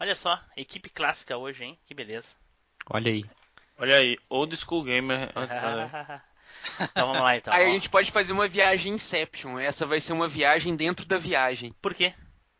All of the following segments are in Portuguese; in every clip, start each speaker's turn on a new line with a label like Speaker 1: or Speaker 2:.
Speaker 1: Olha só, equipe clássica hoje, hein? Que beleza.
Speaker 2: Olha aí.
Speaker 3: Olha aí, Old School Gamer.
Speaker 1: então vamos lá então.
Speaker 4: Aí a gente pode fazer uma viagem Inception. Essa vai ser uma viagem dentro da viagem.
Speaker 1: Por quê?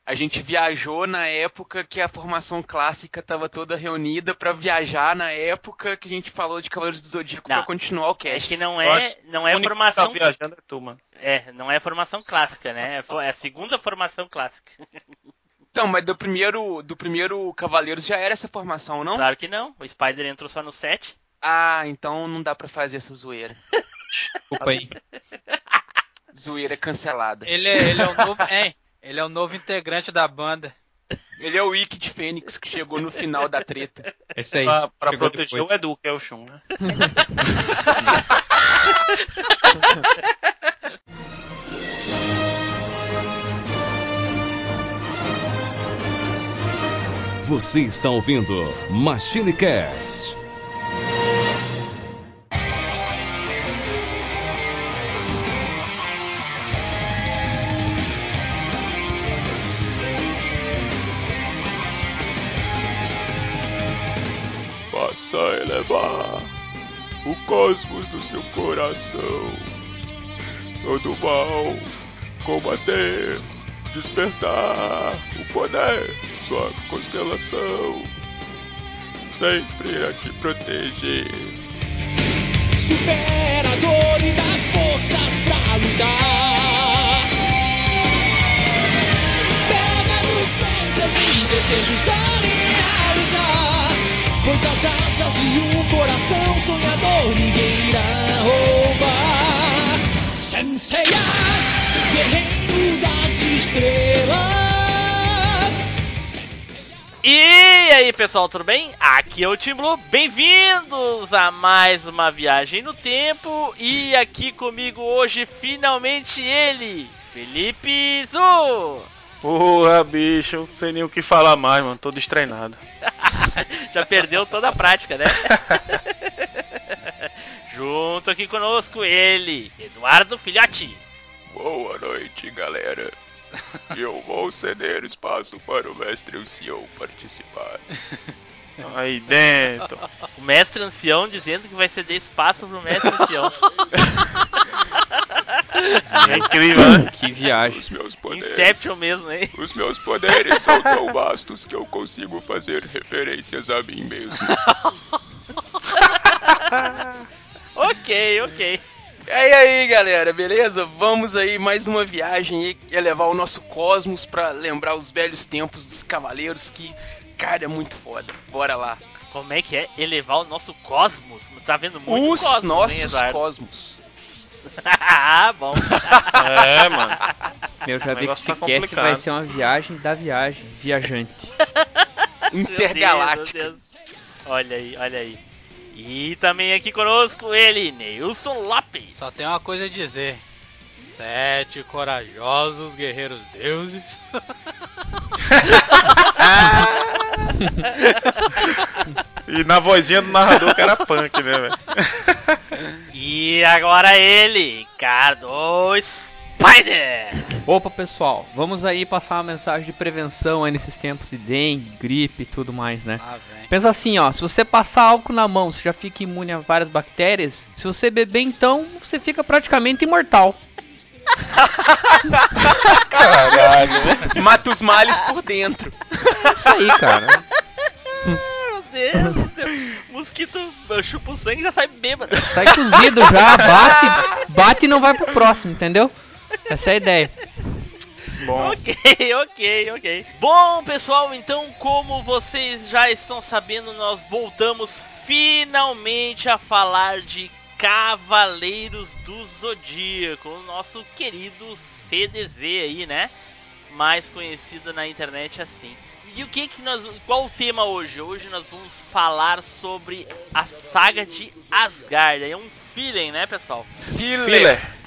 Speaker 4: A gente viajou na época que a formação clássica estava toda reunida pra viajar na época que a gente falou de Cavaleiros do Zodíaco pra continuar o
Speaker 1: É
Speaker 4: cast.
Speaker 1: que não é,
Speaker 3: acho
Speaker 1: não é
Speaker 3: único que
Speaker 1: formação.
Speaker 3: Tá viajando é tu, mano.
Speaker 1: É, não é formação clássica, né? É É a segunda formação clássica.
Speaker 4: Então, mas do primeiro, do primeiro Cavaleiros já era essa formação, não?
Speaker 1: Claro que não. O Spider entrou só no 7.
Speaker 4: Ah, então não dá pra fazer essa zoeira.
Speaker 2: Desculpa aí.
Speaker 4: Zoeira cancelada.
Speaker 5: Ele é, ele é o novo, hein? Ele é o novo integrante da banda.
Speaker 4: Ele é o Wiki de Fênix que chegou no final da treta.
Speaker 2: É isso aí.
Speaker 3: Pra, pra proteger
Speaker 2: depois.
Speaker 3: o Edu, que é o Shun, né?
Speaker 6: Você está ouvindo Machine Cast.
Speaker 7: Faça elevar o cosmos do seu coração. Todo mal combater, despertar o poder de sua constelação. Sempre a te proteger.
Speaker 8: Supera a dor e dá forças pra lutar. Pega nos peitos e desejos a realizar. Pois as asas e o coração sonhador ninguém irá roubar. Senseiya, guerreiro das estrelas.
Speaker 1: E aí pessoal, tudo bem? Aqui é o Tim Blue, bem-vindos a mais uma viagem no tempo e aqui comigo hoje finalmente ele, Felipe Zu!
Speaker 3: Porra, bicho, não sei nem o que falar mais, mano. Tô destreinado.
Speaker 1: Já perdeu toda a prática, né? Junto aqui conosco ele, Eduardo Filhote.
Speaker 7: Boa noite, galera. Eu vou ceder espaço para o mestre ancião participar.
Speaker 3: Aí dentro.
Speaker 1: O mestre ancião dizendo que vai ceder espaço pro mestre ancião.
Speaker 3: É incrível, né?
Speaker 2: Que viagem.
Speaker 7: Os meus poderes.
Speaker 1: Inception mesmo, hein?
Speaker 7: Os meus poderes são tão vastos que eu consigo fazer referências a mim mesmo.
Speaker 1: Ok, ok.
Speaker 4: E aí, galera, beleza? Vamos aí mais uma viagem aí, elevar o nosso cosmos pra lembrar os velhos tempos dos cavaleiros que, cara, é muito foda. Bora lá.
Speaker 1: Como é que é elevar o nosso cosmos? Tá vendo muito
Speaker 4: os
Speaker 1: cosmos, hein,
Speaker 4: nossos
Speaker 1: Eduardo?
Speaker 4: cosmos.
Speaker 1: ah, bom.
Speaker 3: É, mano.
Speaker 2: Meu, já vi que esse
Speaker 3: tá
Speaker 2: cast
Speaker 3: complicado.
Speaker 2: vai ser uma viagem da viagem. Viajante.
Speaker 1: Meu Deus,
Speaker 4: Intergaláctica.
Speaker 1: meu Deus. Olha aí, olha aí. E também aqui conosco ele, Neilson Lopes.
Speaker 5: Só tem uma coisa a dizer. Sete corajosos guerreiros deuses.
Speaker 3: E na vozinha do narrador que era punk, né, velho?
Speaker 1: E agora ele, Ricardo Spider.
Speaker 2: Opa, pessoal. Vamos aí passar uma mensagem de prevenção aí nesses tempos de dengue, gripe e tudo mais, né?
Speaker 5: Vem.
Speaker 2: Pensa assim, ó, se você passar álcool na mão, você já fica imune a várias bactérias. Se você beber, então, você fica praticamente imortal.
Speaker 4: Mata os males por dentro.
Speaker 2: Isso aí, cara.
Speaker 1: Meu Deus, meu Deus. Mosquito chupa o sangue e já sai bêbado.
Speaker 2: Sai cozido já, bate, bate e não vai pro próximo, entendeu? Essa é a ideia.
Speaker 3: Bom,
Speaker 1: Ok, ok, ok. Bom, pessoal, então, como vocês já estão sabendo, nós voltamos finalmente a falar de Cavaleiros do Zodíaco, o nosso querido CDZ aí, né? Mais conhecido na internet assim. E o que que nós. Qual o tema hoje? Hoje nós vamos falar sobre a saga de Asgard. É um feeling, né, pessoal?
Speaker 3: filler.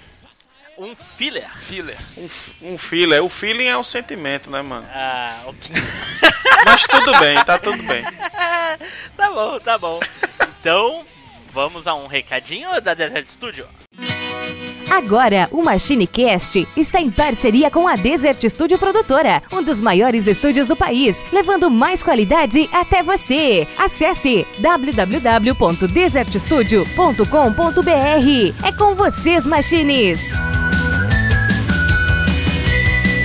Speaker 1: Um filler.
Speaker 4: Filler.
Speaker 3: Um, um filler. O feeling é o sentimento, né, mano?
Speaker 1: Ah, ok.
Speaker 3: Mas tudo bem, tá tudo bem.
Speaker 1: tá bom, tá bom. Então, vamos a um recadinho da Desert Studio.
Speaker 9: Agora, o MachineCast está em parceria com a Desert Studio Produtora, um dos maiores estúdios do país, levando mais qualidade até você. Acesse www.desertstudio.com.br. É com vocês, Machines!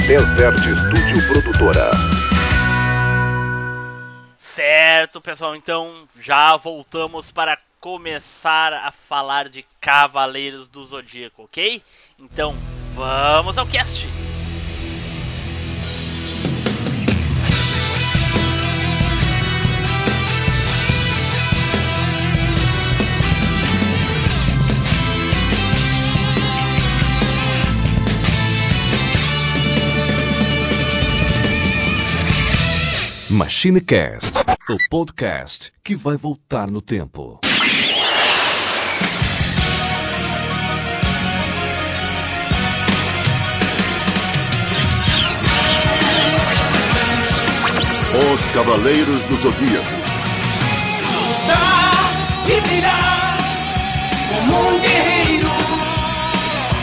Speaker 10: Desert Studio Produtora.
Speaker 1: Certo, pessoal, então já voltamos para começar a falar de Cavaleiros do Zodíaco, ok? Então vamos ao cast!
Speaker 6: MachineCast, o podcast que vai voltar no tempo.
Speaker 10: Os Cavaleiros do Zodíaco.
Speaker 8: Lutar e brilhar como um guerreiro.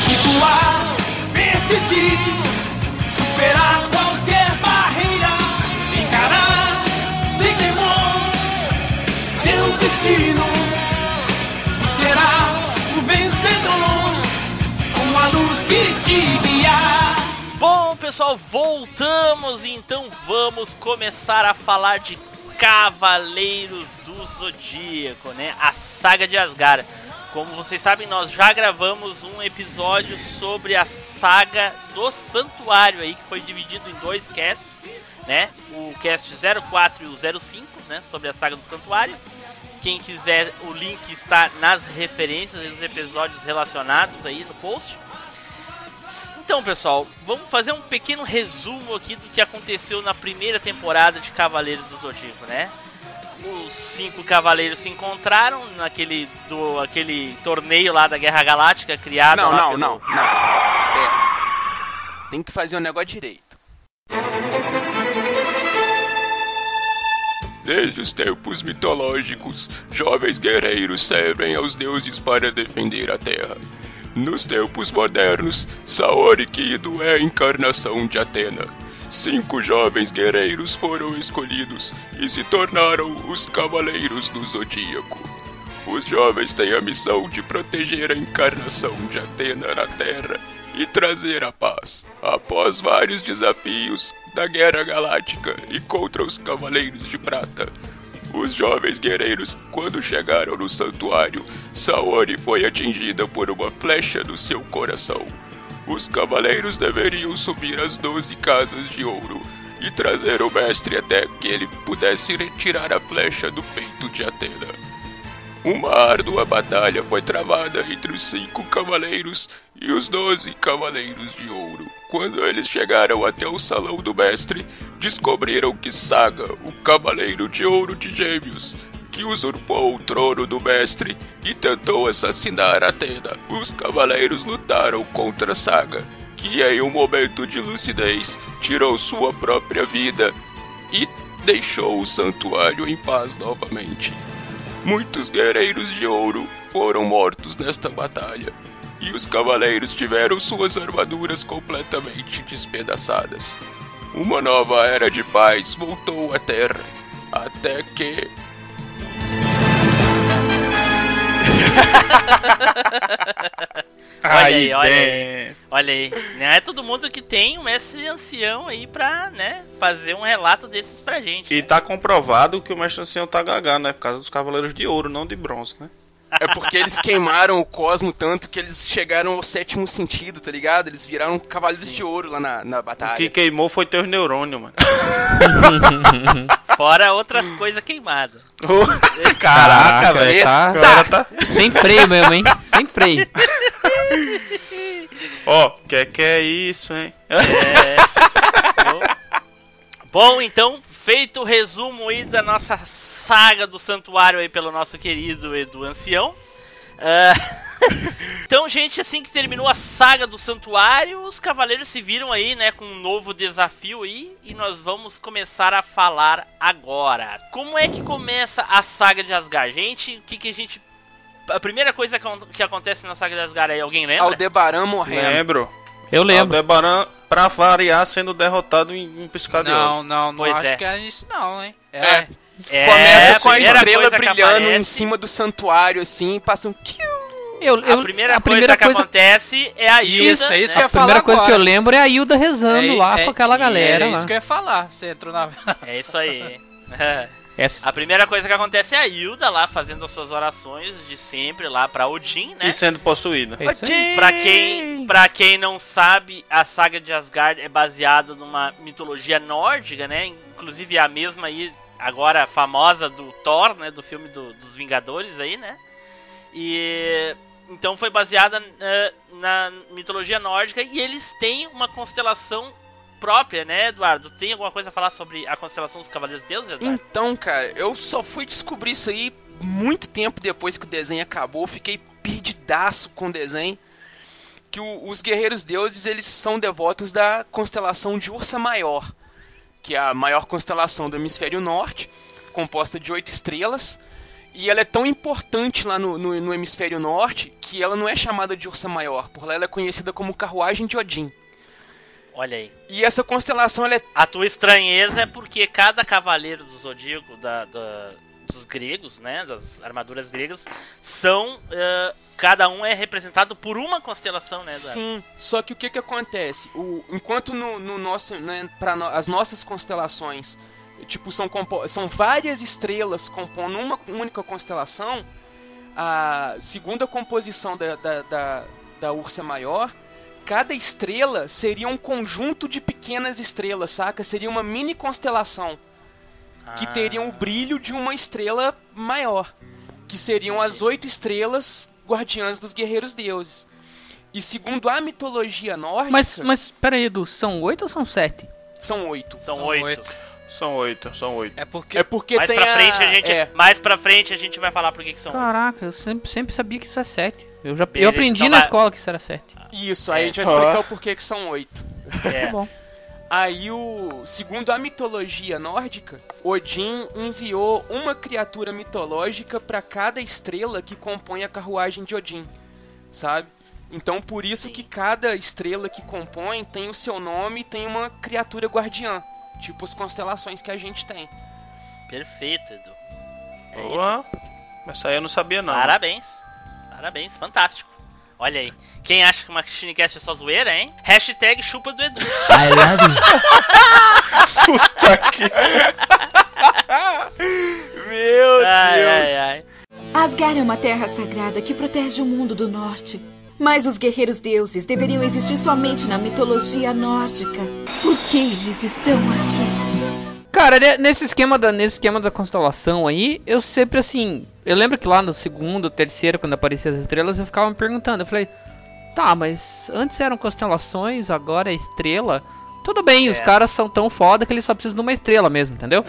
Speaker 8: Recuar, persistir, destino. Será o vencedor com a luz que te guiar.
Speaker 1: Bom, pessoal, voltamos então vamos começar a falar de Cavaleiros do Zodíaco, né? A saga de Asgard. Como vocês sabem, nós já gravamos um episódio sobre a saga do Santuário aí, que foi dividido em dois casts, né? O cast 04 e o 05, né? Sobre a saga do Santuário. Quem quiser, o link está nas referências dos episódios relacionados aí no post. Então, pessoal, vamos fazer um pequeno resumo aqui do que aconteceu na primeira temporada de Cavaleiros do Zodíaco, né? Os cinco cavaleiros se encontraram naquele do aquele torneio lá da Guerra Galáctica criado
Speaker 4: Não, não,
Speaker 1: pelo-
Speaker 4: não, não. Pera. Tem que fazer o negócio direito.
Speaker 7: Desde os tempos mitológicos, jovens guerreiros servem aos deuses para defender a terra. Nos tempos modernos, Saori Kido é a encarnação de Atena. Cinco jovens guerreiros foram escolhidos e se tornaram os Cavaleiros do Zodíaco. Os jovens têm a missão de proteger a encarnação de Atena na Terra e trazer a paz. Após vários desafios da Guerra Galáctica e contra os Cavaleiros de Prata, os jovens guerreiros, quando chegaram no santuário, Saori foi atingida por uma flecha no seu coração. Os cavaleiros deveriam subir as doze casas de ouro e trazer o mestre até que ele pudesse retirar a flecha do peito de Atena. Uma árdua batalha foi travada entre os cinco cavaleiros e os doze cavaleiros de ouro. Quando eles chegaram até o salão do mestre, descobriram que Saga, o cavaleiro de ouro de Gêmeos, que usurpou o trono do mestre e tentou assassinar Atena. Os cavaleiros lutaram contra Saga, que em um momento de lucidez tirou sua própria vida e deixou o santuário em paz novamente. Muitos guerreiros de ouro foram mortos nesta batalha, e os cavaleiros tiveram suas armaduras completamente despedaçadas. Uma nova era de paz voltou à Terra, até que.
Speaker 1: Olha aí, olha aí. Olha aí. Não é todo mundo que tem um mestre ancião aí pra, né, fazer um relato desses pra gente.
Speaker 3: E tá comprovado que o mestre ancião tá gagando, né? Por causa dos cavaleiros de ouro, não de bronze, né?
Speaker 4: É porque eles queimaram o cosmo tanto que eles chegaram ao sétimo sentido, tá ligado? Eles viraram cavaleiros de ouro lá na, na
Speaker 3: O
Speaker 4: batalha.
Speaker 3: que queimou foi teus neurônios, mano.
Speaker 1: Fora outras coisas queimadas.
Speaker 3: Caraca, velho.
Speaker 2: Tá,
Speaker 3: Agora tá.
Speaker 2: sem freio mesmo, hein? Sem freio.
Speaker 3: Ó, que que é isso, hein?
Speaker 1: É. Bom, Bom, então, feito o resumo aí da nossa saga do santuário aí pelo nosso querido Edu Ancião. Ah, então, gente, assim que terminou a saga do santuário, os cavaleiros se viram aí, né, com um novo desafio aí, e nós vamos começar a falar agora. Como é que começa a saga de Asgard, gente? O que, que a gente a primeira coisa que, acon- que acontece na saga de Asgard aí, alguém lembra?
Speaker 4: Aldebaran morrendo.
Speaker 3: Lembro.
Speaker 2: Eu lembro.
Speaker 3: Aldebaran, pra variar, sendo derrotado em um piscar de olhos.
Speaker 5: Não, não, não
Speaker 1: Pois
Speaker 5: acho
Speaker 1: é.
Speaker 5: que é isso não, hein?
Speaker 4: É.
Speaker 1: É,
Speaker 4: Começa com a
Speaker 1: primeira
Speaker 4: estrela brilhando em
Speaker 1: aparece-
Speaker 4: cima do santuário, assim, passa um...
Speaker 2: Eu, eu,
Speaker 1: A primeira,
Speaker 2: a primeira
Speaker 1: coisa que acontece é a Hilda.
Speaker 5: Isso, é isso
Speaker 1: né?
Speaker 5: que eu ia
Speaker 2: a primeira
Speaker 5: falar
Speaker 2: coisa que eu
Speaker 5: agora.
Speaker 2: lembro é a Hilda rezando
Speaker 5: É-
Speaker 2: lá
Speaker 5: é-
Speaker 2: com aquela galera
Speaker 5: É
Speaker 2: lá.
Speaker 5: isso que eu ia falar. Você entrou na.
Speaker 1: É isso aí.
Speaker 2: Essa-
Speaker 1: A primeira coisa que acontece é a Hilda lá fazendo as suas orações de sempre lá pra Odin, né?
Speaker 3: E sendo possuída.
Speaker 2: é.
Speaker 1: Pra quem, pra quem não sabe, a saga de Asgard é baseada numa mitologia nórdica, né? Inclusive a mesma aí, agora famosa do Thor, né? Do filme do- dos Vingadores aí, né? E então foi baseada eh, na mitologia nórdica e eles têm uma constelação própria, né, Eduardo? Tem alguma coisa a falar sobre a constelação dos Cavaleiros de Deus, Eduardo?
Speaker 4: Então, cara, eu só fui descobrir isso aí muito tempo depois que o desenho acabou. Fiquei perdidaço com o desenho. Que o- os guerreiros deuses, eles são devotos da constelação de Ursa Maior. Que é a maior constelação do hemisfério norte. Composta de oito estrelas. E ela é tão importante lá no, no- no hemisfério norte que ela não é chamada de Ursa Maior. Por lá ela é conhecida como Carruagem de Odin.
Speaker 1: Olha aí.
Speaker 4: E essa constelação ela é
Speaker 1: A tua estranheza é porque cada cavaleiro do zodíaco da, da- dos gregos, né, das armaduras gregas, são eh, cada um é representado por uma constelação, né? Eduardo?
Speaker 4: Sim, só que o que que acontece? O, enquanto no, no nosso, né, para as nossas constelações, tipo são são várias estrelas compondo uma única constelação, a segunda composição da, da, da, da Ursa Maior, cada estrela seria um conjunto de pequenas estrelas, saca? Seria uma mini constelação que
Speaker 1: Ah,
Speaker 4: teriam o brilho de uma estrela maior, que seriam as oito estrelas guardiãs dos guerreiros deuses. E segundo a mitologia nórdica,
Speaker 2: Mas, mas, pera aí, Edu, são oito ou são sete?
Speaker 4: são oito.
Speaker 1: São,
Speaker 5: São
Speaker 1: oito.
Speaker 5: oito.
Speaker 3: São oito, são oito.
Speaker 5: É porque.
Speaker 4: É porque
Speaker 1: Mais
Speaker 4: tem
Speaker 1: pra
Speaker 4: a-
Speaker 1: frente a gente,
Speaker 4: é,
Speaker 1: mais pra frente a gente vai falar por que que são. oito.
Speaker 2: Caraca, eu sempre, sempre sabia que isso é sete. Eu já
Speaker 1: Beleza,
Speaker 2: eu aprendi
Speaker 1: então
Speaker 2: na
Speaker 1: vai.
Speaker 2: escola que isso era sete.
Speaker 4: Isso, aí
Speaker 1: É.
Speaker 4: a gente vai explicar o porquê que são oito.
Speaker 1: É.
Speaker 2: Tá bom.
Speaker 4: Aí o. Segundo a mitologia nórdica, Odin enviou uma criatura mitológica para cada estrela que compõe a carruagem de Odin. Sabe? Então por isso que cada estrela que compõe tem o seu nome e tem uma criatura guardiã. Tipo as constelações que a gente tem.
Speaker 1: Perfeito, Edu. É isso.
Speaker 3: Boa. Mas isso aí eu não sabia não.
Speaker 1: Parabéns. Parabéns, fantástico. Olha aí. Quem acha que uma Shinecast é só zoeira, hein? Hashtag chupa do Edu.
Speaker 4: Meu
Speaker 1: Ai, ai, ai.
Speaker 11: Asgard é uma terra sagrada que protege o mundo do norte. Mas os guerreiros deuses deveriam existir somente na mitologia nórdica. Por que eles estão aqui?
Speaker 2: Cara, ne- nesse esquema da nesse esquema da constelação aí, eu sempre assim, eu lembro que lá no segundo, terceiro, quando apareciam as estrelas, eu ficava me perguntando, eu falei, tá, mas antes eram constelações, agora é estrela. Tudo bem, os
Speaker 1: É.
Speaker 2: caras são tão foda que eles só precisam de uma estrela mesmo, entendeu?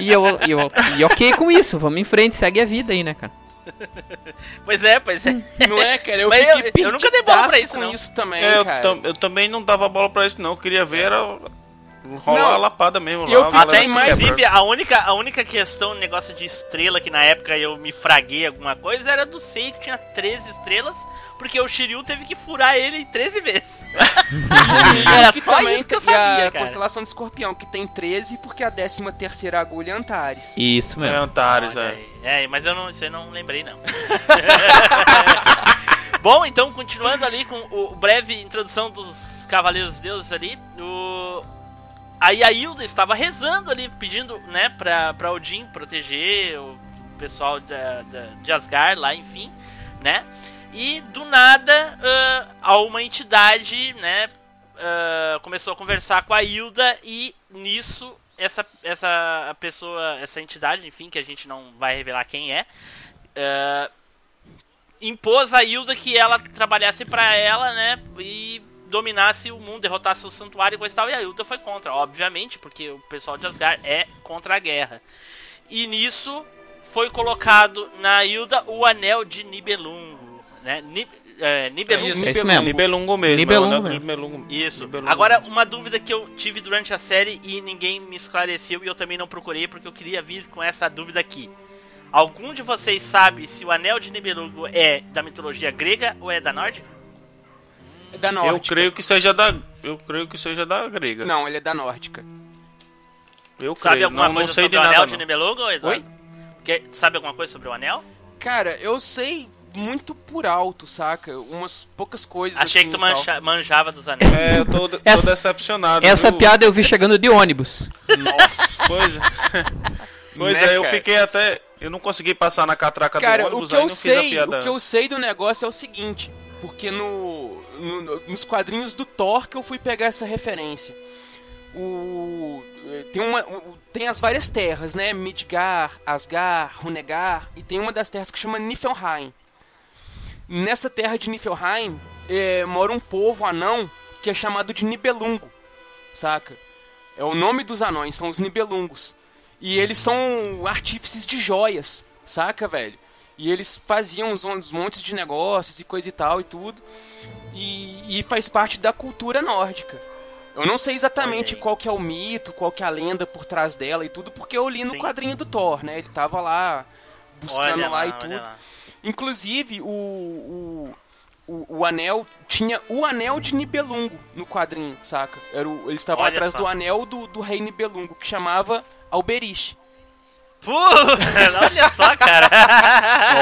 Speaker 2: E eu, e eu e ok com isso, vamos em frente, segue a vida aí, né, cara?
Speaker 1: Pois é, pois é.
Speaker 4: Não é, cara? Eu
Speaker 1: eu- eu nunca dei bola pra isso,
Speaker 4: com
Speaker 1: não.
Speaker 4: isso também,
Speaker 3: É, eu, eu também não dava bola pra isso não. Eu queria ver era rolar
Speaker 4: Não.
Speaker 3: a lapada mesmo
Speaker 4: eu
Speaker 3: lá.
Speaker 1: Até inclusive, a única, a única questão, negócio de estrela que na época eu me fraguei alguma coisa era do Sei que tinha 13 estrelas, porque o Shiryu teve que furar ele 13 vezes. Era
Speaker 4: que
Speaker 1: só
Speaker 4: também
Speaker 1: isso que eu sabia,
Speaker 4: a
Speaker 1: cara.
Speaker 4: constelação de escorpião, que tem 13, porque a 13 terceira agulha é Antares.
Speaker 2: Isso
Speaker 3: É
Speaker 2: mesmo.
Speaker 3: Antares,
Speaker 1: Olha
Speaker 3: é.
Speaker 1: É, mas eu não, isso eu não lembrei não. Bom, então continuando ali com o breve introdução dos Cavaleiros Deuses ali, o aí a Hilda estava rezando ali, pedindo, né, pra, pra Odin proteger o pessoal da, da- de Asgard lá, enfim, né? E do nada, a uma entidade, né, ah, começou a conversar com a Hilda e nisso essa, essa pessoa, essa entidade, enfim, que a gente não vai revelar quem é, ah, impôs a Hilda que ela trabalhasse pra ela, né, e dominasse o mundo, derrotasse o santuário e coisa e tal, e a Hilda foi contra, obviamente, porque o pessoal de Asgard é contra a guerra. E nisso foi colocado na Hilda o anel de Nibelungo, né? Ni, é, Nibelungo.
Speaker 2: É isso mesmo.
Speaker 3: Nibelungo mesmo.
Speaker 2: Nibelungo
Speaker 3: é
Speaker 2: mesmo.
Speaker 3: Nibelungo.
Speaker 1: Isso.
Speaker 3: Nibelungo.
Speaker 1: Agora, uma dúvida que eu tive durante a série e ninguém me esclareceu e eu também não procurei porque eu queria vir com essa dúvida aqui. Algum de vocês sabe se o anel de Nibelungo é da mitologia grega ou é da nórdica?
Speaker 4: É da
Speaker 3: Eu
Speaker 4: nórdica.
Speaker 3: creio que seja da. Eu creio que seja da grega.
Speaker 4: Não, ele é da nórdica.
Speaker 3: Eu
Speaker 1: Sabe
Speaker 3: creio.
Speaker 1: alguma
Speaker 3: não,
Speaker 1: coisa
Speaker 3: não sei
Speaker 1: sobre o anel
Speaker 3: nada.
Speaker 1: de. Nibelungo, Eduardo? Que- sabe alguma coisa sobre o anel?
Speaker 4: Cara, eu sei muito por alto, saca? Umas poucas coisas
Speaker 1: Achei
Speaker 4: assim
Speaker 1: que tu mancha- manjava dos anéis.
Speaker 3: É, eu tô, tô
Speaker 2: Essa-
Speaker 3: decepcionado.
Speaker 2: Essa
Speaker 3: viu?
Speaker 2: piada eu vi chegando de ônibus.
Speaker 4: Nossa.
Speaker 3: Pois, pois
Speaker 4: Né,
Speaker 3: é, eu
Speaker 4: cara?
Speaker 3: fiquei até. Eu não consegui passar na catraca
Speaker 4: Cara,
Speaker 3: do
Speaker 4: o
Speaker 3: ônibus,
Speaker 4: que
Speaker 3: aí
Speaker 4: eu
Speaker 3: não fiz a
Speaker 4: sei,
Speaker 3: piada.
Speaker 4: o que eu sei do negócio é o seguinte, porque no, no- no- nos quadrinhos do Thor que eu fui pegar essa referência. O tem uma tem as várias terras, né? Midgar, Asgard, Runegar e tem uma das terras que chama Niflheim. Nessa terra de Niflheim é, mora um povo anão que é chamado de Nibelungo, saca? É o nome dos anões, são os Nibelungos. E eles são artífices de joias, saca, velho? E eles faziam uns montes de negócios e coisa e tal e tudo. E, e faz parte da cultura nórdica. Eu não sei exatamente qual que é o mito, qual que é a lenda por trás dela e tudo, porque eu li no
Speaker 1: Sim.
Speaker 4: quadrinho do Thor, né? Ele tava lá buscando
Speaker 1: Olha
Speaker 4: lá, e
Speaker 1: olha
Speaker 4: tudo.
Speaker 1: lá.
Speaker 4: Inclusive, o, o, o, o anel tinha o anel de Nibelungo no quadrinho, saca? Era o, eles estavam
Speaker 1: Olha
Speaker 4: atrás
Speaker 1: só.
Speaker 4: do anel do, do rei Nibelungo, que chamava Alberich.
Speaker 1: Pô, olha só, cara.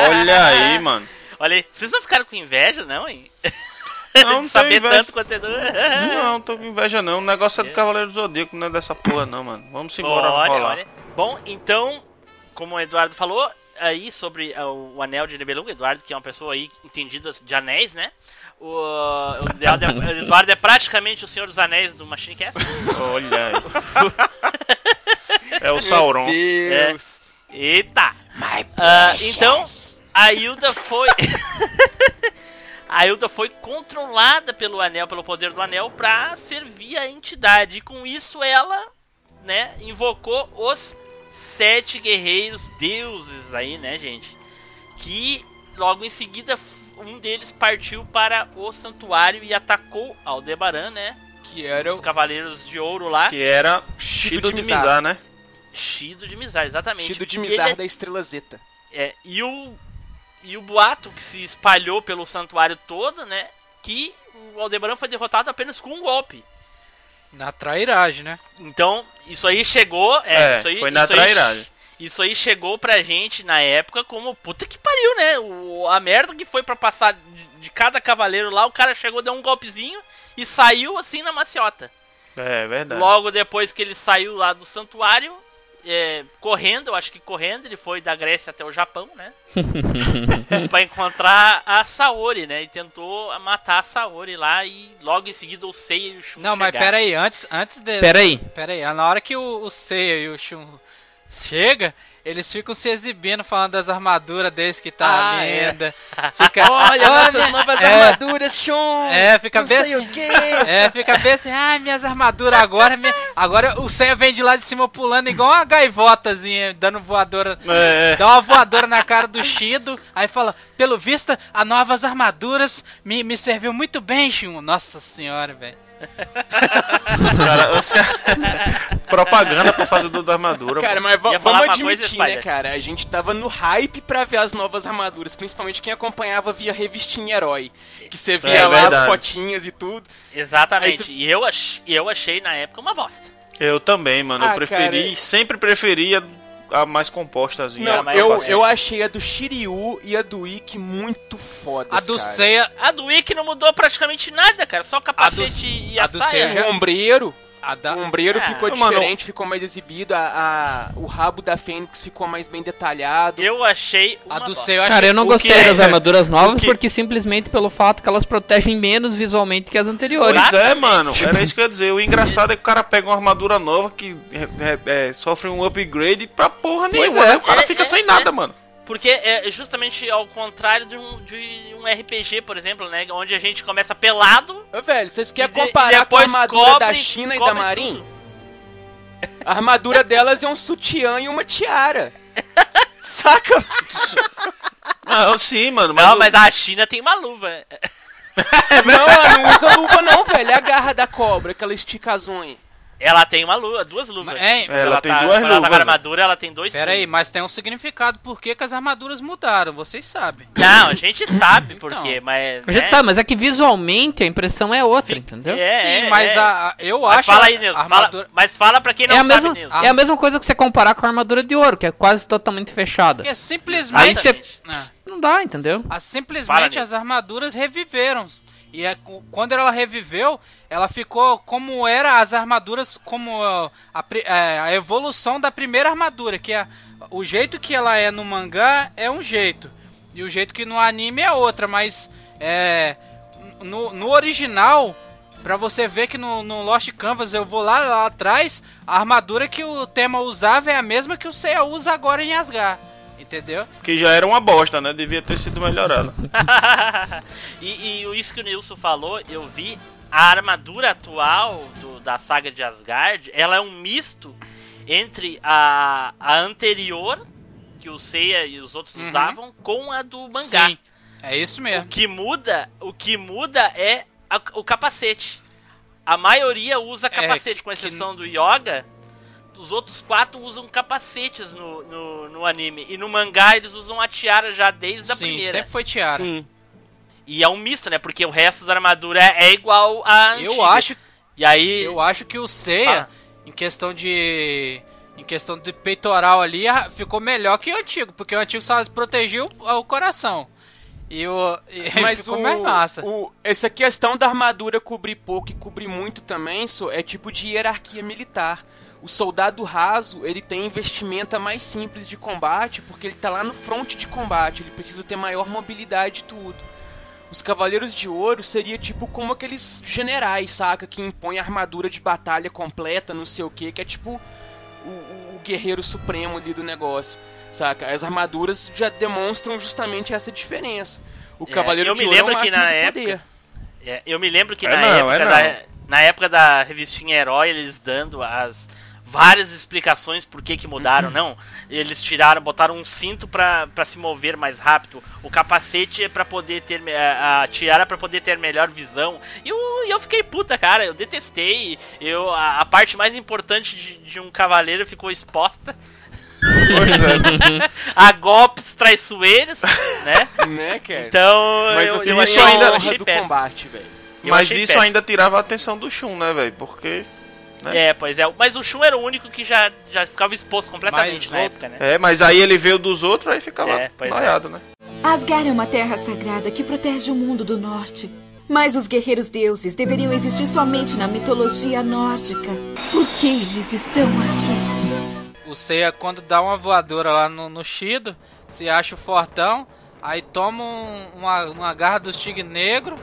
Speaker 3: Olha aí, mano.
Speaker 1: Olha aí, vocês não ficaram com inveja, não, hein?
Speaker 3: Não, não
Speaker 1: saber
Speaker 3: inveja.
Speaker 1: tanto quanto Edu.
Speaker 3: Não, tô com inveja não. O negócio é do Cavaleiro do Zodíaco, não é dessa porra não, mano. Vamos embora
Speaker 1: Olha,
Speaker 3: rolar.
Speaker 1: olha. Bom, então, como o Eduardo falou aí sobre ah, o anel de Nibelungo, Eduardo, que é uma pessoa aí entendida de anéis, né? O, o Eduardo, é, o Eduardo é praticamente o Senhor dos Anéis do Machine Cast.
Speaker 3: Olha aí. É o Sauron.
Speaker 1: É. Eita! Ah, então, a Hilda foi. a Hilda foi controlada pelo anel, pelo poder do anel, pra servir a entidade. E com isso ela, né, invocou os sete guerreiros deuses aí, né, gente? Que logo em seguida um deles partiu para o santuário e atacou Aldebaran, né?
Speaker 4: Que era
Speaker 1: Os
Speaker 4: o
Speaker 1: cavaleiros de ouro lá.
Speaker 3: Que era
Speaker 4: Shido
Speaker 3: Shido
Speaker 4: de Mizar.
Speaker 3: Né?
Speaker 1: Shido de Mizar, exatamente.
Speaker 4: Shido de Mizar
Speaker 1: ele-
Speaker 4: da Estrela Zeta.
Speaker 1: É, e o e o boato que se espalhou pelo santuário todo, né, que o Aldebaran foi derrotado apenas com um golpe.
Speaker 5: Na trairagem, né?
Speaker 1: Então, isso aí chegou, é,
Speaker 3: É,
Speaker 1: isso aí,
Speaker 3: foi na
Speaker 1: isso aí-
Speaker 3: trairagem.
Speaker 1: Isso aí chegou pra gente na época como puta que pariu, né? O, a merda que foi pra passar de, de cada cavaleiro lá, o cara chegou, deu um golpezinho e saiu assim na maciota.
Speaker 3: É verdade.
Speaker 1: Logo depois que ele saiu lá do santuário, é, correndo, eu acho que correndo, ele foi da Grécia até o Japão, né? pra encontrar a Saori, né? E tentou matar a Saori lá e logo em seguida o Seiya e o Shun
Speaker 5: Não, mas
Speaker 1: chegaram.
Speaker 5: pera aí, antes, antes de...
Speaker 2: Pera aí.
Speaker 5: Pera aí, na hora que o, o Seiya e o Shun chega, eles ficam se exibindo falando das armaduras deles que tá
Speaker 1: Ah, é.
Speaker 5: linda. Fica,
Speaker 4: Olha, nossas novas
Speaker 5: é,
Speaker 4: armaduras, Sean!
Speaker 5: É, fica
Speaker 4: não
Speaker 5: bem
Speaker 4: sei
Speaker 5: assim.
Speaker 4: o quê.
Speaker 5: É, fica bem assim, ah, minhas armaduras agora, minha- agora o Seiya vem de lá de cima pulando igual uma gaivotazinha, dando voadora,
Speaker 3: É, é.
Speaker 5: dá uma voadora na cara do Shido, aí fala, pelo visto, as novas armaduras me, me serviu muito bem, Shun. Nossa senhora, velho.
Speaker 3: Os cara, os cara- Propaganda pra fazer do da armadura.
Speaker 4: Cara,
Speaker 3: pô.
Speaker 4: mas vamos admitir, né, cara? A gente tava no hype pra ver as novas armaduras, principalmente quem acompanhava via revistinha herói. Que você via
Speaker 3: É
Speaker 4: lá as
Speaker 3: verdade.
Speaker 4: fotinhas e tudo.
Speaker 1: Exatamente. E eu, ach, eu achei na época uma bosta.
Speaker 3: Eu também, mano.
Speaker 4: Ah,
Speaker 3: eu preferi,
Speaker 4: cara,
Speaker 3: sempre preferia a mais compostazinha.
Speaker 4: Não,
Speaker 3: a mais
Speaker 4: eu,
Speaker 3: paciente.
Speaker 4: eu achei a do Shiryu e a do Ikki muito fodas,
Speaker 5: A do
Speaker 4: cara.
Speaker 5: Seiya,
Speaker 1: A do Ikki não mudou praticamente nada, cara. Só o capacete e a,
Speaker 5: a do
Speaker 1: saia.
Speaker 5: Seiya
Speaker 4: O ombreiro,
Speaker 5: a da...
Speaker 4: o ombreiro
Speaker 1: Ah,
Speaker 4: ficou
Speaker 3: mano.
Speaker 4: diferente, ficou mais exibido, a, a- o rabo da Fênix ficou mais bem detalhado.
Speaker 1: Eu achei uma
Speaker 5: A do. Seiya eu achei...
Speaker 2: Cara, eu não
Speaker 3: o
Speaker 2: gostei
Speaker 3: que é-
Speaker 2: das armaduras novas
Speaker 3: que-
Speaker 2: porque simplesmente pelo fato que elas protegem menos visualmente que as anteriores.
Speaker 3: Pois é, mano. Era isso que eu ia dizer. O engraçado é que o cara pega uma armadura nova que é, é, sofre um upgrade pra porra nenhuma.
Speaker 2: é.
Speaker 3: né? O cara
Speaker 1: É,
Speaker 3: fica
Speaker 1: é,
Speaker 3: sem
Speaker 1: é.
Speaker 3: nada, mano.
Speaker 1: Porque é justamente ao contrário de um, de um RPG, por exemplo, né? Onde a gente começa pelado.
Speaker 4: Ô, velho, vocês querem
Speaker 1: de-
Speaker 4: comparar com a armadura
Speaker 1: cobre-
Speaker 4: da China e da Marin?
Speaker 1: tudo.
Speaker 4: A armadura delas é um sutiã e uma tiara. Saca?
Speaker 3: Não, sim, mano. Mas
Speaker 1: Não, mas a China tem uma luva.
Speaker 4: Não, ela não usa luva não, velho. É a garra da cobra, que ela estica as unhas.
Speaker 1: Ela tem uma luva, duas luvas.
Speaker 5: É,
Speaker 1: Quando
Speaker 3: Ela tem
Speaker 1: tá,
Speaker 3: duas
Speaker 1: quando ela tá com a
Speaker 3: luvas,
Speaker 1: armadura, ela tem dois
Speaker 5: Pera aí, mas tem um significado por que, que as armaduras mudaram, vocês sabem.
Speaker 1: Não, a gente sabe por
Speaker 5: Então.
Speaker 1: quê, mas.
Speaker 2: A gente
Speaker 1: né?
Speaker 2: sabe, mas é que visualmente a impressão é outra, entendeu?
Speaker 1: É,
Speaker 5: Sim,
Speaker 1: é,
Speaker 5: mas
Speaker 1: é.
Speaker 5: a, a- eu
Speaker 1: Mas
Speaker 5: acho
Speaker 1: fala aí, Nilson.
Speaker 5: armadura...
Speaker 1: Fala, mas fala pra quem não
Speaker 2: É a,
Speaker 1: sabe,
Speaker 2: mesma,
Speaker 1: Nilson.
Speaker 2: é a mesma coisa que você comparar com a armadura de ouro, que é quase totalmente fechada.
Speaker 5: Porque simplesmente...
Speaker 2: Aí você.
Speaker 5: É.
Speaker 2: Não dá, entendeu?
Speaker 5: Ah,
Speaker 1: Fala,
Speaker 5: simplesmente
Speaker 1: Nilson.
Speaker 5: as armaduras reviveram. E é quando ela reviveu, ela ficou como era as armaduras, como a, pri- é, a evolução da primeira armadura, que é o jeito que ela é no mangá é um jeito e o jeito que no anime é outra, mas é no, no original, pra você ver que no, no Lost Canvas eu vou lá, lá atrás, a armadura que o tema usava é a mesma que o Seiya usa agora em Asgard. Entendeu?
Speaker 3: Que já era uma bosta, né? Devia ter sido melhorada.
Speaker 1: e, e isso que o Nilson falou, eu vi a armadura atual do- da saga de Asgard, ela é um misto entre a, a anterior, que o Seiya e os outros
Speaker 5: Uhum.
Speaker 1: usavam, com a do mangá.
Speaker 5: Sim. É isso
Speaker 1: O
Speaker 5: mesmo.
Speaker 1: que muda, o que muda é a- o capacete. A maioria usa capacete, com
Speaker 5: É, que-
Speaker 1: exceção do Yoga. Os outros quatro usam capacetes no, no, no anime. E no mangá eles usam a tiara já desde a
Speaker 5: Sim,
Speaker 1: primeira.
Speaker 5: sempre foi tiara.
Speaker 4: Sim.
Speaker 1: E é um misto, né? Porque o resto da armadura é igual a antiga.
Speaker 5: Eu acho,
Speaker 1: E aí.
Speaker 5: eu acho que o Seiya,
Speaker 1: Fala.
Speaker 5: em questão de em questão de peitoral ali, ah, ficou melhor que o antigo, porque o antigo só protegia o, o coração. E o e
Speaker 4: Mas
Speaker 5: ficou
Speaker 4: o,
Speaker 5: mais massa.
Speaker 4: o- essa questão da armadura cobrir pouco e cobrir muito também so, é tipo de hierarquia militar. O soldado raso, ele tem vestimenta mais simples de combate, porque ele tá lá no fronte de combate, ele precisa ter maior mobilidade e tudo. Os Cavaleiros de Ouro seria tipo como aqueles generais, saca? Que impõem armadura de batalha completa, não sei o que, que é tipo o, o- guerreiro supremo ali do negócio, saca? As armaduras já demonstram justamente essa diferença. O
Speaker 1: É,
Speaker 4: Cavaleiro
Speaker 1: eu
Speaker 4: de
Speaker 1: me
Speaker 4: Ouro é o
Speaker 1: lembro que
Speaker 4: máximo
Speaker 1: na época-
Speaker 4: poder.
Speaker 1: É, eu me lembro que
Speaker 3: É
Speaker 1: na,
Speaker 3: não,
Speaker 1: época
Speaker 3: é
Speaker 1: da, na época da revistinha Herói, eles dando as várias explicações por que que mudaram,
Speaker 3: Uhum.
Speaker 1: não. Eles tiraram, botaram um cinto pra, pra se mover mais rápido. O capacete é pra poder ter. A, a tiara é pra poder ter melhor visão. E eu, eu fiquei puta, cara. Eu detestei. Eu, a, a parte mais importante de, de um cavaleiro ficou exposta.
Speaker 3: É.
Speaker 1: a golpes traiçoeiros, né?
Speaker 4: Né, cara?
Speaker 1: Então,
Speaker 4: Mas
Speaker 1: eu,
Speaker 4: você
Speaker 1: eu achei,
Speaker 4: a
Speaker 1: eu
Speaker 4: honra
Speaker 1: achei
Speaker 4: do
Speaker 1: péssimo.
Speaker 4: combate, velho.
Speaker 3: Mas isso
Speaker 1: péssimo.
Speaker 3: ainda tirava a atenção do Shun, né, velho? Porque. Né?
Speaker 1: É, pois é. Mas o Shun era o único que já, já ficava exposto completamente
Speaker 5: Mas
Speaker 1: na
Speaker 5: o-
Speaker 1: época, né?
Speaker 3: É, mas aí ele veio dos outros, aí ficava
Speaker 1: É, é.
Speaker 3: noiado, né?
Speaker 11: Asgard é uma terra sagrada que protege o mundo do norte. Mas os guerreiros deuses deveriam existir somente na mitologia nórdica. Por que eles estão aqui?
Speaker 5: O Seiya quando dá uma voadora lá no, no Shido, se acha o fortão, aí toma um- uma, uma garra do tigre negro,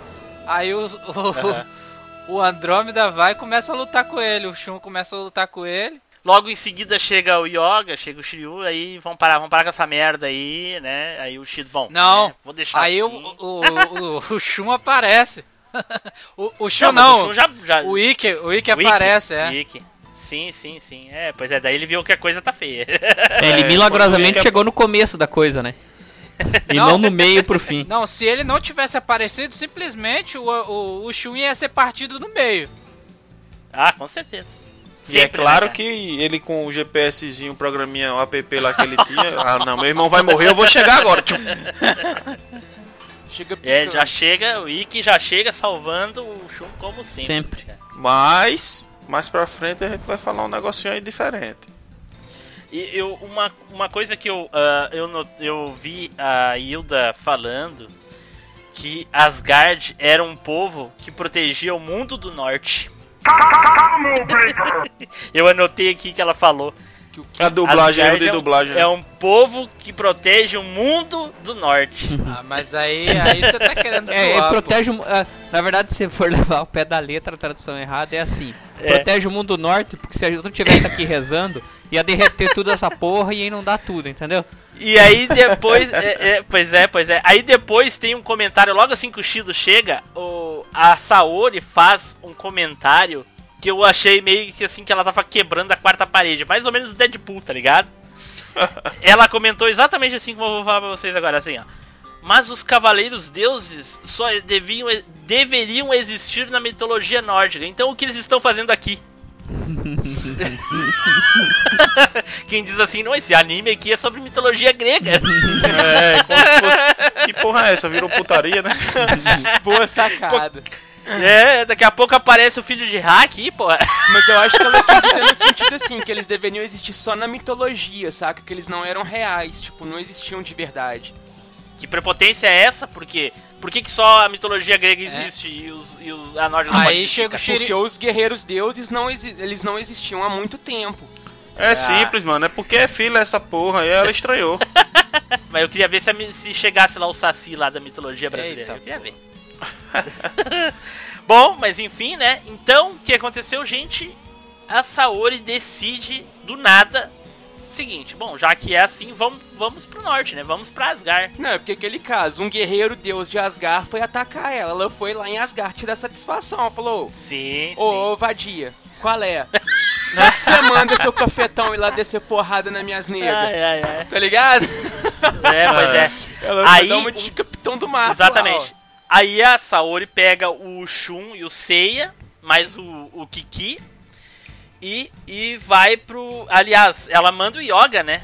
Speaker 5: aí o, o,
Speaker 1: Aham.
Speaker 5: o Andrômeda vai e começa a lutar com ele, o Shun começa a lutar com ele.
Speaker 1: Logo em seguida chega o Yoga, chega o Shiryu, aí vão parar, vão parar com essa merda aí, né? Aí o Shido, bom,
Speaker 5: Não,
Speaker 1: né, vou deixar
Speaker 5: Aí o,
Speaker 1: assim.
Speaker 5: o, o, o Shun aparece. o, o Shun
Speaker 1: Não,
Speaker 5: não,
Speaker 1: o Shun já, já...
Speaker 5: o Ikki, o Ikki aparece, é.
Speaker 1: Ikki. Sim, sim, sim. É, pois é, daí ele viu que a coisa tá feia.
Speaker 2: É, ele milagrosamente chegou no começo da coisa, né? E
Speaker 5: Não.
Speaker 2: não, no meio pro fim.
Speaker 5: Não, se ele não tivesse aparecido, simplesmente o, o, o Shun ia ser partido no meio.
Speaker 1: ah, com certeza.
Speaker 3: E é
Speaker 1: Sempre, né,
Speaker 3: claro
Speaker 1: cara?
Speaker 3: que ele com o GPSzinho, o programinha, o app lá que ele tinha. ah, não, meu irmão vai morrer, eu vou chegar agora. Tchum.
Speaker 4: Chega
Speaker 1: É, já chega, o Ikki já chega salvando o Shun como sempre.
Speaker 2: Sempre.
Speaker 1: cara.
Speaker 3: Mas, mais pra frente a gente vai falar um negocinho aí diferente.
Speaker 1: E eu, uma, uma coisa que eu, ah, eu, eu vi a Hilda falando que Asgard era um povo que protegia o mundo do norte. eu anotei aqui que ela falou.
Speaker 4: Que o que
Speaker 3: A dublagem, de
Speaker 1: é um-
Speaker 3: dublagem. né?
Speaker 1: É um povo que protege o mundo do norte.
Speaker 5: Ah, mas aí, aí você tá querendo
Speaker 2: É,
Speaker 5: zoar, pô.
Speaker 2: protege o ah, Na verdade, se for levar o pé da letra, a tradução errada é assim:
Speaker 1: É.
Speaker 2: protege o mundo norte, porque se a gente não tivesse aqui rezando, ia derreter tudo essa porra e ia inundar tudo, entendeu?
Speaker 1: E aí depois, é, é, pois é, pois é. Aí depois tem um comentário, logo assim que o Shido chega, o, a Saori faz um comentário que eu achei meio que assim que ela tava quebrando a quarta parede, mais ou menos o Deadpool, tá ligado? ela comentou exatamente assim como eu vou falar pra vocês agora, assim, ó. Mas os cavaleiros deuses só deviam, deveriam existir na mitologia nórdica. Então o que eles estão fazendo aqui? Quem diz assim, não, esse anime aqui é sobre mitologia grega.
Speaker 3: É, como se fosse. Que porra é essa? Virou putaria, né?
Speaker 4: Boa sacada.
Speaker 1: É, daqui a pouco aparece o filho de hack aí, pô.
Speaker 4: Mas eu acho que ela quis dizer no sentido assim, que eles deveriam existir só na mitologia, saca? Que eles não eram reais, tipo, não existiam de verdade.
Speaker 1: Que prepotência é essa? Por quê? Por que, que só a mitologia grega existe e, os, e os, a nórdica não
Speaker 5: Aí chega o.
Speaker 4: Porque os guerreiros deuses não exi- eles não existiam há muito tempo.
Speaker 3: É simples, mano. É porque é fila essa porra. E ela estranhou.
Speaker 1: Mas eu queria ver se, a se chegasse lá o Saci lá da mitologia brasileira.
Speaker 5: Eita,
Speaker 1: eu queria ver. Bom, mas enfim, né? Então, o que aconteceu, gente? A Saori decide do nada. Seguinte, bom, já que é assim, vamos, vamos pro norte, né? Vamos pra Asgard.
Speaker 4: Não, é porque aquele caso, um guerreiro deus de Asgard foi atacar ela. Ela foi lá em Asgard tirar satisfação. Ela falou:
Speaker 1: Sim,
Speaker 4: Ô, ô, vadia, qual é? Não é você manda seu cafetão ir lá descer porrada nas minhas negras.
Speaker 1: Ai, ai, ai.
Speaker 4: Tá ligado?
Speaker 1: É, pois é.
Speaker 4: Ela
Speaker 1: Aí,
Speaker 4: dar uma de capitão do mato.
Speaker 1: Exatamente. Aí a Saori pega o Shun e o Seiya, mais o, o Kiki, e, e vai pro. Aliás, ela manda o Yoga, né?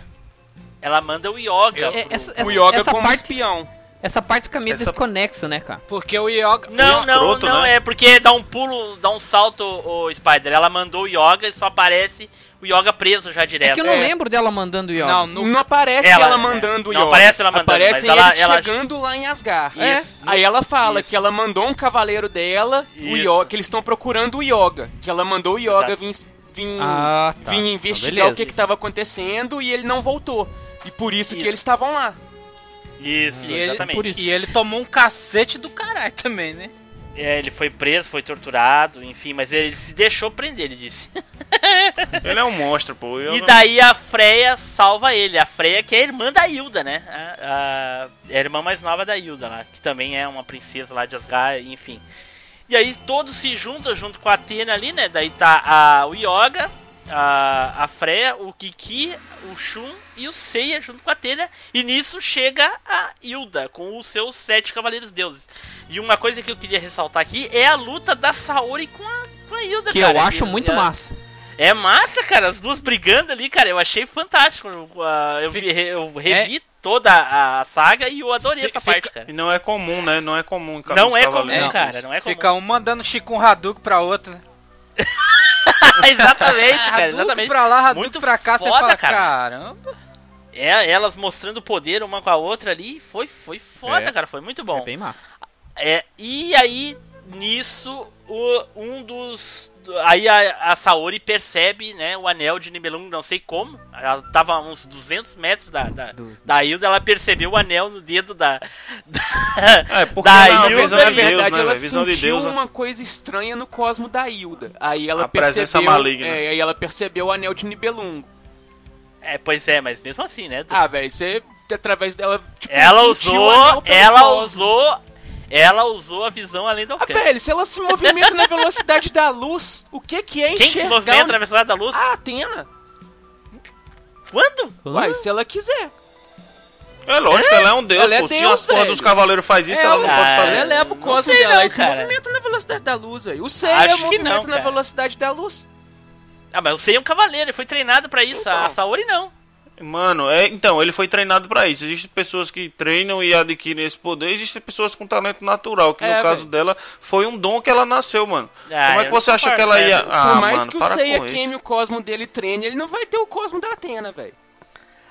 Speaker 1: Ela manda o Yoga.
Speaker 2: É,
Speaker 1: pro-
Speaker 2: essa-.
Speaker 4: O Yoga
Speaker 2: essa
Speaker 4: como
Speaker 2: parte-
Speaker 4: espião.
Speaker 2: Essa parte fica meio
Speaker 3: Essa-
Speaker 2: desconexo, né, cara?
Speaker 5: Porque o Yoga.
Speaker 1: Não, não,
Speaker 3: escroto,
Speaker 1: não,
Speaker 3: né?
Speaker 1: é porque dá um pulo, dá um salto o Spider. Ela mandou o Yoga e só aparece o Yoga preso já
Speaker 2: É
Speaker 1: direto.
Speaker 2: que eu não
Speaker 4: É.
Speaker 2: lembro dela mandando o Yoga.
Speaker 5: Não,
Speaker 4: Não,
Speaker 5: no...
Speaker 4: aparece
Speaker 1: Ela-
Speaker 4: ela, mandando o
Speaker 1: não
Speaker 4: Yoga.
Speaker 1: aparece ela mandando,
Speaker 4: Aparecem
Speaker 1: mas ela-
Speaker 4: eles
Speaker 1: ela-
Speaker 4: chegando lá em Asgard.
Speaker 1: Isso.
Speaker 4: É. Aí ela fala
Speaker 1: Isso.
Speaker 4: que ela mandou um cavaleiro dela, o
Speaker 1: Isso.
Speaker 4: Yoga, que eles estão procurando o Yoga. Que ela mandou o Yoga vir, vir,
Speaker 2: Ah, tá.
Speaker 4: vir
Speaker 2: Então,
Speaker 4: investigar
Speaker 2: beleza.
Speaker 4: o que estava acontecendo e ele não voltou. E por isso,
Speaker 1: Isso.
Speaker 4: que eles estavam lá.
Speaker 1: Isso,
Speaker 5: E ele,
Speaker 1: exatamente.
Speaker 2: por isso.
Speaker 5: e ele tomou um cacete do caralho também, né?
Speaker 1: É, ele foi preso, foi torturado, enfim, mas ele se deixou prender, ele disse.
Speaker 3: Ele é um monstro, pô.
Speaker 1: E daí a Freya salva ele. A Freya que é a irmã da Hilda, né? A, a- é a irmã mais nova da Hilda lá, que também é uma princesa lá de Asgard, enfim. E aí todos se juntam junto com a Atena ali, né? Daí tá a, o Yoga, a, a Freya, o Kiki, o Shun e o Seiya junto com a Atena. E nisso chega a Hilda com os seus sete cavaleiros deuses. E uma coisa que eu queria ressaltar aqui é a luta da Saori com a, com a Hilda,
Speaker 2: Que
Speaker 1: cara.
Speaker 2: eu acho muito
Speaker 1: a-
Speaker 2: massa.
Speaker 1: é massa, cara, as duas brigando ali, cara, eu achei fantástico. Eu, vi- eu revi toda a saga e eu adorei essa
Speaker 5: Fica-
Speaker 1: parte, cara.
Speaker 3: E não é comum, né? Não é comum. em
Speaker 1: Não é comum,
Speaker 3: Cavaleiros.
Speaker 1: cara, não é comum.
Speaker 5: Fica um mandando Chico um Hadouken pra outra, né?
Speaker 1: exatamente, cara, exatamente.
Speaker 5: pra lá, Hadouken
Speaker 1: Muito
Speaker 5: pra cá, você
Speaker 1: foda,
Speaker 5: fala,
Speaker 1: cara.
Speaker 5: caramba.
Speaker 1: É, elas mostrando poder uma com a outra ali, foi, foi foda,
Speaker 2: É.
Speaker 1: cara, foi muito
Speaker 2: É
Speaker 1: bom.
Speaker 2: bem massa.
Speaker 1: É, e aí, nisso, o, um dos. do- Aí a, a Saori percebe, né, o anel de Nibelung, não sei como. Ela tava a uns 200 metros da, da,
Speaker 2: Do-
Speaker 1: da Hilda, ela percebeu o anel no dedo da. da
Speaker 3: É, porque
Speaker 1: da
Speaker 3: na
Speaker 1: Hilda,
Speaker 3: visão
Speaker 4: Na
Speaker 3: de Deus,
Speaker 4: verdade,
Speaker 3: né,
Speaker 4: ela?
Speaker 3: Visão de
Speaker 4: sentiu
Speaker 3: Deus, né?
Speaker 4: uma coisa estranha no cosmo da Hilda. Aí ela
Speaker 3: A presença
Speaker 4: percebeu.
Speaker 3: maligna.
Speaker 4: É, aí ela percebeu o anel de Nibelungo.
Speaker 1: É, pois é, mas mesmo assim, né?
Speaker 4: Ah, velho, você através dela. Tipo,
Speaker 1: ela
Speaker 4: sentiu o anel
Speaker 1: usou.
Speaker 4: pelo
Speaker 1: Ela
Speaker 4: cosmo.
Speaker 1: usou. Ela usou a visão além do
Speaker 4: Ah,
Speaker 1: alcance.
Speaker 4: velho, se ela se movimenta na velocidade da luz, o que que é
Speaker 1: Quem
Speaker 4: enxergar?
Speaker 1: se movimenta
Speaker 4: o-
Speaker 1: na velocidade da luz?
Speaker 4: Ah, Atena.
Speaker 1: Quando?
Speaker 4: Uai, se ela quiser.
Speaker 3: É lógico, ela é um deus,
Speaker 4: Ela é
Speaker 3: pô. Se
Speaker 4: Deus,
Speaker 3: as porra dos cavaleiros faz isso,
Speaker 4: É,
Speaker 3: ela não
Speaker 1: ah,
Speaker 3: pode
Speaker 1: é.
Speaker 3: fazer.
Speaker 4: Ela leva o cosmo
Speaker 1: sei
Speaker 4: dela
Speaker 1: não,
Speaker 4: e se movimenta na velocidade da luz, velho. O Seiya
Speaker 1: Acho que
Speaker 4: movimenta
Speaker 1: não,
Speaker 4: na
Speaker 1: cara.
Speaker 4: velocidade da luz.
Speaker 1: Ah, mas eu sei um cavaleiro, ele foi treinado pra isso. A
Speaker 4: Então.
Speaker 1: Saori não.
Speaker 3: Mano, é, então, ele foi treinado pra isso. Existem pessoas que treinam e adquirem esse poder, existem pessoas com talento natural, que
Speaker 4: É,
Speaker 3: no caso
Speaker 4: velho.
Speaker 3: dela foi um dom que ela nasceu, mano.
Speaker 1: Ah,
Speaker 3: Como é que você acha que ela ia.
Speaker 1: né?
Speaker 3: Ah,
Speaker 4: Por mais
Speaker 3: mano,
Speaker 4: que o
Speaker 3: para
Speaker 4: Seiya queime o cosmo dele treine, ele não vai ter o cosmo da Atena, velho.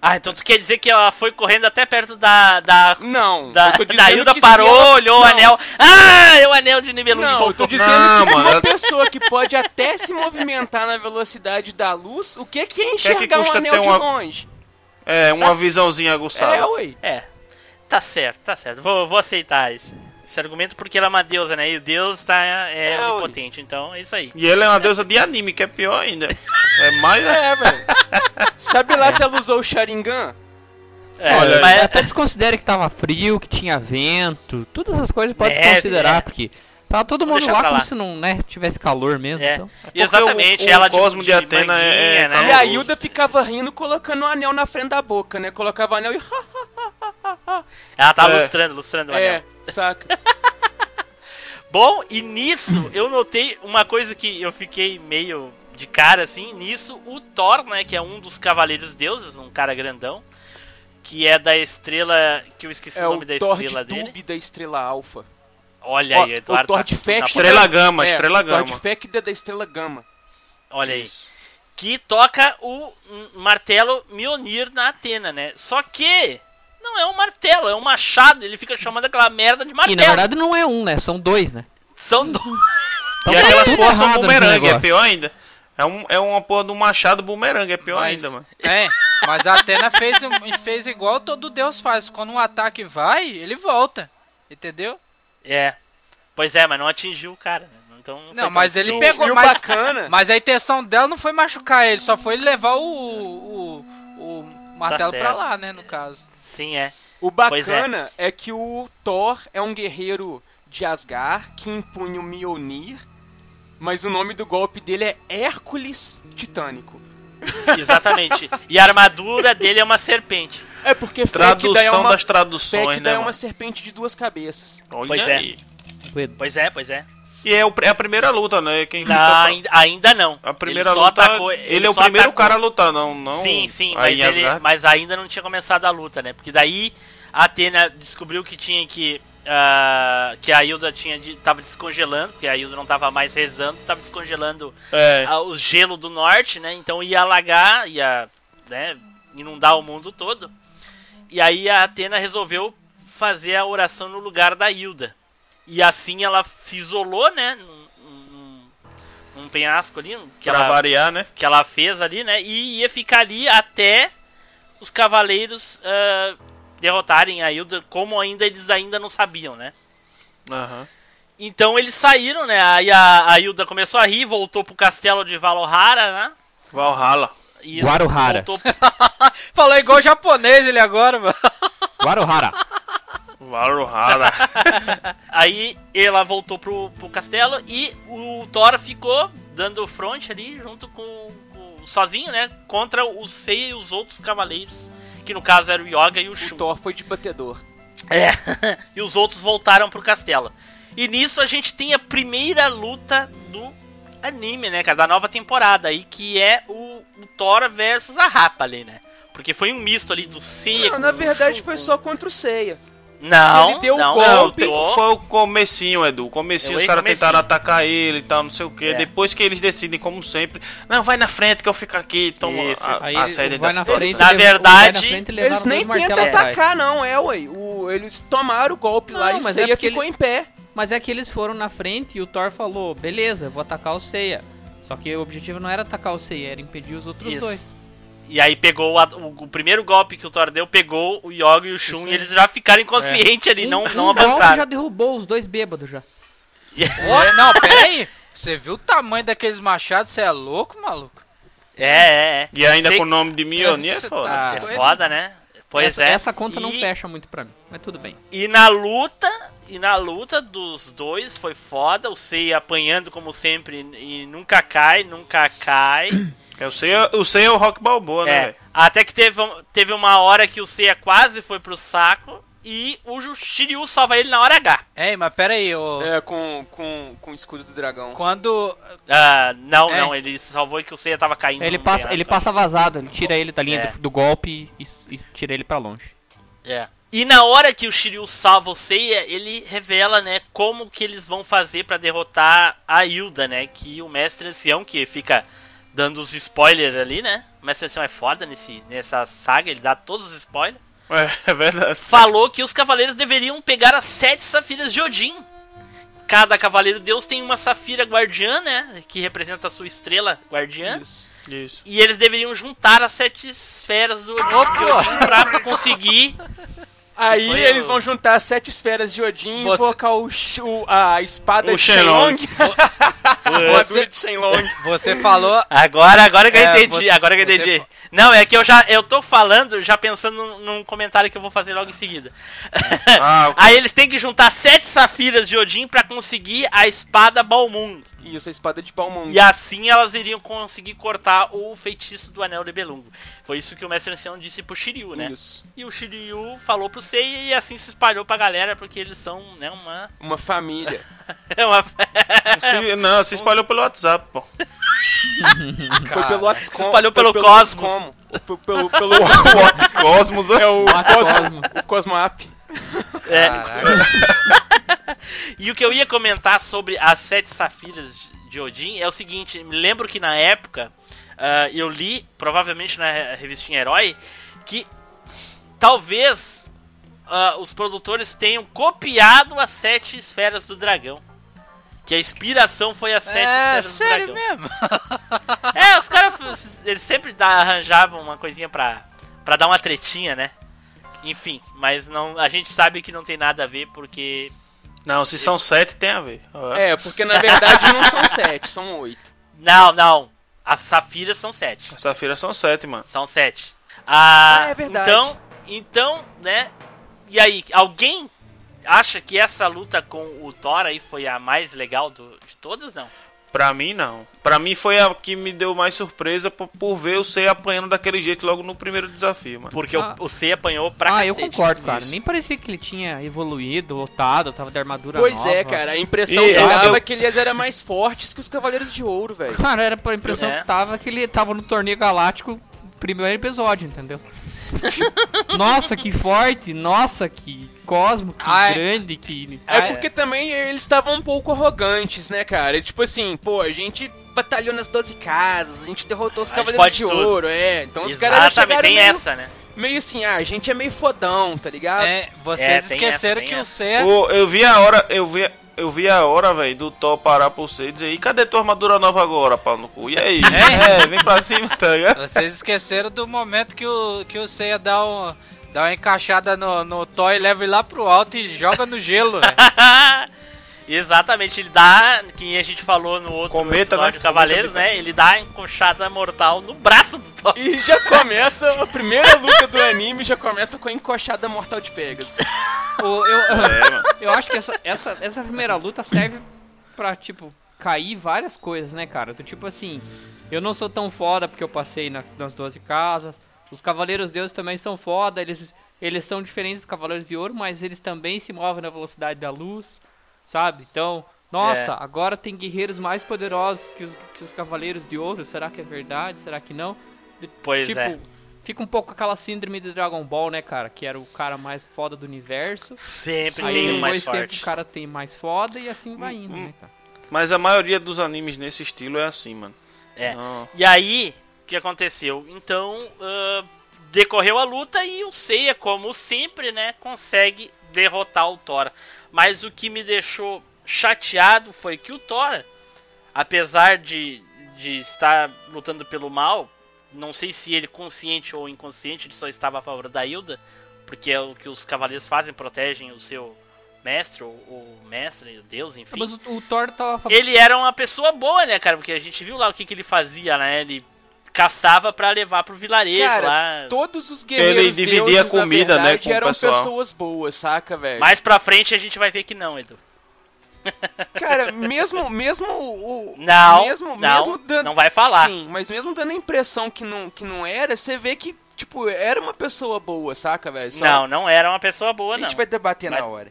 Speaker 1: Ah, então tu quer dizer que ela foi correndo até perto da. da.
Speaker 4: Não,
Speaker 1: Da,
Speaker 4: eu tô
Speaker 1: da Hilda
Speaker 4: que
Speaker 1: parou,
Speaker 4: ela-
Speaker 1: olhou o
Speaker 4: Não.
Speaker 1: anel. Ah, é o anel de Nibelung
Speaker 4: Não,
Speaker 1: voltou.
Speaker 4: tô dizendo
Speaker 3: Não,
Speaker 4: que
Speaker 3: mano,
Speaker 4: uma pessoa que pode até se movimentar na velocidade da luz, o que que é
Speaker 3: que
Speaker 4: enxergar um
Speaker 3: custa
Speaker 4: anel de
Speaker 3: uma-
Speaker 4: longe?
Speaker 3: É, uma
Speaker 1: Tá-
Speaker 3: visãozinha aguçada.
Speaker 4: É, ué.
Speaker 1: É, tá certo, tá certo. Vou, vou aceitar esse, esse argumento porque ela é uma deusa, né? E o deus tá, é,
Speaker 4: É,
Speaker 1: onipotente, então é isso aí.
Speaker 3: E ela é uma deusa de anime, que é pior ainda. É mais.
Speaker 4: É, velho. Sabe lá se ela usou o Sharingan?
Speaker 1: É,
Speaker 3: Olha,
Speaker 1: mas-
Speaker 2: Até desconsidere que tava frio, que tinha vento, todas essas coisas pode considerar,
Speaker 1: é.
Speaker 2: porque tava todo
Speaker 1: Vamos
Speaker 2: mundo lá como
Speaker 1: lá.
Speaker 2: se não né, tivesse calor mesmo.
Speaker 1: É,
Speaker 2: Então.
Speaker 1: exatamente,
Speaker 3: o- o
Speaker 1: ela de,
Speaker 3: cosmo de Atena é- é
Speaker 1: né?
Speaker 4: E a. Hilda ficava rindo colocando o anel na frente da boca, né? Colocava o anel e.
Speaker 1: Ela tava
Speaker 3: É.
Speaker 1: lustrando, lustrando o anel.
Speaker 4: É, saca?
Speaker 1: Bom, e nisso eu notei uma coisa que eu fiquei meio de cara assim. Nisso, o Thor, né, que é um dos cavaleiros deuses, um cara grandão, que é da estrela, que eu esqueci
Speaker 4: É
Speaker 1: o
Speaker 4: o
Speaker 1: nome da
Speaker 4: Thor
Speaker 1: estrela
Speaker 4: de
Speaker 1: dele.
Speaker 4: Da Estrela Alpha.
Speaker 1: Olha
Speaker 4: Ó,
Speaker 1: aí, Eduardo.
Speaker 4: o Thor
Speaker 1: tá.
Speaker 3: Estrela Gama,
Speaker 4: é,
Speaker 3: Estrela
Speaker 4: o Thor
Speaker 3: Gama.
Speaker 4: de Fecta da Estrela Gama.
Speaker 1: Olha aí. Que toca o hum, martelo Mjolnir na Atena, né? Só que não é um martelo, é um machado. Ele fica chamando aquela merda de
Speaker 2: E
Speaker 1: martelo.
Speaker 2: na verdade não é um, né? São dois, né?
Speaker 1: São dois.
Speaker 2: Então
Speaker 3: e
Speaker 2: tá
Speaker 3: aquelas porras são bumerangue, é pior ainda. É, um, é uma porra do machado bumerangue, é pior
Speaker 5: Mas-
Speaker 3: ainda, mano.
Speaker 5: É, mas a Atena fez, fez igual todo Deus faz. Quando um ataque vai, ele volta. Entendeu?
Speaker 1: É. Pois é, mas não atingiu o cara. né? Então não,
Speaker 5: mas ele pegou.
Speaker 4: O
Speaker 5: mas,
Speaker 4: bacana-
Speaker 5: mas a intenção dela não foi machucar ele, só foi levar o, o, o martelo
Speaker 1: Tá
Speaker 5: pra lá, né, no caso.
Speaker 1: Sim, é.
Speaker 4: O
Speaker 1: Pois
Speaker 4: bacana é. que o Thor é um guerreiro de Asgard que impunha o Mjolnir, mas o nome do golpe dele é Hércules Titânico.
Speaker 1: Exatamente. E a armadura dele é uma serpente.
Speaker 4: É porque
Speaker 3: Tradução
Speaker 4: é uma,
Speaker 3: das traduções, né,
Speaker 4: é uma serpente de duas cabeças.
Speaker 3: Olha
Speaker 1: Pois é.
Speaker 3: aí.
Speaker 1: Pois é, pois é.
Speaker 3: E é, o- é a primeira luta, né? Quem
Speaker 1: Não,
Speaker 3: luta-
Speaker 1: ainda, ainda não.
Speaker 3: A primeira
Speaker 1: ele só
Speaker 3: luta,
Speaker 1: atacou-
Speaker 3: ele, é o primeiro
Speaker 1: atacou.
Speaker 3: cara a lutar, não, não
Speaker 1: Sim, sim,
Speaker 3: aí
Speaker 1: mas, ele- mas ainda não tinha começado a luta, né? Porque daí a Atena descobriu que tinha que. ah, que a Hilda tinha de, tava descongelando, porque a Hilda não tava mais rezando, tava descongelando
Speaker 3: É,
Speaker 1: ah, o gelo do norte, né? Então ia alagar, ia né, inundar o mundo todo. E aí a Atena resolveu fazer a oração no lugar da Hilda. E assim ela se isolou, né? Num, num- penhasco ali, que
Speaker 3: pra
Speaker 1: ela,
Speaker 3: variar, né?
Speaker 1: que ela fez ali, né? E ia ficar ali até os cavaleiros ah, derrotarem a Hilda, como ainda eles ainda não sabiam, né?
Speaker 3: Aham.
Speaker 1: Então eles saíram, né? Aí a, a Hilda começou a rir, voltou pro castelo de Valhalla, né?
Speaker 3: Valhalla.
Speaker 1: E
Speaker 2: Guaruhara.
Speaker 1: voltou
Speaker 5: Falou igual japonês ele agora, mano.
Speaker 2: Guaruhara.
Speaker 3: Valhalla.
Speaker 1: Aí ela voltou pro, pro castelo e o Thor ficou dando front ali junto com, com- sozinho, né? Contra o Seiya e os outros cavaleiros, que no caso era o Yoga e o
Speaker 4: O
Speaker 1: Shun.
Speaker 4: Thor foi de batedor.
Speaker 1: É. e os outros voltaram pro castelo. E nisso a gente tem a primeira luta do anime, né, cara, da nova temporada aí, que é o, o Thor versus a Rapa ali, né? Porque foi um misto ali do Seiya
Speaker 4: Não,
Speaker 1: com
Speaker 4: na verdade foi só contra o Seiya.
Speaker 1: Não,
Speaker 4: Ele deu o
Speaker 1: não,
Speaker 4: golpe.
Speaker 1: não,
Speaker 3: foi o comecinho, Edu. O comecinho,
Speaker 1: Foi
Speaker 3: os caras tentaram atacar ele e tal, não sei o que.
Speaker 1: É.
Speaker 3: Depois que eles decidem, como sempre, não, vai na frente que eu fico aqui, toma
Speaker 1: Isso,
Speaker 3: a.
Speaker 2: Aí
Speaker 3: a
Speaker 2: vai
Speaker 3: da
Speaker 2: na frente.
Speaker 1: Na verdade,
Speaker 2: na frente
Speaker 4: Eles nem tentam atacar, não, é, ué. O, eles tomaram o golpe lá
Speaker 2: Não,
Speaker 4: e o
Speaker 2: mas é
Speaker 4: Seiya ficou
Speaker 2: ele-
Speaker 4: em pé.
Speaker 2: Mas é que eles foram na frente e o Thor falou, beleza, eu vou atacar o Seiya. Só que o objetivo não era atacar o Seiya, era impedir os outros
Speaker 1: Isso.
Speaker 2: dois.
Speaker 1: E aí pegou a- o, o primeiro golpe que o Thor deu, pegou o Yoga e o Shun
Speaker 2: Isso
Speaker 1: e eles já ficaram inconscientes ali,
Speaker 2: Um-
Speaker 1: não,
Speaker 2: um
Speaker 1: não
Speaker 2: golpe
Speaker 1: avançaram.
Speaker 2: já derrubou os dois bêbados já.
Speaker 5: Ó, não, pera aí. Você viu o tamanho daqueles machados? Você é louco, maluco?
Speaker 1: É, é, é.
Speaker 3: E ainda
Speaker 1: Sei-
Speaker 3: com o nome de Mjolnir é foda.
Speaker 1: Ah, é foda, né? Pois
Speaker 2: essa,
Speaker 1: é.
Speaker 2: essa conta não
Speaker 1: E-
Speaker 2: fecha muito pra mim, mas tudo bem.
Speaker 1: E na luta, e na luta dos dois foi foda, o Seiya apanhando como sempre e nunca cai, nunca cai.
Speaker 3: Eu sei, eu sei o Rock Balboa, né,
Speaker 1: É, até que teve, teve uma hora que o Seiya quase foi pro saco e o Shiryu salva ele na hora H.
Speaker 5: Ei, mas pera aí, ô.
Speaker 4: É, com, com, com o escudo do dragão.
Speaker 5: Quando.
Speaker 1: Ah, não,
Speaker 5: É.
Speaker 1: não, ele salvou que o Seiya tava caindo.
Speaker 2: Ele passa, ele passa vazado, ele tira ele da linha
Speaker 1: É.
Speaker 2: do, do golpe e, e tira ele pra longe.
Speaker 1: É. E na hora que o Shiryu salva o Seiya, ele revela, né, como que eles vão fazer pra derrotar a Hilda, né, que o Mestre Ancião, que fica dando os spoilers ali, né, o Mestre Ancião é foda nesse, nessa saga, ele dá todos os spoilers,
Speaker 3: É, é verdade.
Speaker 1: falou que os cavaleiros deveriam pegar as sete safiras de Odin. Cada cavaleiro deus tem uma safira guardiã, né, que representa a sua estrela guardiã.
Speaker 4: Isso.
Speaker 3: Isso.
Speaker 1: E eles deveriam juntar as sete esferas do Odin, de Odin pra conseguir
Speaker 4: Aí
Speaker 1: Foi
Speaker 4: eles
Speaker 1: o-
Speaker 4: vão juntar as sete esferas de Odin
Speaker 5: Você-
Speaker 4: e invocar o, o- a espada
Speaker 3: O
Speaker 4: de
Speaker 3: Shenlong.
Speaker 4: Shenlong. a armadura de Shenlong.
Speaker 5: Você falou.
Speaker 1: Agora, agora que eu
Speaker 5: É,
Speaker 1: entendi,
Speaker 5: você-
Speaker 1: agora que eu
Speaker 5: você
Speaker 1: entendi.
Speaker 5: fa-
Speaker 1: Não, é que eu já eu tô falando, já pensando num, comentário que eu vou fazer logo em seguida.
Speaker 3: Ah, ok.
Speaker 1: Aí eles têm que juntar sete safiras de Odin pra conseguir a espada Balmung.
Speaker 4: Isso, a espada de Balmung.
Speaker 1: E assim elas iriam conseguir cortar o feitiço do Anel de Belungo. Foi isso que o Mestre Ancião disse pro Shiryu, né?
Speaker 4: Isso.
Speaker 1: E o Shiryu falou pro Seiya e assim se espalhou pra galera, porque eles são, né, uma...
Speaker 4: Uma família.
Speaker 1: é uma...
Speaker 3: Se- não, se espalhou pelo WhatsApp, pô.
Speaker 4: Foi pelo WhatsApp.
Speaker 1: Se espalhou pelo
Speaker 4: pelo
Speaker 1: Cosmos.
Speaker 4: Como? Foi pelo, pelo
Speaker 3: Cosmos,
Speaker 4: é o
Speaker 2: Cosmo.
Speaker 4: Cosmo, o Cosmo App.
Speaker 1: É. E o que eu ia comentar sobre as sete safiras de Odin é o seguinte: me lembro que na época ah, eu li, provavelmente na re- revistinha Herói, que talvez ah, os produtores tenham copiado as sete esferas do dragão. Que a inspiração foi as sete
Speaker 5: É,
Speaker 1: esferas do
Speaker 5: sério
Speaker 1: dragão.
Speaker 5: mesmo?
Speaker 1: É, os caras eles sempre arranjavam uma coisinha pra, pra dar uma tretinha, né? Enfim, mas não, a gente sabe que não tem nada a ver porque
Speaker 3: Não, se são sete, tem a ver.
Speaker 4: É, porque na verdade não são sete, são oito.
Speaker 1: Não, não. As safiras são sete.
Speaker 3: Safira são sete, mano.
Speaker 1: São sete. Ah,
Speaker 4: Ah, é verdade.
Speaker 1: Então, então, né? E aí, alguém acha que essa luta com o Thor aí foi a mais legal do- de todas? Não.
Speaker 3: Pra mim, não. Pra mim foi a que me deu mais surpresa por, por ver o Sei apanhando daquele jeito logo no primeiro desafio, mano.
Speaker 1: Porque
Speaker 2: Ah.
Speaker 1: o, o C apanhou pra
Speaker 2: ah, eu
Speaker 1: cacete.
Speaker 2: concordo, cara.
Speaker 3: Isso.
Speaker 2: Nem parecia que ele tinha evoluído, lotado, tava de armadura
Speaker 4: Pois
Speaker 2: nova.
Speaker 4: é, cara, a impressão
Speaker 3: E
Speaker 4: que
Speaker 3: eu-
Speaker 4: dava
Speaker 3: eu-
Speaker 4: é que eles eram mais fortes que os Cavaleiros de Ouro, velho.
Speaker 2: Cara, era a impressão
Speaker 1: É.
Speaker 2: que tava que ele tava no torneio galáctico, primeiro episódio, entendeu? nossa, que forte! Nossa, que cosmo, que
Speaker 5: Ai.
Speaker 2: grande, que.
Speaker 4: É porque também eles estavam um pouco arrogantes, né, cara? Tipo assim, pô, a gente batalhou nas 12 casas, a gente derrotou os Cavaleiros
Speaker 1: pode
Speaker 4: de
Speaker 1: tudo.
Speaker 4: Ouro, é. Então os caras já chegaram
Speaker 1: tem
Speaker 4: meio,
Speaker 1: essa, né?
Speaker 4: meio assim, ah, a gente é meio fodão, tá ligado?
Speaker 5: É, vocês
Speaker 1: É,
Speaker 5: esqueceram
Speaker 1: essa,
Speaker 5: que o
Speaker 1: essa.
Speaker 5: Seiya...
Speaker 3: Pô, eu vi a hora, eu vi, eu vi a hora, velho, do Thor parar por você e dizer, e cadê tua armadura nova agora, pau no cu? E aí?
Speaker 5: É?
Speaker 3: É, vem pra cima, tá ligado?
Speaker 5: Vocês esqueceram do momento que o, que o Seiya dá, um, dá uma encaixada no, no Thor e leva ele lá pro alto e joga no gelo, né?
Speaker 1: Exatamente, ele dá, que a gente falou no outro
Speaker 3: Cometa,
Speaker 1: episódio
Speaker 3: né?
Speaker 1: Cavaleiros,
Speaker 3: Cometa
Speaker 1: né? Ele dá a encoxada mortal no braço do Thor.
Speaker 4: E já começa, a primeira luta do anime já começa com a encoxada mortal de Pegasus.
Speaker 2: O- eu,
Speaker 3: É,
Speaker 2: eu acho que essa, essa, essa primeira luta serve pra, tipo, cair várias coisas, né, cara? Do tipo assim, eu não sou tão foda porque eu passei nas, nas 12 casas. Os Cavaleiros Deuses também são foda, eles, eles são diferentes dos Cavaleiros de Ouro, mas eles também se movem na velocidade da luz, sabe? Então, nossa,
Speaker 1: É.
Speaker 2: agora tem guerreiros mais poderosos que os, que os Cavaleiros de Ouro. Será que é verdade? Será que não? De-
Speaker 1: Pois
Speaker 2: tipo,
Speaker 1: é.
Speaker 2: fica um pouco aquela síndrome de Dragon Ball, né, cara? Que era o cara mais foda do universo.
Speaker 1: Sempre
Speaker 2: Aí
Speaker 1: tem um
Speaker 2: depois
Speaker 1: mais
Speaker 2: tempo
Speaker 1: forte.
Speaker 2: o cara tem mais foda e assim vai indo,
Speaker 3: Hum,
Speaker 2: né, cara?
Speaker 3: Mas a maioria dos animes nesse estilo é assim, mano.
Speaker 1: É.
Speaker 3: Não.
Speaker 1: E aí, o que aconteceu? Então, ah, decorreu a luta e o Seiya, como sempre, né, consegue derrotar o Thor. Mas o que me deixou chateado foi que o Thor, apesar de, de estar lutando pelo mal, não sei se ele consciente ou inconsciente, ele só estava a favor da Hilda, porque é o que os cavaleiros fazem, protegem o seu mestre, ou, ou mestre, Deus, enfim.
Speaker 2: Mas o, o Thor tava
Speaker 1: Ele era uma pessoa boa, né, cara? Porque a gente viu lá o que, que ele fazia, né? Ele caçava pra levar pro vilarejo
Speaker 4: Cara,
Speaker 1: lá.
Speaker 4: Todos os guerreiros
Speaker 3: Ele dividia
Speaker 4: deuses,
Speaker 3: a comida,
Speaker 4: na
Speaker 3: né,
Speaker 4: verdade,
Speaker 3: com
Speaker 4: eram
Speaker 3: pessoal.
Speaker 4: pessoas boas, saca, velho?
Speaker 1: Mais pra frente a gente vai ver que não, Edu.
Speaker 4: Cara, mesmo, mesmo o...
Speaker 1: Não,
Speaker 4: mesmo,
Speaker 1: não,
Speaker 4: mesmo dando,
Speaker 1: não vai falar.
Speaker 4: Sim, mas mesmo dando a impressão que não, que não era, você vê que, tipo, era uma pessoa boa, saca, velho? Só-
Speaker 1: Não, não era uma pessoa boa,
Speaker 4: A gente
Speaker 1: não.
Speaker 4: vai debater
Speaker 1: Mas-
Speaker 4: na hora.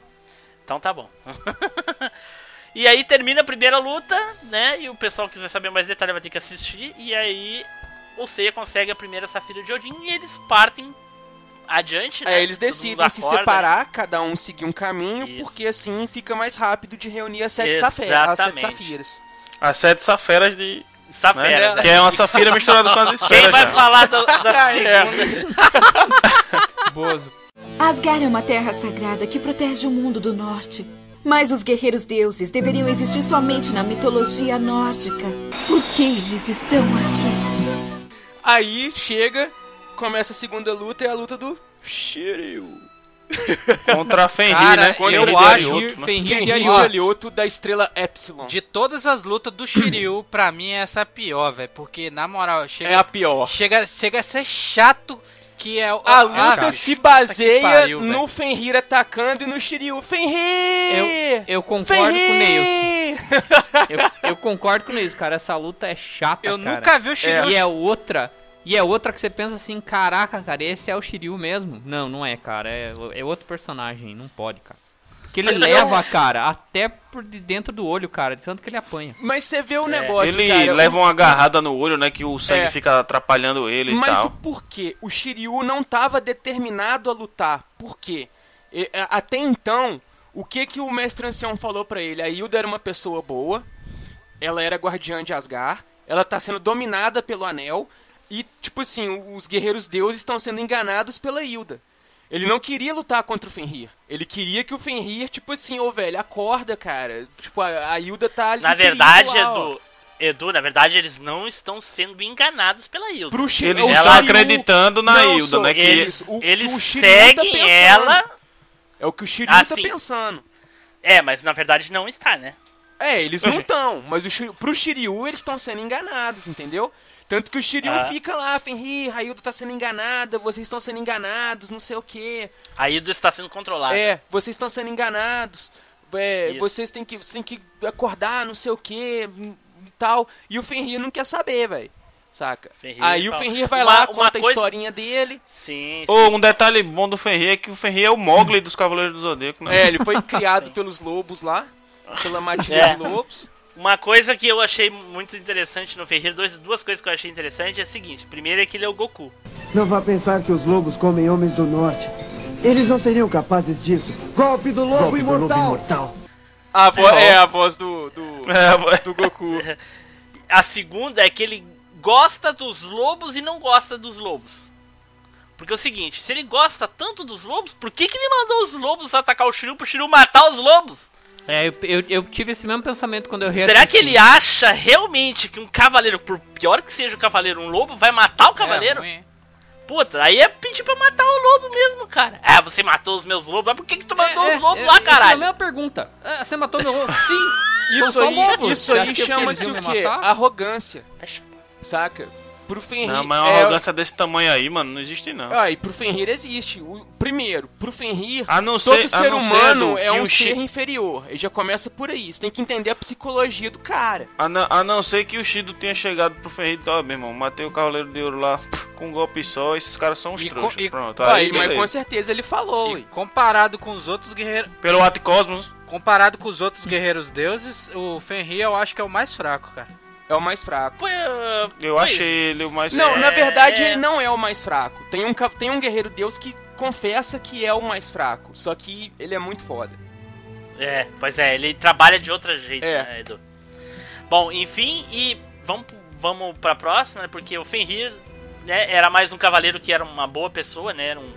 Speaker 1: Então tá bom. e aí termina a primeira luta, né? E o pessoal que quiser saber mais detalhes vai ter que assistir. E aí o Seiya consegue a primeira Safira de Odin e eles partem adiante, né?
Speaker 4: É, eles decidem se
Speaker 1: acorda,
Speaker 4: separar, cada um seguir um caminho,
Speaker 1: Isso.
Speaker 4: porque assim fica mais rápido de reunir as sete, safe- as sete safiras.
Speaker 3: As sete saferas de.
Speaker 1: né? Safira,
Speaker 3: né?
Speaker 1: né?
Speaker 3: Que é uma safira misturada com as esferas.
Speaker 1: Quem vai
Speaker 3: já.
Speaker 1: falar da, da
Speaker 3: É.
Speaker 1: segunda?
Speaker 2: Bozo.
Speaker 11: Asgard é uma terra sagrada que protege o mundo do norte. Mas os guerreiros deuses deveriam existir somente na mitologia nórdica. Por que eles estão aqui?
Speaker 4: Aí chega, começa a segunda luta, é a luta do Shiryu.
Speaker 3: Contra a Fenrir,
Speaker 5: Cara,
Speaker 3: né?
Speaker 5: eu acho-
Speaker 3: né?
Speaker 2: Fenrir de Arioto.
Speaker 4: Alioto da estrela Epsilon.
Speaker 5: De todas as lutas do Shiryu, pra mim essa é a pior, velho. Porque, na moral, chega,
Speaker 4: É a pior.
Speaker 5: chega, chega a ser chato que é o-
Speaker 4: A
Speaker 5: ah,
Speaker 4: luta
Speaker 5: cara,
Speaker 4: se baseia
Speaker 5: pariu,
Speaker 4: no. Fenrir atacando e no Shiryu. Fenrir!
Speaker 2: Eu concordo com o Neilson. Eu, eu concordo com isso, cara. Essa luta é chata,
Speaker 5: Eu
Speaker 2: cara.
Speaker 5: nunca vi o Shiryu.
Speaker 2: E é outra. E é outra que você pensa assim, caraca, cara, esse é o Shiryu mesmo. Não, não é, cara. É, é outro personagem, não pode, cara. Que ele leva,
Speaker 4: não-
Speaker 2: cara, até por de dentro do olho, cara, de tanto que ele apanha.
Speaker 4: Mas você vê o
Speaker 1: É.
Speaker 4: negócio,
Speaker 3: Ele
Speaker 4: cara.
Speaker 3: leva uma agarrada no olho, né? Que o sangue
Speaker 4: É.
Speaker 3: fica atrapalhando ele e
Speaker 4: Mas
Speaker 3: tal.
Speaker 4: o porquê? O Shiryu não estava determinado a lutar. Por quê? E, até então, o que que o mestre ancião falou pra ele? A Hilda era uma pessoa boa, ela era guardiã de Asgard, ela tá sendo dominada pelo anel e, tipo assim, os guerreiros deuses estão sendo enganados pela Hilda. Ele não queria lutar contra o Fenrir. Ele queria que o Fenrir, tipo assim, ô velho, acorda, cara. Tipo, a, a Hilda tá ali.
Speaker 1: Na verdade,
Speaker 4: lá, ó.
Speaker 1: Edu, Edu, na verdade, eles não estão sendo enganados pela Hilda.
Speaker 4: Pro Shiryu,
Speaker 3: Eles estão
Speaker 4: Shiryu-
Speaker 3: acreditando na
Speaker 4: Não,
Speaker 3: Hilda, né? Que
Speaker 1: eles
Speaker 4: o-
Speaker 1: eles
Speaker 4: o tá
Speaker 1: seguem
Speaker 4: pensando.
Speaker 1: ela.
Speaker 4: É o que o Shiryu tá
Speaker 1: sim.
Speaker 4: pensando.
Speaker 1: É, mas na verdade não está, né?
Speaker 4: É, eles não estão, mas o Shiryu, pro Shiryu eles estão sendo enganados, entendeu? Tanto que o Shiryu
Speaker 1: Ah.
Speaker 4: fica lá, Fenrir, a Hilda tá sendo enganada, vocês estão sendo enganados, não sei o quê.
Speaker 1: A Hilda está sendo controlada.
Speaker 4: É, vocês estão sendo enganados, é, vocês têm que, vocês têm que acordar, não sei o quê, e tal. E o Fenrir não quer saber, velho. Saca?
Speaker 1: Fenrir
Speaker 4: Aí o
Speaker 1: fala-
Speaker 4: Fenrir vai
Speaker 1: Uma-
Speaker 4: lá,
Speaker 1: uma
Speaker 4: conta
Speaker 1: coisa-
Speaker 4: a historinha dele.
Speaker 1: Sim, sim.
Speaker 3: Ô, um detalhe bom do Fenrir é que o Fenrir é o Mogli dos Cavaleiros do Zodíaco, né?
Speaker 4: É, ele foi criado pelos lobos lá, pela matilha
Speaker 1: É.
Speaker 4: de lobos.
Speaker 1: Uma coisa que eu achei muito interessante no Ferreira, dois, duas coisas que eu achei interessante é a seguinte: primeiro é que ele é o Goku.
Speaker 12: Não vá pensar que os lobos comem homens do norte. Eles não seriam capazes disso. Golpe do lobo, imortal.
Speaker 4: A vo-
Speaker 1: Bom.
Speaker 4: é a voz do, do,
Speaker 3: É,
Speaker 4: do Goku.
Speaker 1: A segunda é que ele gosta dos lobos e não gosta dos lobos. Porque é o seguinte, se ele gosta tanto dos lobos, por que, que ele mandou os lobos atacar o Shiryu pro Shiryu matar os lobos?
Speaker 2: É, eu, eu, eu tive esse mesmo pensamento quando eu reassisti.
Speaker 1: Será que ele acha realmente que um cavaleiro, por pior que seja o cavaleiro, um lobo, vai matar o cavaleiro?
Speaker 5: ruim, hein?
Speaker 1: Puta, aí é pedir pra matar o lobo mesmo, cara. Ah, você matou os meus lobos, mas por que, que tu mandou
Speaker 2: É,
Speaker 1: os lobos
Speaker 2: é,
Speaker 1: lá,
Speaker 2: essa É a
Speaker 1: caralho?
Speaker 2: mesma pergunta. É, você matou meu lobo? Sim.
Speaker 4: Isso
Speaker 2: só
Speaker 4: aí, isso aí
Speaker 2: é
Speaker 4: chama-se o quê? Arrogância. Saca? Pro Fenrir.
Speaker 3: Não, mas uma
Speaker 4: é-
Speaker 3: arrogância desse tamanho aí, mano, não existe não.
Speaker 4: Ah, e pro Fenrir existe. O, primeiro, pro Fenrir,
Speaker 3: A não
Speaker 4: todo
Speaker 3: ser, a
Speaker 4: ser humano é um ser inferior. Ele já começa por aí. Você tem que entender a psicologia do cara.
Speaker 3: A não, a não ser que o Shido tenha chegado pro Fenrir e ó, meu irmão, matei o Cavaleiro de Ouro lá com um golpe só, esses caras são uns
Speaker 5: E com-
Speaker 3: trouxas.
Speaker 5: e-
Speaker 3: Pronto,
Speaker 4: Ah,
Speaker 3: aí
Speaker 4: mas com certeza ele falou.
Speaker 5: E
Speaker 4: ué.
Speaker 5: comparado com os outros guerreiros,
Speaker 3: Pelo Atcosmos,
Speaker 5: comparado com os outros guerreiros deuses, o Fenrir eu acho que é o mais fraco, cara.
Speaker 4: É o mais fraco.
Speaker 1: Pô, eu,
Speaker 3: eu
Speaker 1: pois-
Speaker 3: achei ele o mais...
Speaker 4: Não,
Speaker 1: É,
Speaker 4: na verdade
Speaker 1: é.
Speaker 4: ele não é o mais fraco. Tem um, tem um guerreiro deus que confessa que é o mais fraco. Só que ele é muito foda.
Speaker 1: É, pois é, ele trabalha de outro jeito,
Speaker 4: É.
Speaker 1: né, Edu? Bom, enfim, e vamos, vamos pra próxima, né? Porque o Fenrir né, era mais um cavaleiro que era uma boa pessoa, né? Era um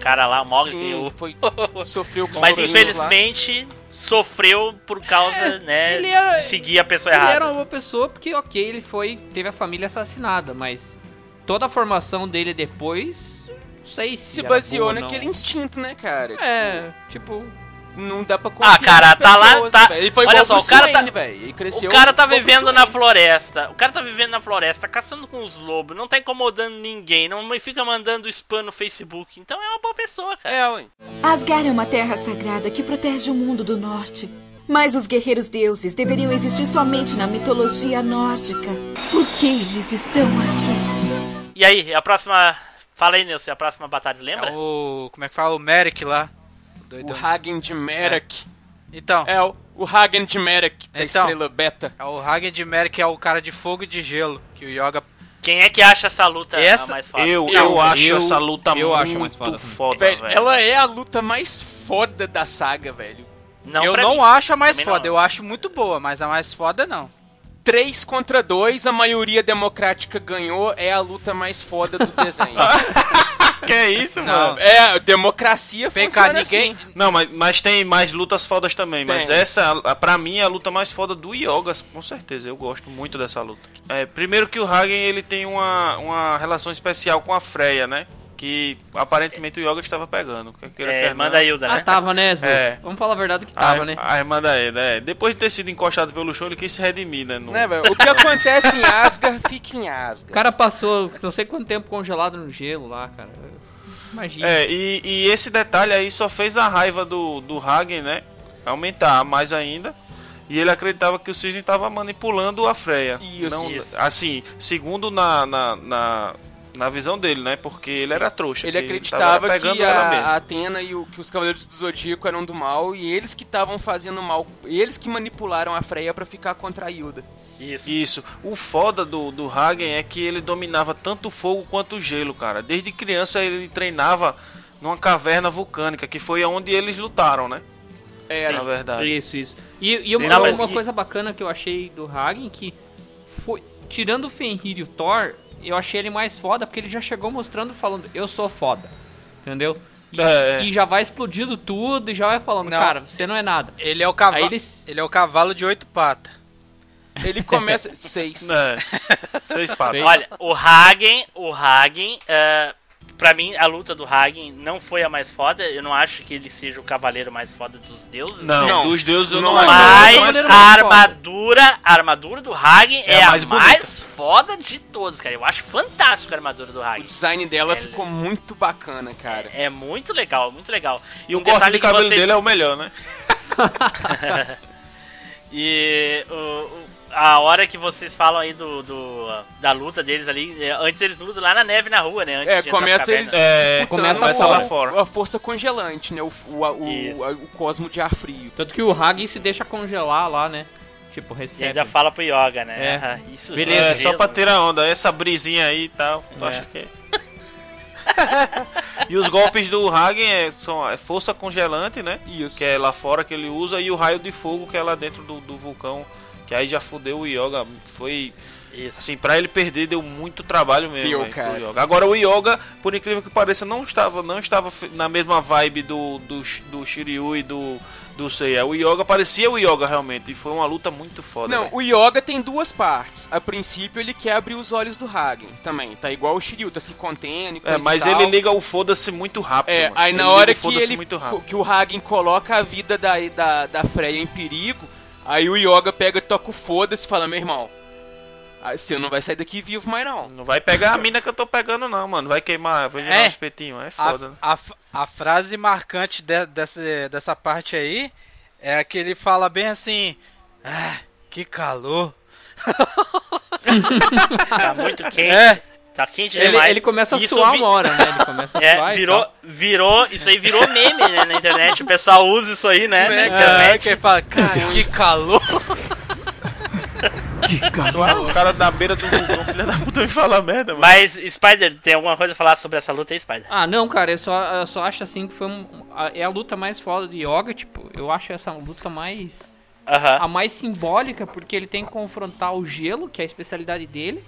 Speaker 1: cara lá, o Mogli,
Speaker 4: Sim, foi, sofreu com
Speaker 1: Mas infelizmente sofreu por causa, né,
Speaker 2: ele era-
Speaker 1: de seguir a pessoa
Speaker 2: Ele
Speaker 1: errada.
Speaker 2: era uma pessoa porque, ok, ele foi. teve a família assassinada, mas toda a formação dele depois. Não sei se.
Speaker 4: Se baseou naquele instinto, né, cara?
Speaker 2: É, tipo.
Speaker 4: Não dá pra
Speaker 1: Ah, cara, tá lá,
Speaker 4: pessoas,
Speaker 1: tá-
Speaker 4: velho. Ele foi
Speaker 1: olha só, o cara tá-.
Speaker 4: Ele cresceu
Speaker 1: O cara tá vivendo na floresta. O cara tá vivendo na floresta, caçando com os lobos, não tá incomodando ninguém, não fica mandando spam no Facebook. Então é uma boa pessoa, cara.
Speaker 4: É, ué.
Speaker 11: Asgard é uma terra sagrada que protege o mundo do norte. Mas os guerreiros deuses deveriam existir somente na mitologia nórdica. Por que eles estão aqui?
Speaker 1: E aí, a próxima. Fala aí, Nilson, a próxima batalha, lembra?
Speaker 5: É o. Como é que fala? O Merrick lá. O
Speaker 4: O. Hagen de Merrick.
Speaker 5: Então,
Speaker 4: É, o, o Hagen de Merrick, da
Speaker 5: Então.
Speaker 4: estrela beta.
Speaker 5: é o Hagen de Merrick é o cara de fogo e de gelo. Que o Yoga.
Speaker 1: Quem é que acha essa luta
Speaker 5: Essa-
Speaker 1: a mais fácil?
Speaker 3: Eu,
Speaker 2: Não,
Speaker 3: eu acho
Speaker 2: eu-
Speaker 3: essa luta
Speaker 2: eu
Speaker 3: muito
Speaker 2: acho mais foda.
Speaker 3: foda,
Speaker 4: Velho,
Speaker 3: velho.
Speaker 4: ela é a luta mais foda da saga, velho.
Speaker 1: Não,
Speaker 5: eu não
Speaker 1: mim.
Speaker 5: acho a mais
Speaker 1: Também
Speaker 5: foda,
Speaker 1: não.
Speaker 5: eu acho muito boa, mas a mais foda não.
Speaker 4: 3 contra 2, a maioria democrática ganhou, é a luta mais foda do desenho.
Speaker 3: Que é isso,
Speaker 5: Não.
Speaker 3: mano?
Speaker 4: é, democracia
Speaker 5: Vem
Speaker 4: funciona
Speaker 5: cá, ninguém.
Speaker 4: assim.
Speaker 3: Não, mas, mas tem mais lutas fodas também. Mas
Speaker 4: Tem.
Speaker 3: essa, a- pra mim, é a luta mais foda do Yogas, com certeza. Eu gosto muito dessa luta. É, primeiro que o Hagen ele tem uma, uma relação especial com a Freya, né? Que aparentemente o Yoga estava pegando. Quer queira,
Speaker 1: É, manda
Speaker 3: não.
Speaker 1: a Hilda,
Speaker 2: Ah,
Speaker 1: né?
Speaker 2: tava, né, Zu?
Speaker 3: É.
Speaker 2: Vamos falar a verdade que
Speaker 3: A,
Speaker 2: tava, né?
Speaker 3: a irmã da ele, é. Depois de ter sido encostado pelo chão, ele quis se redimir, né? No-
Speaker 4: Né? O que acontece em Asgard, fica em
Speaker 2: O
Speaker 4: Asgard.
Speaker 2: cara passou não sei quanto tempo congelado no gelo lá, cara. Imagina.
Speaker 3: É, e, e esse detalhe aí só fez a raiva do, do Hagen, né? Aumentar mais ainda. E ele acreditava que o Cisne estava manipulando a Freya.
Speaker 4: Isso.
Speaker 3: Não,
Speaker 1: Isso.
Speaker 3: Assim, segundo na, na, na, na visão dele, né? Porque ele era trouxa.
Speaker 4: Ele
Speaker 3: que
Speaker 4: acreditava que a, a Atena e o, que os Cavaleiros do Zodíaco eram do mal e eles que estavam fazendo mal, eles que manipularam a Freya pra ficar contra a Hilda.
Speaker 1: Isso.
Speaker 3: Isso. O foda do, do Hagen é que ele dominava tanto o fogo quanto o gelo, cara. Desde criança ele treinava numa caverna vulcânica, que foi onde eles lutaram, né?
Speaker 4: Era.
Speaker 3: Na verdade.
Speaker 2: Isso, isso. E, e uma, uma coisa bacana que eu achei do Hagen que foi tirando o Fenrir e o Thor, eu achei ele mais foda porque ele já chegou mostrando falando eu sou foda. Entendeu? E,
Speaker 3: É, é.
Speaker 2: e já vai explodindo tudo e já vai falando,
Speaker 5: Não.
Speaker 2: cara, você não é nada.
Speaker 5: Ele é o cavalo.
Speaker 2: Aí eles
Speaker 5: Ele é o cavalo de oito patas.
Speaker 4: Ele começa. Seis.
Speaker 3: É. Seis patas.
Speaker 1: Olha, o Hagen, o Hagen, é, pra mim a luta do Hagen não foi a mais foda. Eu não acho que ele seja o cavaleiro mais foda dos deuses.
Speaker 3: Não,
Speaker 4: Não.
Speaker 3: dos deuses eu
Speaker 4: Não
Speaker 3: não,
Speaker 4: é.
Speaker 3: acho.
Speaker 1: Mas a
Speaker 2: mais foda.
Speaker 1: armadura, a armadura do Hagen
Speaker 3: É
Speaker 1: é,
Speaker 3: a
Speaker 1: a
Speaker 3: mais
Speaker 1: mais,
Speaker 3: bonita.
Speaker 1: foda de todas, cara. Eu acho fantástico a armadura do
Speaker 4: O
Speaker 1: Hagen.
Speaker 4: design dela
Speaker 1: Ele-
Speaker 4: ficou muito bacana, cara.
Speaker 1: É muito legal, muito legal.
Speaker 3: E o
Speaker 1: Um
Speaker 3: corte
Speaker 1: detalhe
Speaker 3: de cabelo
Speaker 1: vocês-
Speaker 3: dele é o melhor, né?
Speaker 1: E o- o- a hora que vocês falam aí do, do- da luta deles ali, é, antes eles lutam lá na neve na rua, né? Antes
Speaker 4: É, começa eles
Speaker 3: É, começa lá fora.
Speaker 4: a força congelante, né? O, o, o, o, cosmo de ar frio.
Speaker 2: Tanto que o Hagen se deixa congelar lá, né? Tipo,
Speaker 1: E
Speaker 2: recebe.
Speaker 1: ainda fala pro Yoga, né?
Speaker 2: É.
Speaker 1: Ah, Isso
Speaker 2: Beleza,
Speaker 3: É,
Speaker 1: gelo,
Speaker 3: só pra
Speaker 1: né?
Speaker 3: tirar onda, essa brisinha aí e tal. Tu
Speaker 1: É.
Speaker 3: acha que é? e os golpes do Hagen é, são é força congelante, né?
Speaker 4: Isso.
Speaker 3: Que é lá fora que ele usa, e o raio de fogo que é lá dentro do, do vulcão. Que aí já fudeu o Yoga. Foi.
Speaker 1: Isso.
Speaker 3: Assim, pra ele perder deu muito trabalho mesmo.
Speaker 4: Deu.
Speaker 3: Yoga. Agora o Yoga, por incrível que pareça, não estava, não estava na mesma vibe do, do, do Shiryu e do, do Seiya. O Yoga parecia o Yoga realmente. E foi uma luta muito foda.
Speaker 4: Não,
Speaker 3: velho.
Speaker 4: o Yoga tem duas partes. A princípio ele quer abrir os olhos do Hagen também. Tá igual o Shiryu, tá se contendo e
Speaker 3: É,
Speaker 4: coisa
Speaker 3: mas
Speaker 4: e tal.
Speaker 3: ele liga o foda-se muito rápido.
Speaker 4: É,
Speaker 3: mano.
Speaker 4: aí
Speaker 3: Ele
Speaker 4: na
Speaker 3: liga
Speaker 4: hora
Speaker 3: o
Speaker 4: que
Speaker 3: foda-se
Speaker 4: ele
Speaker 3: muito rápido.
Speaker 4: que o Hagen coloca a vida da, da, da Freya em perigo, aí o Yoga pega, toca o foda-se e fala, meu irmão, você não vai sair daqui vivo mais não.
Speaker 3: Não vai pegar a mina que eu tô pegando, não, mano. Vai queimar, vai virar
Speaker 5: É.
Speaker 3: um espetinho. É
Speaker 5: A,
Speaker 3: foda. né?
Speaker 5: a, a frase marcante de- dessa, dessa parte aí é a que ele fala bem assim: Ah, que calor.
Speaker 1: Tá muito quente.
Speaker 5: É,
Speaker 1: Tá quente
Speaker 2: Ele,
Speaker 1: demais.
Speaker 2: ele começa a
Speaker 1: Isso
Speaker 2: suar
Speaker 1: vi-
Speaker 2: uma hora, né? Ele começa a suar
Speaker 1: É,
Speaker 2: e
Speaker 1: virou, virou, isso aí virou meme né, na internet. O pessoal usa isso aí, né? Na
Speaker 5: é,
Speaker 1: internet.
Speaker 5: que ele fala: Cara, que calor.
Speaker 3: O cara da beira do vulcão, filha da puta, me fala merda, mano.
Speaker 1: Mas, Spider, tem alguma coisa a falar sobre essa luta aí, Spider?
Speaker 2: Ah, não, cara, eu só, eu só acho assim que foi um, a- é a luta mais foda de Yoga, tipo, eu acho essa luta mais
Speaker 1: Aham.
Speaker 2: a mais simbólica porque ele tem que confrontar o gelo, que é a especialidade dele.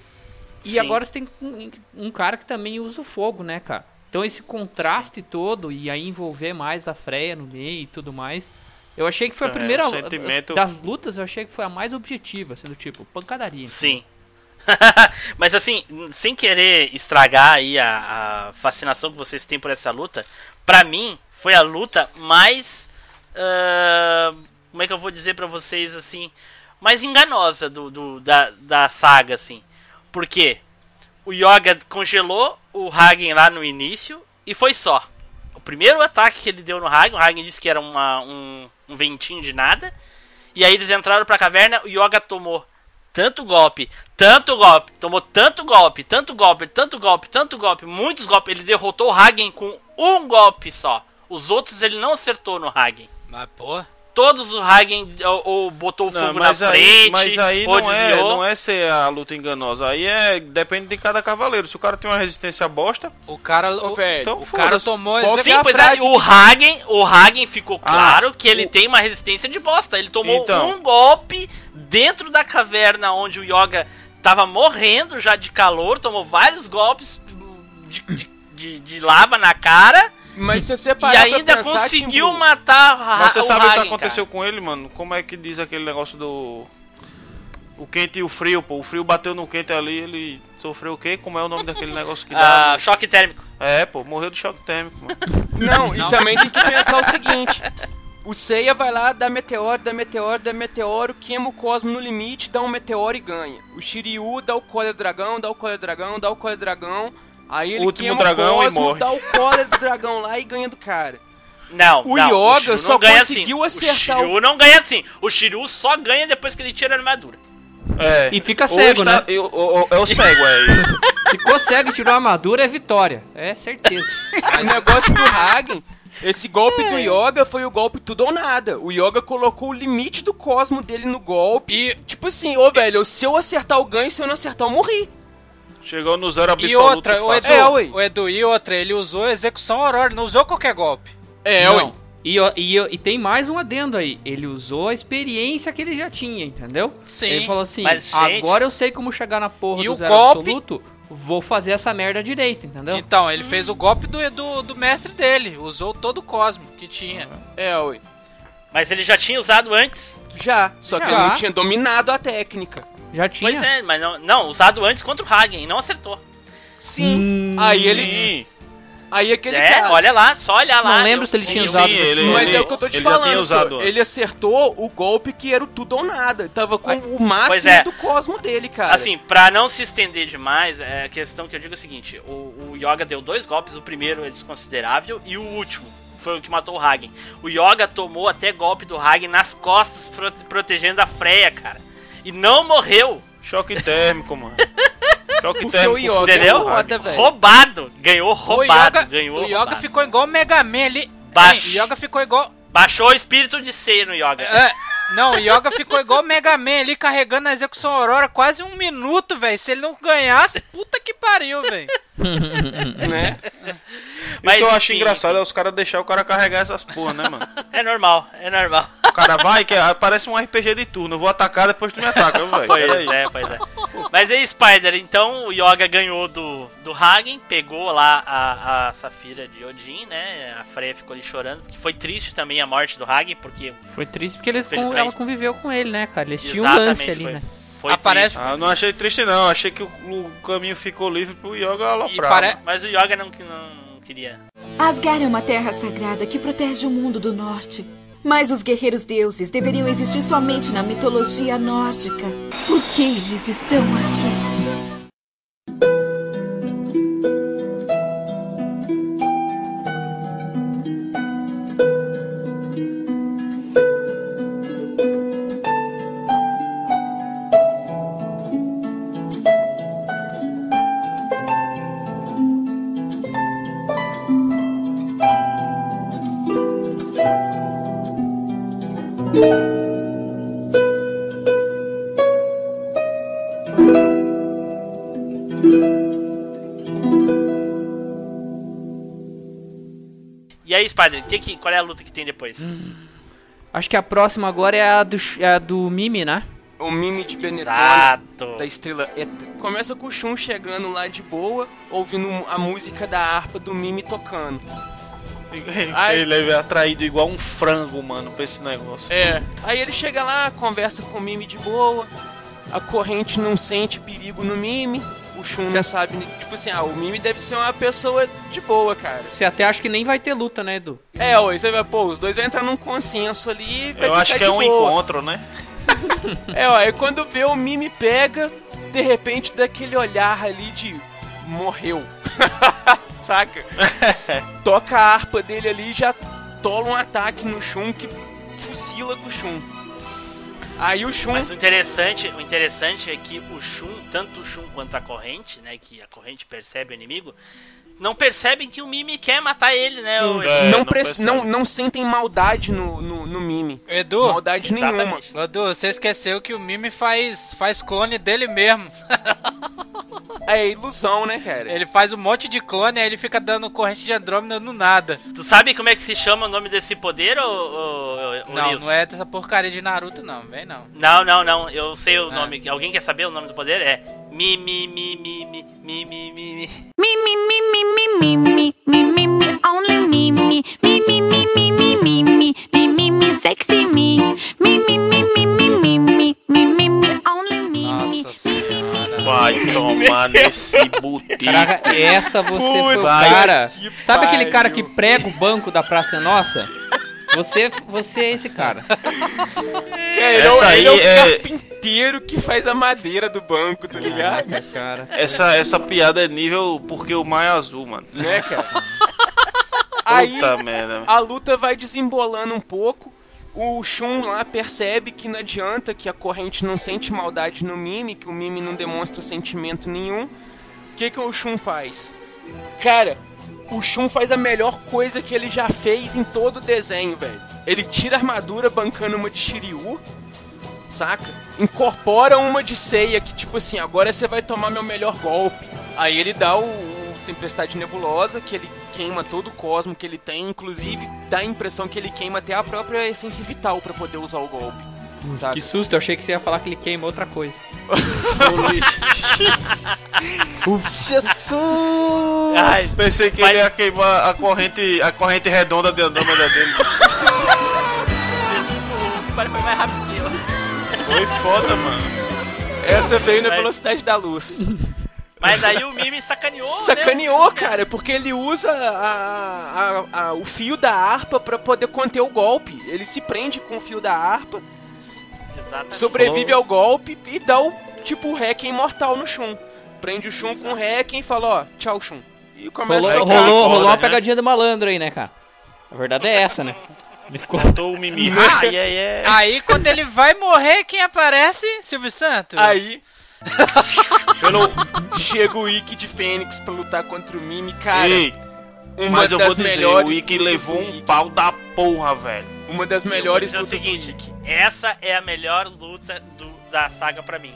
Speaker 2: E
Speaker 1: Sim.
Speaker 2: agora você tem um, um cara que também usa o fogo, né, cara? Então esse contraste todo e aí envolver mais a Freya no meio e tudo mais. Eu achei que foi a
Speaker 3: É,
Speaker 2: primeira
Speaker 3: o sentimento-
Speaker 2: das lutas, eu achei que foi a mais objetiva, sendo tipo, pancadaria.
Speaker 1: Sim. Mas assim, sem querer estragar aí a, a fascinação que vocês têm por essa luta, pra mim foi a luta mais. ah, como é que eu vou dizer pra vocês assim? Mais enganosa do, do- da, da saga, assim. Por quê? O Yoga congelou o Hagen lá no início e foi só. O primeiro ataque que ele deu no Hagen, o Hagen disse que era uma- um, um ventinho de nada. E aí eles entraram pra caverna, o Yoga tomou tanto golpe, tanto golpe, tomou tanto golpe, tanto golpe, tanto golpe, tanto golpe, muitos golpes. Ele derrotou o Hagen com um golpe só. Os outros ele não acertou no Hagen.
Speaker 5: Mas, pô.
Speaker 1: Todos o Hagen ou, ou botou o
Speaker 3: Não,
Speaker 1: fogo na
Speaker 3: mas aí,
Speaker 1: frente,
Speaker 3: mas aí
Speaker 1: ou
Speaker 3: não, é, não é ser a luta enganosa. Aí é. Depende de cada cavaleiro. Se o cara tem uma resistência bosta,
Speaker 5: O cara,
Speaker 4: Ô,
Speaker 5: o,
Speaker 4: velho,
Speaker 3: então
Speaker 5: o cara tomou
Speaker 4: Qual-
Speaker 1: Sim,
Speaker 5: a
Speaker 1: pois é, o Hagen, o Hagen ficou
Speaker 3: Ah,
Speaker 1: claro que ele
Speaker 3: o-
Speaker 1: tem uma resistência de bosta. Ele tomou
Speaker 3: Então.
Speaker 1: um golpe dentro da caverna onde o Yoga tava morrendo já de calor, tomou vários golpes de, de, de- de lava na cara
Speaker 4: Mas se você
Speaker 1: e
Speaker 4: parar
Speaker 1: ainda
Speaker 4: pra pensar,
Speaker 1: conseguiu
Speaker 4: Timbu,
Speaker 1: matar a,
Speaker 3: Mas você
Speaker 1: o
Speaker 3: sabe o que aconteceu
Speaker 1: cara.
Speaker 3: com ele, mano? Como é que diz aquele negócio do. O quente e o frio, pô. O frio bateu no quente ali, ele sofreu o quê? Como é o nome daquele negócio que dá?
Speaker 1: Ah, choque térmico.
Speaker 3: É, pô, morreu do choque térmico, mano.
Speaker 4: Não, e também tem que pensar o seguinte. O Seiya vai lá, dá meteoro, dá meteoro, dá meteoro, queima o cosmo no limite, dá um meteoro e ganha. O Shiryu dá o Cólera do Dragão, dá o Cólera do Dragão, dá o Cólera do Dragão. Aí ele
Speaker 3: Último
Speaker 4: queima
Speaker 3: dragão
Speaker 4: o
Speaker 3: e
Speaker 4: cosmo,
Speaker 3: morre.
Speaker 4: dá o Cólera do Dragão lá e ganha do cara.
Speaker 1: Não,
Speaker 4: O
Speaker 1: não,
Speaker 4: Yoga
Speaker 1: Shiryu
Speaker 4: só
Speaker 1: não ganha
Speaker 4: conseguiu
Speaker 1: assim.
Speaker 4: acertar
Speaker 1: O Shiryu não ganha assim. O Shiryu só ganha depois que ele tira a armadura.
Speaker 3: É.
Speaker 2: E fica cego,
Speaker 3: está-
Speaker 2: né?
Speaker 3: eu- eu- É o cego, é.
Speaker 2: Ficou cego e tirou a armadura, é vitória. É certeza.
Speaker 4: O negócio do Hagen, esse golpe do Yoga foi o golpe tudo ou nada. O Yoga colocou o limite do cosmo dele no golpe.
Speaker 5: E,
Speaker 4: Tipo assim, ô velho, se eu acertar o ganho, se eu não acertar, eu morri.
Speaker 3: Chegou no zero absoluto.
Speaker 5: e outra, o Edu.
Speaker 4: É, ué.
Speaker 5: o Edu, e outra, ele usou execução aurora, não usou qualquer golpe.
Speaker 4: É,
Speaker 2: Não.
Speaker 4: ué.
Speaker 2: E, e, e tem mais um adendo aí. Ele usou a experiência que ele já tinha, entendeu?
Speaker 5: Sim.
Speaker 2: Ele falou assim:
Speaker 1: mas, gente-
Speaker 2: agora eu sei como chegar na porra
Speaker 5: E
Speaker 2: do
Speaker 5: o
Speaker 2: zero
Speaker 5: golpe-
Speaker 2: absoluto. Vou fazer essa merda direito, entendeu?
Speaker 5: Então, ele fez o golpe do, do, do mestre dele, usou todo o cosmo que tinha.
Speaker 4: É, ué.
Speaker 1: Mas ele já tinha usado antes.
Speaker 4: Já, só que
Speaker 2: Já.
Speaker 4: ele não tinha dominado a técnica.
Speaker 2: Já tinha.
Speaker 1: Pois é, mas não, não, usado antes contra o Hagen e não acertou.
Speaker 4: Sim.
Speaker 2: Hum,
Speaker 4: Aí ele. Aí aquele
Speaker 1: é,
Speaker 4: cara.
Speaker 1: olha lá, só olhar lá.
Speaker 2: Não lembro
Speaker 1: Eu-
Speaker 2: se ele tinha
Speaker 1: eu-
Speaker 2: usado
Speaker 3: sim, ele-
Speaker 4: Mas
Speaker 3: ele-
Speaker 4: é o que eu tô te falando. só. Ele acertou o golpe que era o tudo ou nada. Tava com o máximo
Speaker 1: é.
Speaker 4: do cosmo dele, cara.
Speaker 1: Assim, pra não se estender demais, é a questão que eu digo é o seguinte: o, o Yoga deu dois golpes, o primeiro é desconsiderável e o último foi o que matou o Hagen. O Yoga tomou até golpe do Hagen nas costas, pro- protegendo a Freya, cara. E não morreu,
Speaker 3: Choque térmico, mano. Choque
Speaker 4: Porque
Speaker 3: térmico.
Speaker 4: o Yoga
Speaker 1: entendeu?
Speaker 4: é
Speaker 1: roubado. Ganhou roubado.
Speaker 5: o Yoga,
Speaker 1: ganhou
Speaker 5: o Yoga
Speaker 1: roubado.
Speaker 5: ficou igual o Mega Man ali.
Speaker 1: Baixo.
Speaker 5: Hein, O Yoga ficou igual.
Speaker 1: Baixou o espírito de ser no Yoga.
Speaker 5: É, não, o Yoga ficou igual o Mega Man ali carregando a execução Aurora quase um minuto, velho. Se ele não ganhasse, puta que pariu, velho.
Speaker 4: Né?
Speaker 3: O que eu acho
Speaker 1: enfim,
Speaker 3: engraçado é os caras deixar o cara carregar essas porra, né, mano?
Speaker 1: É normal, é normal.
Speaker 3: O cara vai, que é- parece um RPG de turno. Eu vou atacar, depois tu me ataca, velho.
Speaker 1: Pois
Speaker 3: Peraí.
Speaker 1: é, pois é. Mas aí, Spider, então o Yoga ganhou do, do Hagen, pegou lá a, a Safira de Odin, né? A Freya ficou ali chorando, porque foi triste também a morte do Hagen, porque.
Speaker 2: Foi triste porque eles com, ela conviveu com ele, né, cara? Eles tinham um lance
Speaker 1: Exatamente,
Speaker 2: ali,
Speaker 1: foi,
Speaker 2: né?
Speaker 1: foi
Speaker 5: Aparece-.
Speaker 3: Ah, eu não achei triste, não. Achei que o, o caminho ficou livre pro Yoga aloprar.
Speaker 5: pare...
Speaker 1: Mas o Yoga não, não queria.
Speaker 11: Asgard é uma terra sagrada que protege o mundo do norte. Mas os guerreiros deuses deveriam existir somente na mitologia nórdica. Por que eles estão aqui?
Speaker 1: Spider, que que, qual é a luta que tem depois?
Speaker 2: Acho que a próxima agora é a do, é a do Mimi, né?
Speaker 4: O mime de Benetton
Speaker 1: Exato.
Speaker 4: da estrela Eta. Começa com o Shun chegando lá de boa, ouvindo a música da harpa do mime tocando. Ai.
Speaker 3: Ele é atraído igual um frango, mano, pra esse negócio.
Speaker 4: É. Aí ele chega lá, conversa com o mime de boa. A corrente não sente perigo no mime. O Shun não sabe. Tipo assim, ah, o mime deve ser uma pessoa de boa, cara.
Speaker 2: Você até acha que nem vai ter luta, né, Edu?
Speaker 4: É, ó, você vai, pô, os dois vão entrar num consenso ali e vai
Speaker 3: Eu
Speaker 4: ficar
Speaker 3: acho que
Speaker 4: de
Speaker 3: é um
Speaker 4: boa.
Speaker 3: encontro, né?
Speaker 4: É, ó, aí quando vê o Mimi pega, de repente dá aquele olhar ali de morreu. Saca? Toca a harpa dele ali e já tola um ataque no Shun que fuzila com o Shun. Aí o Shun.
Speaker 1: Mas o interessante, o interessante é que o Shun, tanto o Shun quanto a corrente, né? Que a corrente percebe o inimigo, não percebem que o Mimi quer matar ele, né?
Speaker 4: Sim,
Speaker 1: o-
Speaker 3: É,
Speaker 4: não,
Speaker 3: não percebe.
Speaker 4: não, não sentem maldade no, no, no Mimi.
Speaker 5: Edu,
Speaker 4: Maldade nenhuma.
Speaker 1: Exatamente.
Speaker 5: Edu, você esqueceu que o Mimi faz, faz clone dele mesmo.
Speaker 4: É ilusão, né, cara?
Speaker 5: Ele faz um monte de clone, aí ele fica dando corrente de Andrômeda no nada.
Speaker 1: Tu sabe como é que se chama o nome desse poder, ô, ô, ô,
Speaker 5: Não,
Speaker 1: Nilson?
Speaker 5: não é dessa porcaria de Naruto, não, vem não.
Speaker 1: Não, não, não. Eu sei o
Speaker 5: Ah.
Speaker 1: nome. Alguém quer saber o nome do poder? É Mi Mi Mi Mi Mi Mi Mi Mi Mi.
Speaker 13: Me, me, me, me, me, me, me, me, me, me, only me, me, me, me, me, me, me, me, me, me, me, me, sexy me, me, me, me, me, me, me, me, me, me, me, only me, me,
Speaker 5: Nossa senhora.
Speaker 3: Vai tomar nesse boteco.
Speaker 2: Caraca, essa você foi o cara. Sabe aquele cara que prega o banco da Praça é Nossa? Você, você é esse cara.
Speaker 4: É
Speaker 3: Essa
Speaker 4: ele é o
Speaker 3: aí é-
Speaker 4: carpinteiro que faz a madeira do banco, tá ligado?
Speaker 2: Caraca, cara.
Speaker 3: Essa, essa piada é nível porque o mar é azul, mano.
Speaker 4: Né, cara? Aí a luta vai desembolando um pouco. O Shun lá percebe que não adianta, que a corrente não sente maldade no Mimi, que o Mimi não demonstra sentimento nenhum. O que, que o Shun faz? Cara, o Shun faz a melhor coisa que ele já fez em todo o desenho, velho. Ele tira a armadura bancando uma de Shiryu, saca? Incorpora uma de Seiya, que tipo assim, agora você vai tomar meu melhor golpe. Aí ele dá o, o Tempestade Nebulosa, que ele queima todo o cosmo que ele tem, inclusive dá a impressão que ele queima até a própria essência vital pra poder usar o golpe. Saca?
Speaker 2: Que susto, eu achei que você ia falar que ele queima outra coisa.
Speaker 4: Jesus!
Speaker 3: Ai, pensei que ele ia queimar a corrente, a corrente redonda de Andrômeda dele.
Speaker 1: Foi mais rápido.
Speaker 3: Foi foda, mano.
Speaker 4: Essa veio na
Speaker 1: Mas-
Speaker 4: velocidade da luz.
Speaker 1: Mas aí o Mimi sacaneou,
Speaker 4: Sacaneou,
Speaker 1: né?
Speaker 4: cara, porque ele usa a- a- a- o fio da harpa pra poder conter o golpe. Ele se prende com o fio da harpa,
Speaker 1: Exatamente.
Speaker 4: sobrevive ao golpe e dá o tipo o hack imortal no Shun. Prende o Shun com o hack e fala, ó, tchau Shun. E começa
Speaker 2: Rolou,
Speaker 4: a tocar.
Speaker 2: rolou, rolou uma
Speaker 3: né?
Speaker 2: pegadinha do malandro aí, né, cara? A verdade é essa, né? Ele ficou.
Speaker 3: Faltou o Mimi. Ai, ai, ai.
Speaker 5: Aí quando ele vai morrer, quem aparece? Silvio Santos.
Speaker 4: Aí pelo chega o Ikki de Fênix pra lutar contra o Mimi, cara.
Speaker 3: Ei,
Speaker 4: uma
Speaker 3: mas eu vou dizer,
Speaker 4: melhores
Speaker 3: o Ikki
Speaker 4: lutas
Speaker 3: levou um
Speaker 4: Ikki.
Speaker 3: pau da porra, velho.
Speaker 4: Uma das melhores
Speaker 1: dizer o
Speaker 4: lutas
Speaker 1: seguinte,
Speaker 4: do Ikki.
Speaker 1: essa é a melhor luta do- da saga pra mim.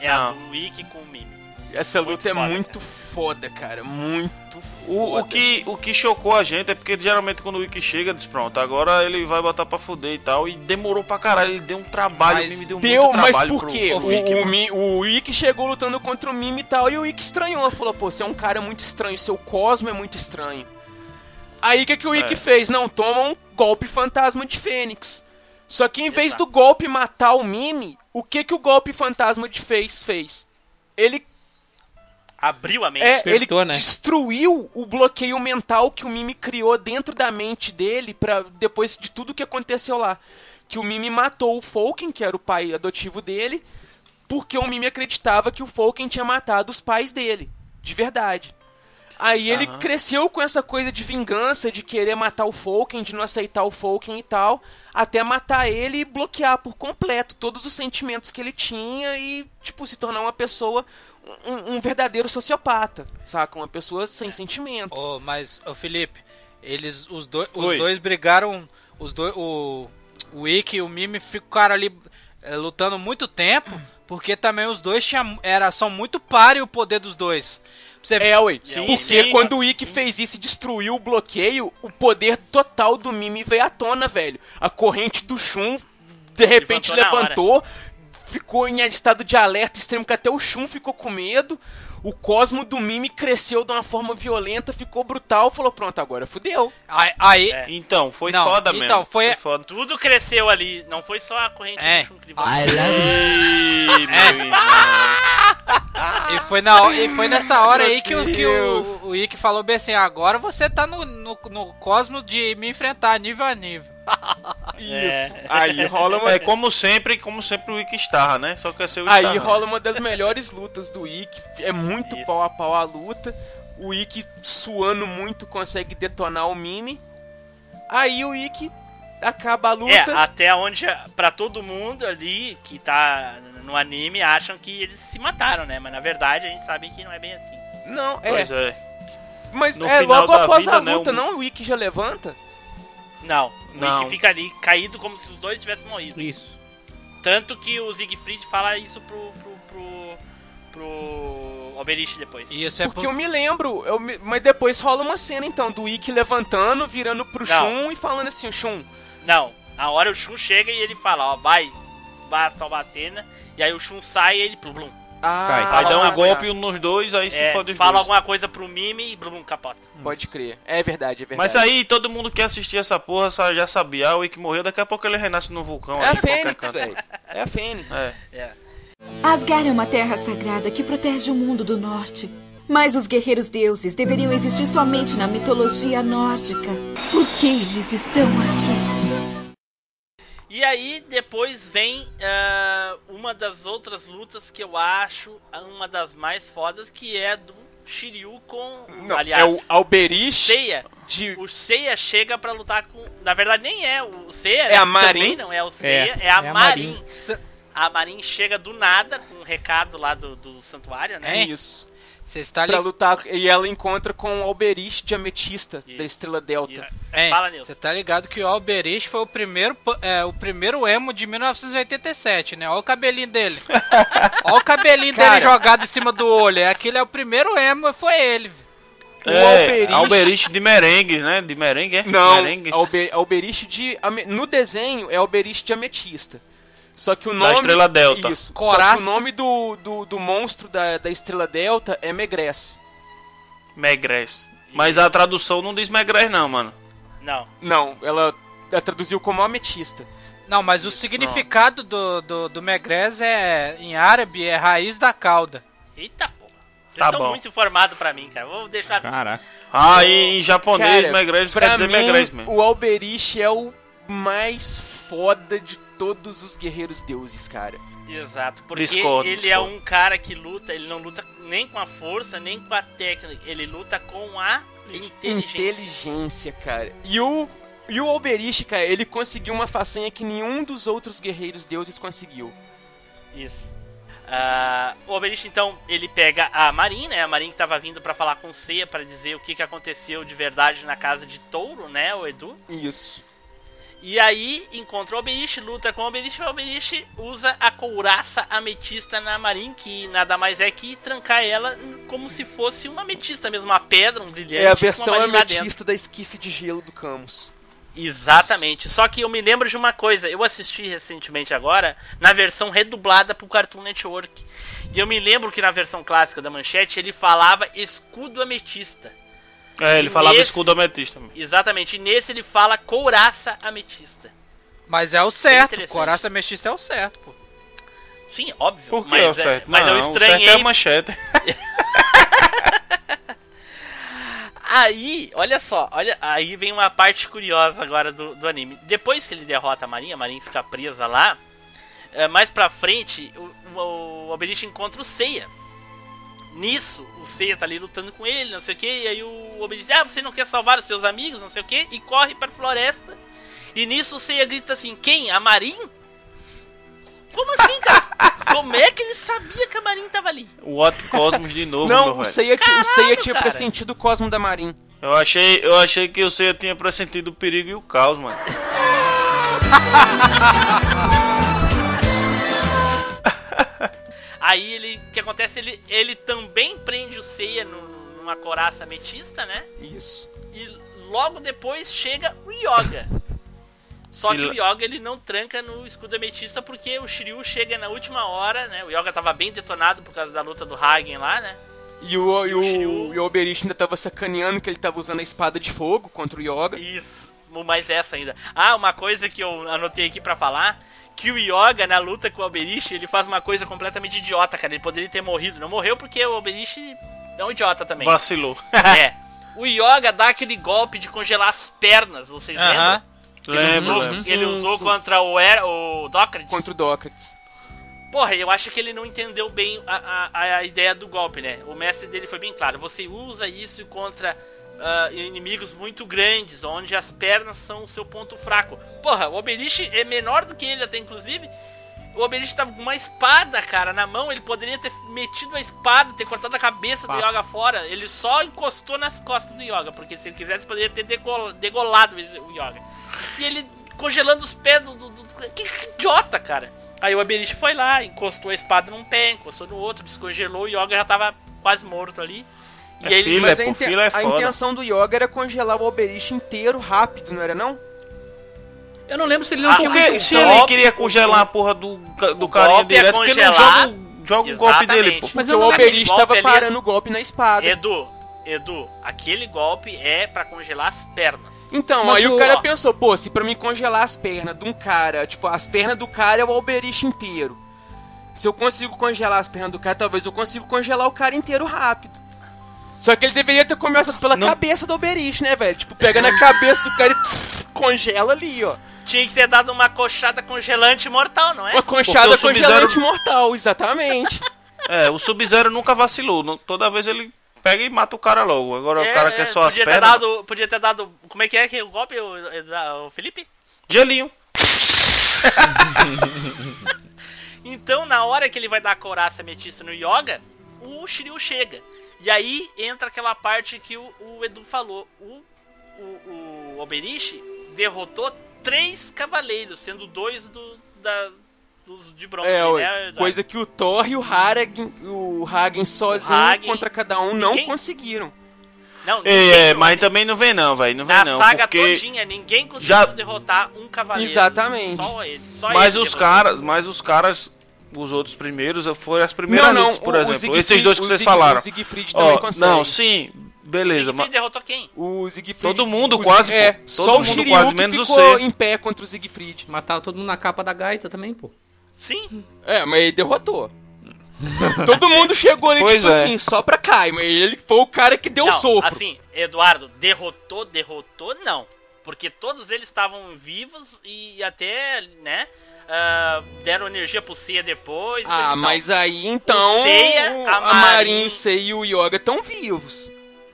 Speaker 1: É a
Speaker 3: Ah.
Speaker 1: do Ikki com o Mimi.
Speaker 4: Essa
Speaker 1: Muito
Speaker 4: luta é
Speaker 1: foda,
Speaker 4: muito foda, cara. Muito
Speaker 3: O,
Speaker 4: foda.
Speaker 3: o, que, o que chocou a gente é porque geralmente quando o Wiki chega, diz pronto, agora ele vai botar pra fuder e tal. E demorou pra caralho, ele deu um trabalho,
Speaker 5: Mas
Speaker 3: o deu,
Speaker 4: Deu,
Speaker 3: muito
Speaker 4: mas
Speaker 3: trabalho
Speaker 4: por
Speaker 3: pro-
Speaker 4: quê?
Speaker 3: pro
Speaker 4: O,
Speaker 3: Wiki.
Speaker 4: o, Mi- o Ikki chegou lutando contra o Mimi e tal, e o Ikki estranhou. Falou, pô, você é um cara muito estranho, seu cosmo é muito estranho. Aí o que, que o Ikki
Speaker 3: É.
Speaker 4: fez? Não, toma um golpe fantasma de Fênix. Só que em vez do golpe matar o Mimi, o que, que o golpe fantasma de fez fez? Ele
Speaker 1: Abriu a mente.
Speaker 4: É, ele
Speaker 2: Despertou, né?
Speaker 4: destruiu o bloqueio mental que o Mimi criou dentro da mente dele para depois de tudo que aconteceu lá. Que o Mimi matou o Falken, que era o pai adotivo dele, porque o Mimi acreditava que o Falken tinha matado os pais dele, de verdade. Aí ele
Speaker 3: Aham.
Speaker 4: cresceu com essa coisa de vingança, de querer matar o Falken, de não aceitar o Falken e tal, até matar ele e bloquear por completo todos os sentimentos que ele tinha e, tipo, se tornar uma pessoa, um, um verdadeiro sociopata, saca? Uma pessoa sem sentimentos.
Speaker 5: Ô, mas, ô Felipe, eles, os, dois os
Speaker 3: Oi.
Speaker 5: dois brigaram, os dois, o, o Ikki e o Mimi ficaram ali eh, lutando muito tempo, porque também os dois tinham, era, são muito páreo o poder dos dois. Você
Speaker 4: É, ué.
Speaker 1: Sim,
Speaker 4: Porque
Speaker 1: sim.
Speaker 4: quando o Ikki fez isso e destruiu o bloqueio, o poder total do Mimi veio à tona, velho. A corrente do Shun de repente
Speaker 1: Levantou
Speaker 4: levantou, ficou em estado de alerta extremo que até o Shun ficou com medo. O cosmo do Mimi cresceu de uma forma violenta, ficou brutal, falou: "Pronto, agora fudeu".
Speaker 5: Aí, aí-
Speaker 1: É.
Speaker 3: Então, foi
Speaker 5: Não,
Speaker 3: foda
Speaker 5: então,
Speaker 3: mesmo.
Speaker 5: foi-
Speaker 3: foda.
Speaker 1: Tudo cresceu ali, não foi só a corrente
Speaker 5: É.
Speaker 1: do Shun que
Speaker 3: meu
Speaker 5: É.
Speaker 3: irmão.
Speaker 5: E foi, na, e foi nessa hora aí que, o, que o, o Ikki falou bem assim, agora você tá no, no, no cosmos de me enfrentar nível a nível.
Speaker 4: Isso. Aí rola uma
Speaker 3: É, como sempre, como sempre o Wiki estava, né? Só que ser o
Speaker 4: Aí
Speaker 3: Star, né?
Speaker 4: rola uma das melhores lutas do Ikki. É muito
Speaker 1: Isso.
Speaker 4: pau a pau a luta. O Ikki suando muito consegue detonar o Mimi. Aí o Ikki acaba a
Speaker 1: É,
Speaker 4: luta.
Speaker 1: até onde, pra todo mundo ali que tá no anime, acham que eles se mataram, né? Mas na verdade a gente sabe que não é bem assim.
Speaker 4: Não, é.
Speaker 3: Pois é.
Speaker 4: Mas
Speaker 3: No
Speaker 4: é
Speaker 3: final
Speaker 4: logo
Speaker 3: da
Speaker 4: após a
Speaker 3: vida, né,
Speaker 4: luta,
Speaker 3: o-
Speaker 4: não? O Ikki já levanta?
Speaker 1: Não, o
Speaker 3: Não.
Speaker 1: Ikki fica ali caído como se os dois tivessem morrido.
Speaker 2: Isso.
Speaker 1: Tanto que o Siegfried fala isso pro. pro. pro. pro Oberich depois.
Speaker 5: Isso é
Speaker 4: Porque
Speaker 5: por-
Speaker 4: eu me lembro, eu me- mas depois rola uma cena então do Ikki levantando, virando pro
Speaker 1: Não.
Speaker 4: Shun e falando assim: Shun,
Speaker 1: Não, na hora o Shun chega e ele fala, ó, vai, vai salvar a Atena. E aí o Shun sai e ele. Blum, blum.
Speaker 4: ah,
Speaker 2: Cai.
Speaker 3: Aí dá um golpe nos dois, aí se
Speaker 1: É,
Speaker 3: fode os
Speaker 1: fala
Speaker 3: dois.
Speaker 1: alguma coisa pro Mimi e blum, blum, capota.
Speaker 4: pode crer. É verdade, é verdade.
Speaker 3: Mas aí todo mundo que assistia essa porra já sabia, ah, o Wiki morreu, daqui a pouco ele renasce no vulcão.
Speaker 4: é
Speaker 3: aí
Speaker 4: a Fênix, velho. É a Fênix.
Speaker 3: É.
Speaker 11: Asgard é uma terra sagrada que protege o mundo do norte. Mas os guerreiros deuses deveriam existir somente na mitologia nórdica. Por que eles estão aqui?
Speaker 1: E aí depois vem ah, uma das outras lutas que eu acho uma das mais fodas, que é do Shiryu com.
Speaker 4: Não,
Speaker 1: aliás,
Speaker 4: é o Alberich
Speaker 1: Seiya.
Speaker 4: de...
Speaker 1: O Seiya chega pra lutar com. Na verdade, nem é. O Seiya
Speaker 4: É a
Speaker 1: também
Speaker 4: Marin.
Speaker 1: não é o Seiya, é,
Speaker 2: É,
Speaker 1: a
Speaker 2: é a
Speaker 1: Marin.
Speaker 2: Marin.
Speaker 1: A Marin chega do nada com um recado lá do, do santuário, né?
Speaker 5: É.
Speaker 4: Isso.
Speaker 5: Você está
Speaker 4: Pra
Speaker 5: ali.
Speaker 4: lutar, e ela encontra com o Alberich de Ametista, da Estrela Delta.
Speaker 1: Isso.
Speaker 5: É,
Speaker 1: Fala, Nilson.
Speaker 5: Você tá ligado que o Alberich foi o primeiro, é, o primeiro emo de 1987, né? Olha o cabelinho dele. Olha o cabelinho
Speaker 4: Cara.
Speaker 5: dele jogado em cima do olho. É, Aquele é o primeiro emo, foi ele.
Speaker 4: O
Speaker 3: É,
Speaker 4: Alberich-
Speaker 3: Alberich de merengue, né? De merengue, é?
Speaker 4: Não, Alberich de. No desenho é Alberich de Ametista. Só que o
Speaker 3: Da
Speaker 4: nome.
Speaker 3: Estrela Delta.
Speaker 4: Isso. Só
Speaker 5: Coraça.
Speaker 4: que o nome do, do, do monstro da, da Estrela Delta é Megress.
Speaker 3: Megress. Mas a tradução não diz Megress, não, mano.
Speaker 1: Não.
Speaker 4: Não, ela, ela traduziu como Ametista.
Speaker 5: Não, mas o significado do, do, do Megrez é, em árabe, é raiz da cauda.
Speaker 1: Eita porra. Vocês
Speaker 3: Tá
Speaker 1: estão
Speaker 3: bom.
Speaker 1: muito informados pra mim, cara. Vou deixar assim.
Speaker 2: Caraca.
Speaker 3: Ah, em japonês,
Speaker 4: pra
Speaker 3: quer dizer
Speaker 4: mim,
Speaker 3: Megress mesmo.
Speaker 4: o Alberich é o mais foda de todos os guerreiros deuses, cara.
Speaker 1: Exato, porque
Speaker 3: Discordo,
Speaker 1: ele
Speaker 3: discordo.
Speaker 1: é um cara que luta, ele não luta nem com a força, nem com a técnica, ele luta com a inteligência.
Speaker 4: Inteligência, cara. E o, e o Alberich, cara, ele conseguiu uma façanha que nenhum dos outros guerreiros deuses conseguiu.
Speaker 1: Isso. Ah, o Oberich, então, ele pega a Marin, né? A Marin que tava vindo pra falar com o Seiya pra dizer o que, que aconteceu de verdade na casa de Touro, né, o Edu?
Speaker 4: Isso.
Speaker 1: E aí encontra o Oberich, luta com o Oberich, e o Oberich usa a couraça ametista na Marin, que nada mais é que trancar ela como se fosse uma ametista mesmo, uma pedra, um brilhante.
Speaker 4: É a versão ametista da esquife de gelo do Camus.
Speaker 1: Exatamente. Só que eu me lembro de uma coisa. Eu assisti recentemente agora na versão redublada pro Cartoon Network. E eu me lembro que na versão clássica da Manchete ele falava escudo ametista.
Speaker 3: É, ele
Speaker 1: E
Speaker 3: falava
Speaker 1: nesse-
Speaker 3: escudo ametista. mesmo.
Speaker 1: Exatamente. E nesse ele fala couraça ametista.
Speaker 5: Mas é o certo.
Speaker 1: interessante.
Speaker 5: Coraça mestiça é o certo, pô.
Speaker 1: Sim, óbvio.
Speaker 3: Por que,
Speaker 1: mas, é-
Speaker 3: certo?
Speaker 1: mas
Speaker 3: não,
Speaker 1: eu
Speaker 3: o certo
Speaker 1: estranhei.
Speaker 3: é a manchete.
Speaker 1: Aí, olha só, olha, aí vem uma parte curiosa agora do, do anime. Depois que ele derrota a Marinha, a Marinha fica presa lá. é, mais pra frente, o, o, o Oberich encontra o Seiya. Nisso, o Seiya tá ali lutando com ele, não sei o que, e aí o Oberich, ah, você não quer salvar os seus amigos, não sei o que, e corre pra floresta. E nisso o Seiya grita assim: Quem? A Marin? Como assim, cara? Como é que ele sabia que a Marin tava ali?
Speaker 3: O Hot Cosmos de novo,
Speaker 4: Não,
Speaker 3: meu
Speaker 4: o
Speaker 3: velho.
Speaker 4: Seiya, ti- o Seiya tinha
Speaker 1: cara.
Speaker 4: pressentido o Cosmo da Marin.
Speaker 3: Eu achei, eu achei que o Seiya tinha pressentido o perigo e o caos, mano.
Speaker 1: Aí ele, o que acontece? Ele, ele também prende o Seiya no- numa coraça ametista, né?
Speaker 4: Isso.
Speaker 1: E logo depois chega o Yoga. Só que o Yoga ele não tranca no escudo ametista porque o Shiryu chega na última hora, né? O Yoga tava bem detonado por causa da luta do Hagen lá, né?
Speaker 4: E o, e
Speaker 1: o
Speaker 4: o,
Speaker 1: Shiryu-
Speaker 4: e o Oberich ainda tava sacaneando que ele tava usando a espada de fogo contra o Yoga.
Speaker 1: Isso, mais essa ainda. Ah, uma coisa que eu anotei aqui pra falar, que o Yoga na luta com o Oberich, ele faz uma coisa completamente idiota, cara. Ele poderia ter morrido, não morreu porque o Oberich é um idiota também.
Speaker 3: Vacilou.
Speaker 1: É. O Yoga dá aquele golpe de congelar as pernas, vocês
Speaker 5: Aham.
Speaker 1: lembram? Que ele
Speaker 3: Lembro,
Speaker 1: usou,
Speaker 3: lembro.
Speaker 1: que ele
Speaker 4: Sim,
Speaker 1: usou
Speaker 4: sim.
Speaker 1: contra o, er, o Docrates.
Speaker 4: Contra o Dócrates.
Speaker 1: Porra, eu acho que ele não entendeu bem a, a, a ideia do golpe, né? O mestre dele foi bem claro. Você usa isso contra ah, inimigos muito grandes, onde as pernas são o seu ponto fraco. Porra, o Oberich é menor do que ele até, inclusive. O Oberich tava com uma espada, cara, na mão. Ele poderia ter metido a espada, ter cortado a cabeça do. Yoga fora. Ele só encostou nas costas do Yoga, porque se ele quisesse, poderia ter degol- degolado o Yoga. E ele congelando os pés do... do, do- Que idiota, cara. Aí o Oberich foi lá, encostou a espada num pé, encostou no outro, descongelou, o Yoga já tava quase morto ali. E
Speaker 3: É
Speaker 1: aí ele...
Speaker 3: fila,
Speaker 4: Mas a,
Speaker 3: pô,
Speaker 4: inten-
Speaker 3: fila é
Speaker 4: a intenção do Yoga era congelar o Oberich inteiro rápido, não era não?
Speaker 2: Eu não lembro se ele não
Speaker 1: Ah,
Speaker 2: tinha
Speaker 3: Porque se
Speaker 1: golpe-
Speaker 3: ele queria congelar a porra do, do
Speaker 1: o
Speaker 3: carinha
Speaker 1: é
Speaker 3: direto, porque não joga, o- joga o golpe dele, pô.
Speaker 2: Mas
Speaker 4: Porque o
Speaker 2: não lembro
Speaker 4: Oberich
Speaker 1: aquele golpe
Speaker 4: tava
Speaker 1: ali-
Speaker 4: parando o golpe na espada.
Speaker 1: Edu, Edu, aquele golpe é pra congelar as pernas.
Speaker 4: Então,
Speaker 2: Mas
Speaker 4: aí o cara
Speaker 1: Ó.
Speaker 4: pensou, pô, se pra mim congelar as pernas de um cara, tipo, as pernas do cara é o Alberich inteiro. Se eu consigo congelar as pernas do cara, talvez eu consiga congelar o cara inteiro rápido. Só que ele deveria ter começado pela
Speaker 3: Não-
Speaker 4: cabeça do Alberich, né, velho? Tipo, pega na cabeça do cara e congela ali, ó.
Speaker 1: Tinha que ter dado uma coxada congelante mortal, não é?
Speaker 4: Uma
Speaker 3: Sub-Zero-
Speaker 4: congelante mortal, exatamente.
Speaker 3: É, o Sub-Zero nunca vacilou. Toda vez ele pega e mata o cara logo. Agora
Speaker 1: É,
Speaker 3: o cara
Speaker 1: é,
Speaker 3: quer só as
Speaker 1: podia ter
Speaker 3: pernas.
Speaker 1: dado, Podia ter dado. Como é que é que o golpe, o, o Felipe?
Speaker 3: Gelinho.
Speaker 1: Então, na hora que ele vai dar a couraça ametista no Yoga, o Shiryu chega. E aí entra aquela parte que o, o Edu falou. O, o, o Oberishi derrotou três cavaleiros, sendo dois do, da, dos de bronze.
Speaker 4: É,
Speaker 1: né, Eduardo?
Speaker 4: coisa que o Thor e o Hagen, o Hagen sozinho
Speaker 1: Hagen-
Speaker 4: contra cada um não
Speaker 1: Ninguém-
Speaker 4: conseguiram.
Speaker 1: Não,
Speaker 3: É,
Speaker 1: ninguém-
Speaker 3: mas também não vem não, velho. Não vem
Speaker 1: na
Speaker 3: não.
Speaker 1: saga
Speaker 3: porque...
Speaker 1: todinha, ninguém conseguiu
Speaker 3: já-
Speaker 1: derrotar um cavaleiro.
Speaker 4: Exatamente.
Speaker 1: Só ele. Só
Speaker 3: Mas
Speaker 1: ele
Speaker 3: os
Speaker 1: derrotou.
Speaker 3: caras, mas os caras, os outros primeiros foram as primeiras
Speaker 4: Não, não,
Speaker 3: lutas, por
Speaker 4: o- o
Speaker 3: exemplo.
Speaker 4: Siegfried-
Speaker 3: Esses dois que
Speaker 4: o
Speaker 3: vocês falaram.
Speaker 4: o Siegfried também
Speaker 3: Ó,
Speaker 4: consegue.
Speaker 3: Não, sim, beleza,
Speaker 1: Siegfried
Speaker 3: mas
Speaker 1: derrotou quem?
Speaker 4: O Siegfried.
Speaker 3: Todo mundo
Speaker 4: o-
Speaker 3: quase,
Speaker 4: É,
Speaker 3: pô.
Speaker 4: só
Speaker 3: Todo
Speaker 4: o
Speaker 3: mundo
Speaker 4: Shiryu
Speaker 3: quase, menos o
Speaker 4: ficou
Speaker 3: C.
Speaker 4: em pé contra o Siegfried.
Speaker 2: Matava todo mundo na capa da gaita também, pô.
Speaker 1: Sim.
Speaker 4: É, mas ele derrotou. Todo mundo chegou ali,
Speaker 3: Pois
Speaker 4: tipo
Speaker 3: é.
Speaker 4: assim, só pra cá, mas ele foi o cara que deu o sopro.
Speaker 1: Assim, Eduardo, derrotou, derrotou, não. Porque todos eles estavam vivos e até, né? Ah, deram energia pro Seiya depois.
Speaker 4: Ah, mas aí então
Speaker 1: O Seiya,
Speaker 4: o-
Speaker 1: a
Speaker 4: a Marin,
Speaker 1: Marin-
Speaker 4: o Sei e o Yoga estão vivos.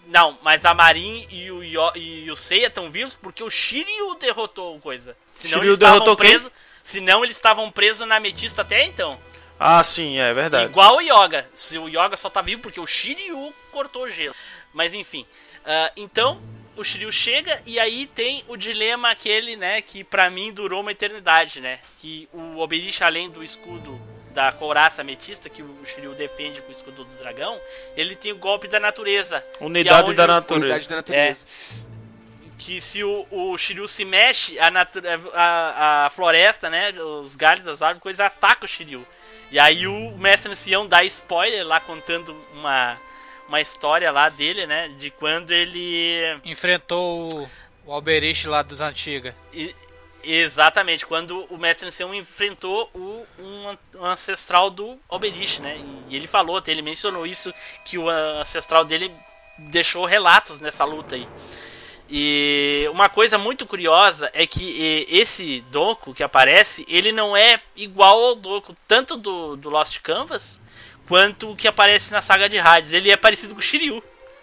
Speaker 1: Não, mas a Marin e o, Yo- e o Seiya estão vivos porque o Shiryu derrotou o coisa. Senão
Speaker 3: Shiryu
Speaker 1: eles estavam
Speaker 3: derrotou quem?
Speaker 1: presos. Senão eles estavam presos na ametista até então.
Speaker 3: Ah, sim, é verdade.
Speaker 1: Igual o Yoga. Se o Yoga só tá vivo porque o Shiryu cortou o gelo. Mas enfim. ah, então, o Shiryu chega e aí tem o dilema aquele, né? Que pra mim durou uma eternidade, né? Que o Oberish, além do escudo da couraça ametista, que o Shiryu defende com o escudo do dragão, ele tem o golpe da natureza.
Speaker 3: Unidade
Speaker 1: é
Speaker 3: da natureza.
Speaker 4: Unidade da natureza.
Speaker 1: É, que se o, o Shiryu se mexe, a, a, a floresta, né? Os galhos das árvores, coisa ataca o Shiryu. E aí o mestre ancião dá spoiler lá contando uma, uma história lá dele, né? De quando ele.
Speaker 5: Enfrentou o, Alberish lá dos antigos.
Speaker 1: e- Exatamente, quando o mestre ancião enfrentou o, um, um ancestral do Alberish, né? E ele falou, até ele mencionou isso, que o ancestral dele deixou relatos nessa luta aí. E uma coisa muito curiosa é que esse Doku que aparece, ele não é igual ao Doku tanto do, do Lost Canvas quanto o que aparece na saga de Hades. Ele é parecido com o Shiryu.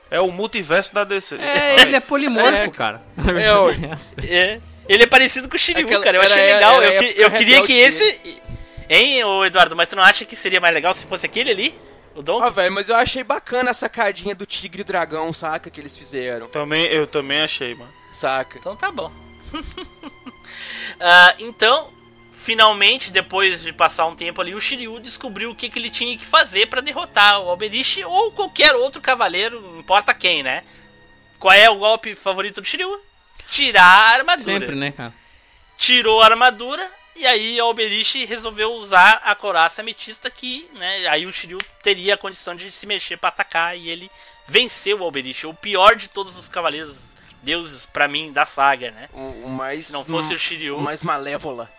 Speaker 3: É o multiverso da DC.
Speaker 2: É, ele é polimorfo,
Speaker 4: É,
Speaker 2: cara.
Speaker 4: é.
Speaker 1: É, ele é parecido com o Shiryu,
Speaker 4: Aquela-
Speaker 1: cara. Eu
Speaker 4: era-
Speaker 1: achei
Speaker 4: era-
Speaker 1: legal.
Speaker 4: era
Speaker 1: eu,
Speaker 4: a
Speaker 1: que-
Speaker 4: época
Speaker 1: eu queria que esse. Hein, ô Eduardo, mas tu não acha que seria mais legal se fosse aquele ali? O Donkey?
Speaker 4: Ah, velho, mas eu achei bacana a sacadinha do tigre e dragão, saca? Que eles fizeram,
Speaker 3: Também, eu também achei, mano.
Speaker 4: saca?
Speaker 1: Então tá bom. Ah, então, finalmente, depois de passar um tempo ali, o Shiryu descobriu o que, que ele tinha que fazer pra derrotar o Alberish ou qualquer outro cavaleiro, não importa quem, né? Qual é o golpe favorito do Shiryu? Tirar a armadura.
Speaker 2: Sempre, né, cara?
Speaker 1: Tirou a armadura e aí o Alberish resolveu usar a coraça ametista que, né, aí o Shiryu teria a condição de se mexer pra atacar e ele venceu o Alberish, o pior de todos os cavaleiros deuses pra mim da saga, né?
Speaker 4: O, o mais.
Speaker 1: Se não fosse o Shiryu.
Speaker 4: O mais malévola.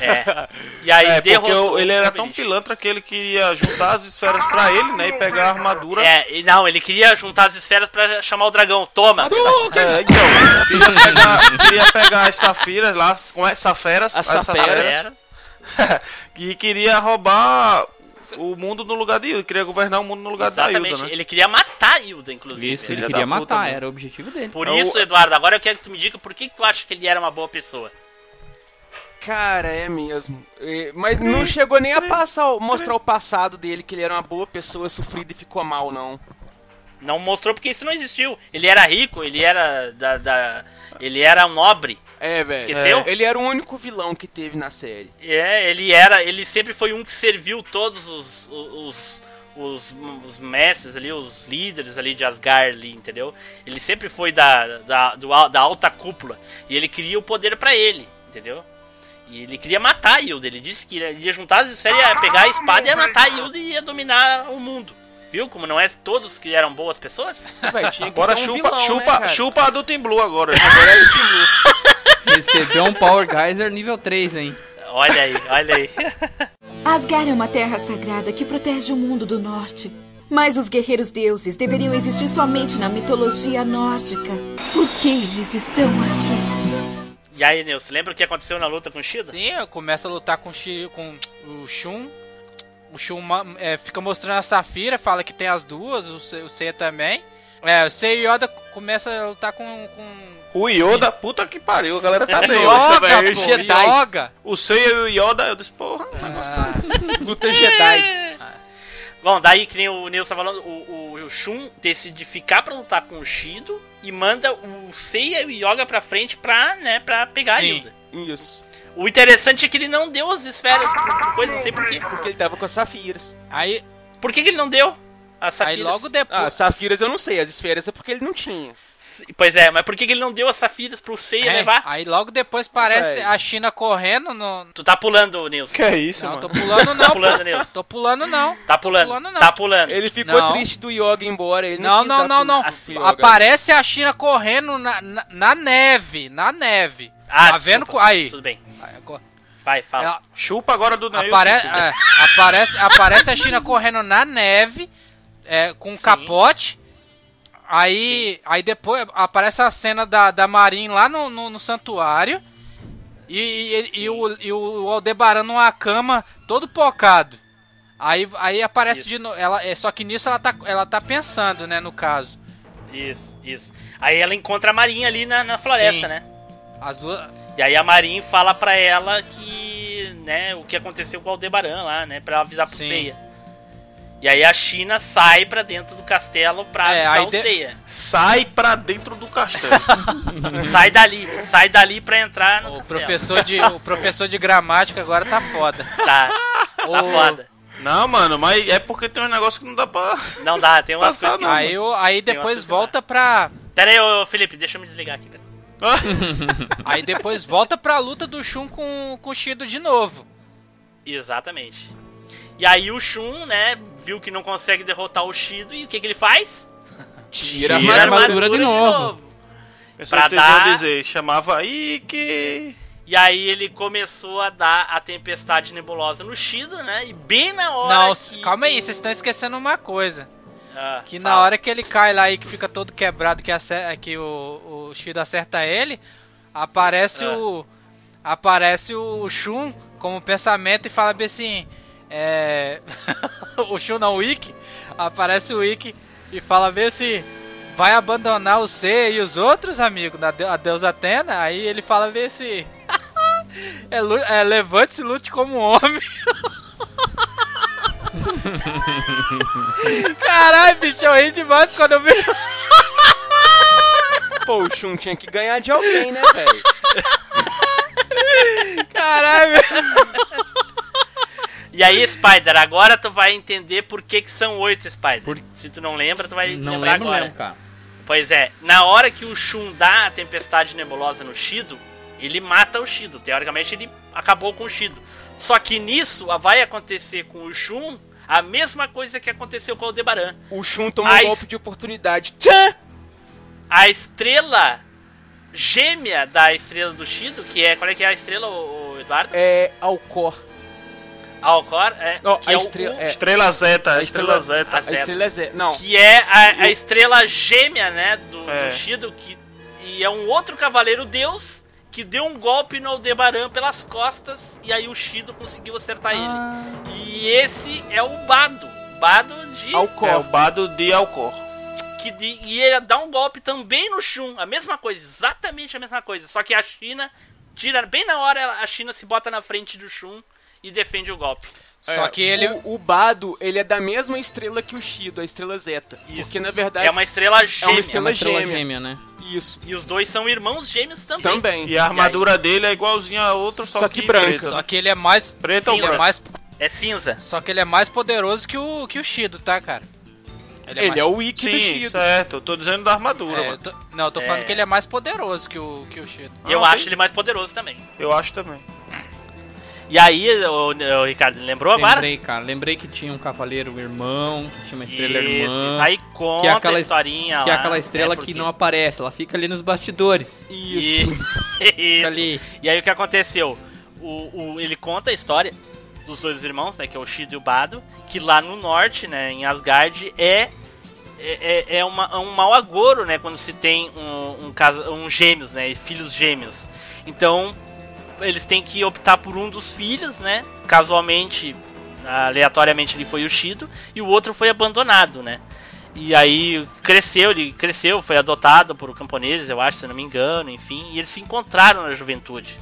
Speaker 1: É. E aí
Speaker 3: é, porque
Speaker 1: derrotou
Speaker 3: o- ele era tão pilantra que ele queria juntar as esferas pra ele, né? E pegar a armadura.
Speaker 1: É, e não, ele queria juntar as esferas pra chamar o dragão. Toma!
Speaker 3: É, então, queria pegar, queria pegar as safiras lá, como é? Saferas?
Speaker 4: As saferas.
Speaker 1: Era.
Speaker 3: e queria roubar o mundo no lugar de Hilda, queria governar o mundo no lugar da
Speaker 1: Exatamente.
Speaker 3: Hilda, né?
Speaker 1: Ele queria matar a Hilda, inclusive.
Speaker 2: Isso, ele queria
Speaker 3: da puta,
Speaker 2: matar,
Speaker 3: mano.
Speaker 2: era o objetivo dele.
Speaker 1: Por
Speaker 3: É o-
Speaker 1: isso, Eduardo, agora eu quero que tu me diga por que que tu acha que ele era uma boa pessoa.
Speaker 4: Cara, é mesmo. É, mas não chegou nem a passar, mostrar o passado dele, que ele era uma boa pessoa sofrida e ficou mal, não.
Speaker 1: Não mostrou porque isso não existiu. Ele era rico, ele era da, da- ele era um nobre.
Speaker 4: É, velho.
Speaker 1: Esqueceu?
Speaker 4: Ele era o único vilão que teve na série.
Speaker 1: É, ele era, ele sempre foi um que serviu todos os os, os, os mestres ali, os líderes ali de Asgard ali, entendeu? Ele sempre foi da, da, do da alta cúpula e ele queria o poder pra ele, entendeu? E ele queria matar a Hilda. Ele disse que ele ia juntar as esferas, ia pegar a espada e ia matar a Hilda e ia dominar o mundo. Viu como não é todos que eram boas pessoas?
Speaker 4: Véi, tinha ter um
Speaker 3: chupa,
Speaker 4: vilão,
Speaker 3: chupa,
Speaker 4: né,
Speaker 3: chupa a do Team Blue agora.
Speaker 4: Agora é Blue.
Speaker 2: Recebeu um Power Geyser nível 3, hein?
Speaker 1: Olha aí, olha aí.
Speaker 11: Asgard é uma terra sagrada que protege o mundo do norte. Mas os guerreiros deuses deveriam existir somente na mitologia nórdica. Por que eles estão aqui?
Speaker 1: E aí, Nilson, lembra o que aconteceu na luta com o Shida?
Speaker 5: Sim, começa a lutar com o, Shiryu, com o Shun. o Shun é, fica mostrando a Safira, fala que tem as duas, o, Se- o Seiya também. É, o Seiya e o Yoda começa a lutar com. com...
Speaker 3: O Yoda, puta que pariu, a galera tá bem.
Speaker 5: Yoga,
Speaker 3: velho.
Speaker 5: pô,
Speaker 3: Jedi.
Speaker 5: Yoga.
Speaker 3: O Seiya e o Yoda, eu disse, porra,
Speaker 5: Ah,
Speaker 4: Luta Jedi.
Speaker 1: Bom, daí que nem o Nilson tá falando, o, o, o Shun decide ficar pra lutar com o Shido e manda o Seiya e o Yoga pra frente pra, né, pra pegar a
Speaker 5: Sim.
Speaker 1: Hilda.
Speaker 4: Isso.
Speaker 1: O interessante é que ele não deu as esferas pro, pro coisa, não sei porquê.
Speaker 4: Porque ele tava com as safiras.
Speaker 5: aí,
Speaker 1: Por que, que ele não deu as
Speaker 5: aí
Speaker 1: safiras?
Speaker 5: logo depois.
Speaker 4: Ah, as safiras eu não sei, as esferas é porque ele não tinha.
Speaker 1: Pois é, mas por que, que ele não deu as safiras pro Seiya
Speaker 5: É,
Speaker 1: levar?
Speaker 5: Aí logo depois parece a China correndo no.
Speaker 1: Tu tá pulando, Nilson.
Speaker 3: Que é isso,
Speaker 5: Não,
Speaker 3: mano?
Speaker 5: tô pulando não.
Speaker 1: Tá pulando. Nilson.
Speaker 5: Tô pulando não.
Speaker 1: Tá pulando,
Speaker 5: pulando, não.
Speaker 1: tá pulando.
Speaker 4: Ele ficou
Speaker 5: Não.
Speaker 4: triste do Yoga ir embora. Ele
Speaker 5: Não, não, não, não.
Speaker 4: pro Yoga.
Speaker 5: Aparece a China correndo na, na, na neve. Na neve.
Speaker 1: Ah,
Speaker 5: tá vendo?
Speaker 1: desculpa.
Speaker 5: Aí.
Speaker 1: Tudo bem.
Speaker 5: Aí, agora-
Speaker 1: Vai, fala.
Speaker 5: Ela-
Speaker 3: Chupa agora do Neil.
Speaker 5: apare- é, aparece, aparece a China correndo na neve. é, com um capote. Aí, aí depois aparece a cena da, da Marin lá no, no, no santuário. E, e, e o, e o Aldebaran numa cama todo pocado. Aí, aí aparece
Speaker 1: Isso.
Speaker 5: de novo. Ela, é, só que nisso ela tá, ela tá pensando, né, no caso.
Speaker 1: Isso, isso. Aí ela encontra a Marinha ali na, na floresta,
Speaker 5: Sim.
Speaker 1: né?
Speaker 5: As duas.
Speaker 1: E aí a Marin fala pra ela que, né, o que aconteceu com o Aldebaran lá, né, pra avisar pro
Speaker 5: Sim.
Speaker 1: E aí a China sai pra dentro do castelo pra
Speaker 5: É,
Speaker 1: avisar o Seiya.
Speaker 3: Sai pra dentro do castelo.
Speaker 1: sai dali, sai dali pra entrar no
Speaker 5: O
Speaker 1: castelo.
Speaker 5: professor, de, o professor de gramática agora tá foda.
Speaker 1: Tá, tá
Speaker 5: O-
Speaker 1: foda.
Speaker 3: não, mano, mas é porque tem um negócio que não dá pra.
Speaker 1: Não dá, tem umas
Speaker 3: Passar
Speaker 1: coisas que...
Speaker 3: não.
Speaker 5: Aí, o- aí depois volta pra.
Speaker 1: Pera aí, ô Felipe, deixa eu me desligar aqui. pera.
Speaker 5: Aí depois volta pra luta do Shun com, com o Shido de novo.
Speaker 1: Exatamente. E aí o Shun, né, viu que não consegue derrotar o Shido e o que que ele faz?
Speaker 4: Tira a
Speaker 2: Tira a armadura de novo.
Speaker 3: Pensei
Speaker 1: Pra
Speaker 3: que vocês iam
Speaker 1: dar-
Speaker 3: dizer, chamava Ike.
Speaker 1: E aí ele começou a dar a tempestade nebulosa no Shido, né? E bem na hora
Speaker 5: Não,
Speaker 1: que
Speaker 5: calma aí,
Speaker 1: o-
Speaker 5: vocês estão esquecendo uma coisa.
Speaker 1: Ah,
Speaker 5: Que na
Speaker 1: fala.
Speaker 5: hora que ele cai lá e que fica todo quebrado, que, ace- que o, o Shido acerta ele, aparece
Speaker 1: Ah.
Speaker 5: o. Aparece o Shun como pensamento e fala bem assim. É. o Shun não, o Ikki. Aparece o Ikki e fala bem assim. Vai abandonar o C e os outros, amigo, da de- a deusa Atena? Aí ele fala bem assim. é, é, levante-se e lute como um homem. Caralho, bicho, eu ri demais quando eu vi.
Speaker 4: Pô, o Shun tinha que ganhar de alguém, né, velho?
Speaker 5: Caralho,
Speaker 1: E aí, Spider, agora tu vai entender por que, que são oito Spider.
Speaker 2: Por-
Speaker 1: Se tu não lembra, tu vai
Speaker 2: Não
Speaker 1: lembrar
Speaker 2: lembro
Speaker 1: agora.
Speaker 2: mesmo, cara.
Speaker 1: Pois é, na hora que o Shun dá a tempestade nebulosa no Shido, ele mata o Shido. Teoricamente, ele acabou com o Shido. Só que nisso vai acontecer com o Shun a mesma coisa que aconteceu com o Aldebaran.
Speaker 4: O Shun tomou
Speaker 1: Ai,
Speaker 4: um golpe de oportunidade. Tchan!
Speaker 1: A estrela gêmea da estrela do Shido, que é. Qual é que é a estrela, o, Eduardo?
Speaker 4: É Alcor.
Speaker 1: Alcor, é.
Speaker 4: Não,
Speaker 1: que
Speaker 4: a
Speaker 1: é o-
Speaker 4: estrela-
Speaker 1: o-
Speaker 4: é.
Speaker 3: Estrela Zeta,
Speaker 4: A
Speaker 3: estrela,
Speaker 4: estrela-
Speaker 3: Zeta.
Speaker 1: a
Speaker 4: A estrela é Zé. Não.
Speaker 1: que é a, a estrela gêmea, né, do, do
Speaker 3: É.
Speaker 1: Shido, que e é um outro cavaleiro deus que deu um golpe no Aldebaran pelas costas e aí o Shido conseguiu acertar ele. E esse é o Bado, Bado de
Speaker 4: Alcor.
Speaker 3: É o Bado de Alcor.
Speaker 1: que de- e ele dá um golpe também no Shun, a mesma coisa, exatamente a mesma coisa, só que a China tira bem na hora a China se bota na frente do Shun e defende o golpe.
Speaker 5: Só
Speaker 4: É,
Speaker 5: que ele.
Speaker 4: O, o Bado, ele é da mesma estrela que o Shido, a estrela Zeta.
Speaker 1: Isso.
Speaker 4: Porque na verdade.
Speaker 1: É uma estrela
Speaker 4: é
Speaker 1: gêmea.
Speaker 4: uma
Speaker 2: É
Speaker 4: estrela
Speaker 2: uma estrela
Speaker 4: gêmea.
Speaker 2: gêmea, né?
Speaker 4: Isso.
Speaker 1: E os dois são irmãos gêmeos também.
Speaker 4: Também.
Speaker 3: E a armadura dele é igualzinha a outra, só,
Speaker 4: Só que branca.
Speaker 3: preta,
Speaker 5: Só que ele é mais.
Speaker 3: Preta ou
Speaker 5: ele é
Speaker 3: branca?
Speaker 5: mais.
Speaker 1: É cinza.
Speaker 5: Só que ele é mais poderoso que o, que o Shido, tá, cara?
Speaker 4: Ele,
Speaker 5: mais-
Speaker 4: é o Wiki do
Speaker 3: Sim,
Speaker 4: Shido.
Speaker 3: certo. Eu tô dizendo da armadura,
Speaker 5: É, eu
Speaker 3: mano.
Speaker 5: tô- não, eu tô
Speaker 1: É.
Speaker 5: falando que ele é mais poderoso que o, que o Shido.
Speaker 1: Eu
Speaker 3: Ah,
Speaker 1: acho
Speaker 3: ok.
Speaker 1: ele mais poderoso também.
Speaker 3: Eu acho também.
Speaker 1: E aí, o, o Ricardo, lembrou agora?
Speaker 2: Lembrei, cara. Lembrei que tinha um cavaleiro irmão, que tinha uma estrela irmã.
Speaker 1: isso. Aí conta
Speaker 2: que é aquela
Speaker 1: a historinha
Speaker 2: que é
Speaker 1: lá,
Speaker 2: aquela estrela
Speaker 1: né,
Speaker 2: que
Speaker 1: porque-
Speaker 2: não aparece, ela fica ali nos bastidores.
Speaker 1: Isso. Isso.
Speaker 2: ali.
Speaker 1: E aí o que aconteceu? O, o- ele conta a história dos dois irmãos, né? Que é o Shido e o Bado, que lá no norte, né, em Asgard, é. É, é uma, é um mau agouro, né? Quando se tem um, um, um gêmeos, né? Filhos gêmeos. Então, eles têm que optar por um dos filhos, né? Casualmente, aleatoriamente ele foi o Shido e o outro foi abandonado, né? E aí cresceu, ele cresceu, foi adotado por camponeses, eu acho, se não me engano, enfim, e eles se encontraram na juventude.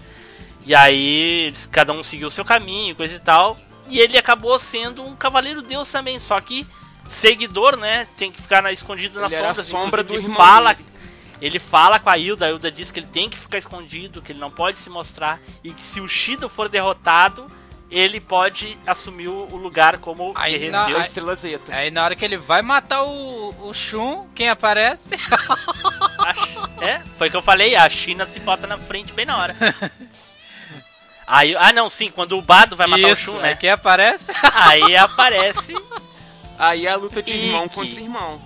Speaker 1: E aí eles, cada um seguiu o seu caminho, coisa e tal, e ele acabou sendo um cavaleiro deus também, só que seguidor, né, tem que ficar na, escondido
Speaker 4: Ele era a
Speaker 1: sombras,
Speaker 4: sombra
Speaker 1: inclusive
Speaker 4: do irmão
Speaker 1: fala
Speaker 4: dele.
Speaker 1: Ele fala com a Hilda, a Hilda diz que ele tem que ficar escondido, que ele não pode se mostrar e que se o Shido for derrotado, ele pode assumir o lugar como
Speaker 5: Aí
Speaker 1: guerreiro
Speaker 5: na-
Speaker 1: deus.
Speaker 5: aí-
Speaker 4: Estrela Zeta.
Speaker 5: Aí na hora que ele vai matar o, o Shun, quem aparece?
Speaker 1: É, foi o que eu falei, a China se bota na frente bem na hora. Aí, ah não, sim, quando o Bado vai matar
Speaker 5: Isso,
Speaker 1: o Shun,
Speaker 5: aí
Speaker 1: né?
Speaker 5: quem aparece?
Speaker 1: Aí aparece.
Speaker 4: Aí é a luta de irmão
Speaker 1: Ikki.
Speaker 4: contra irmão.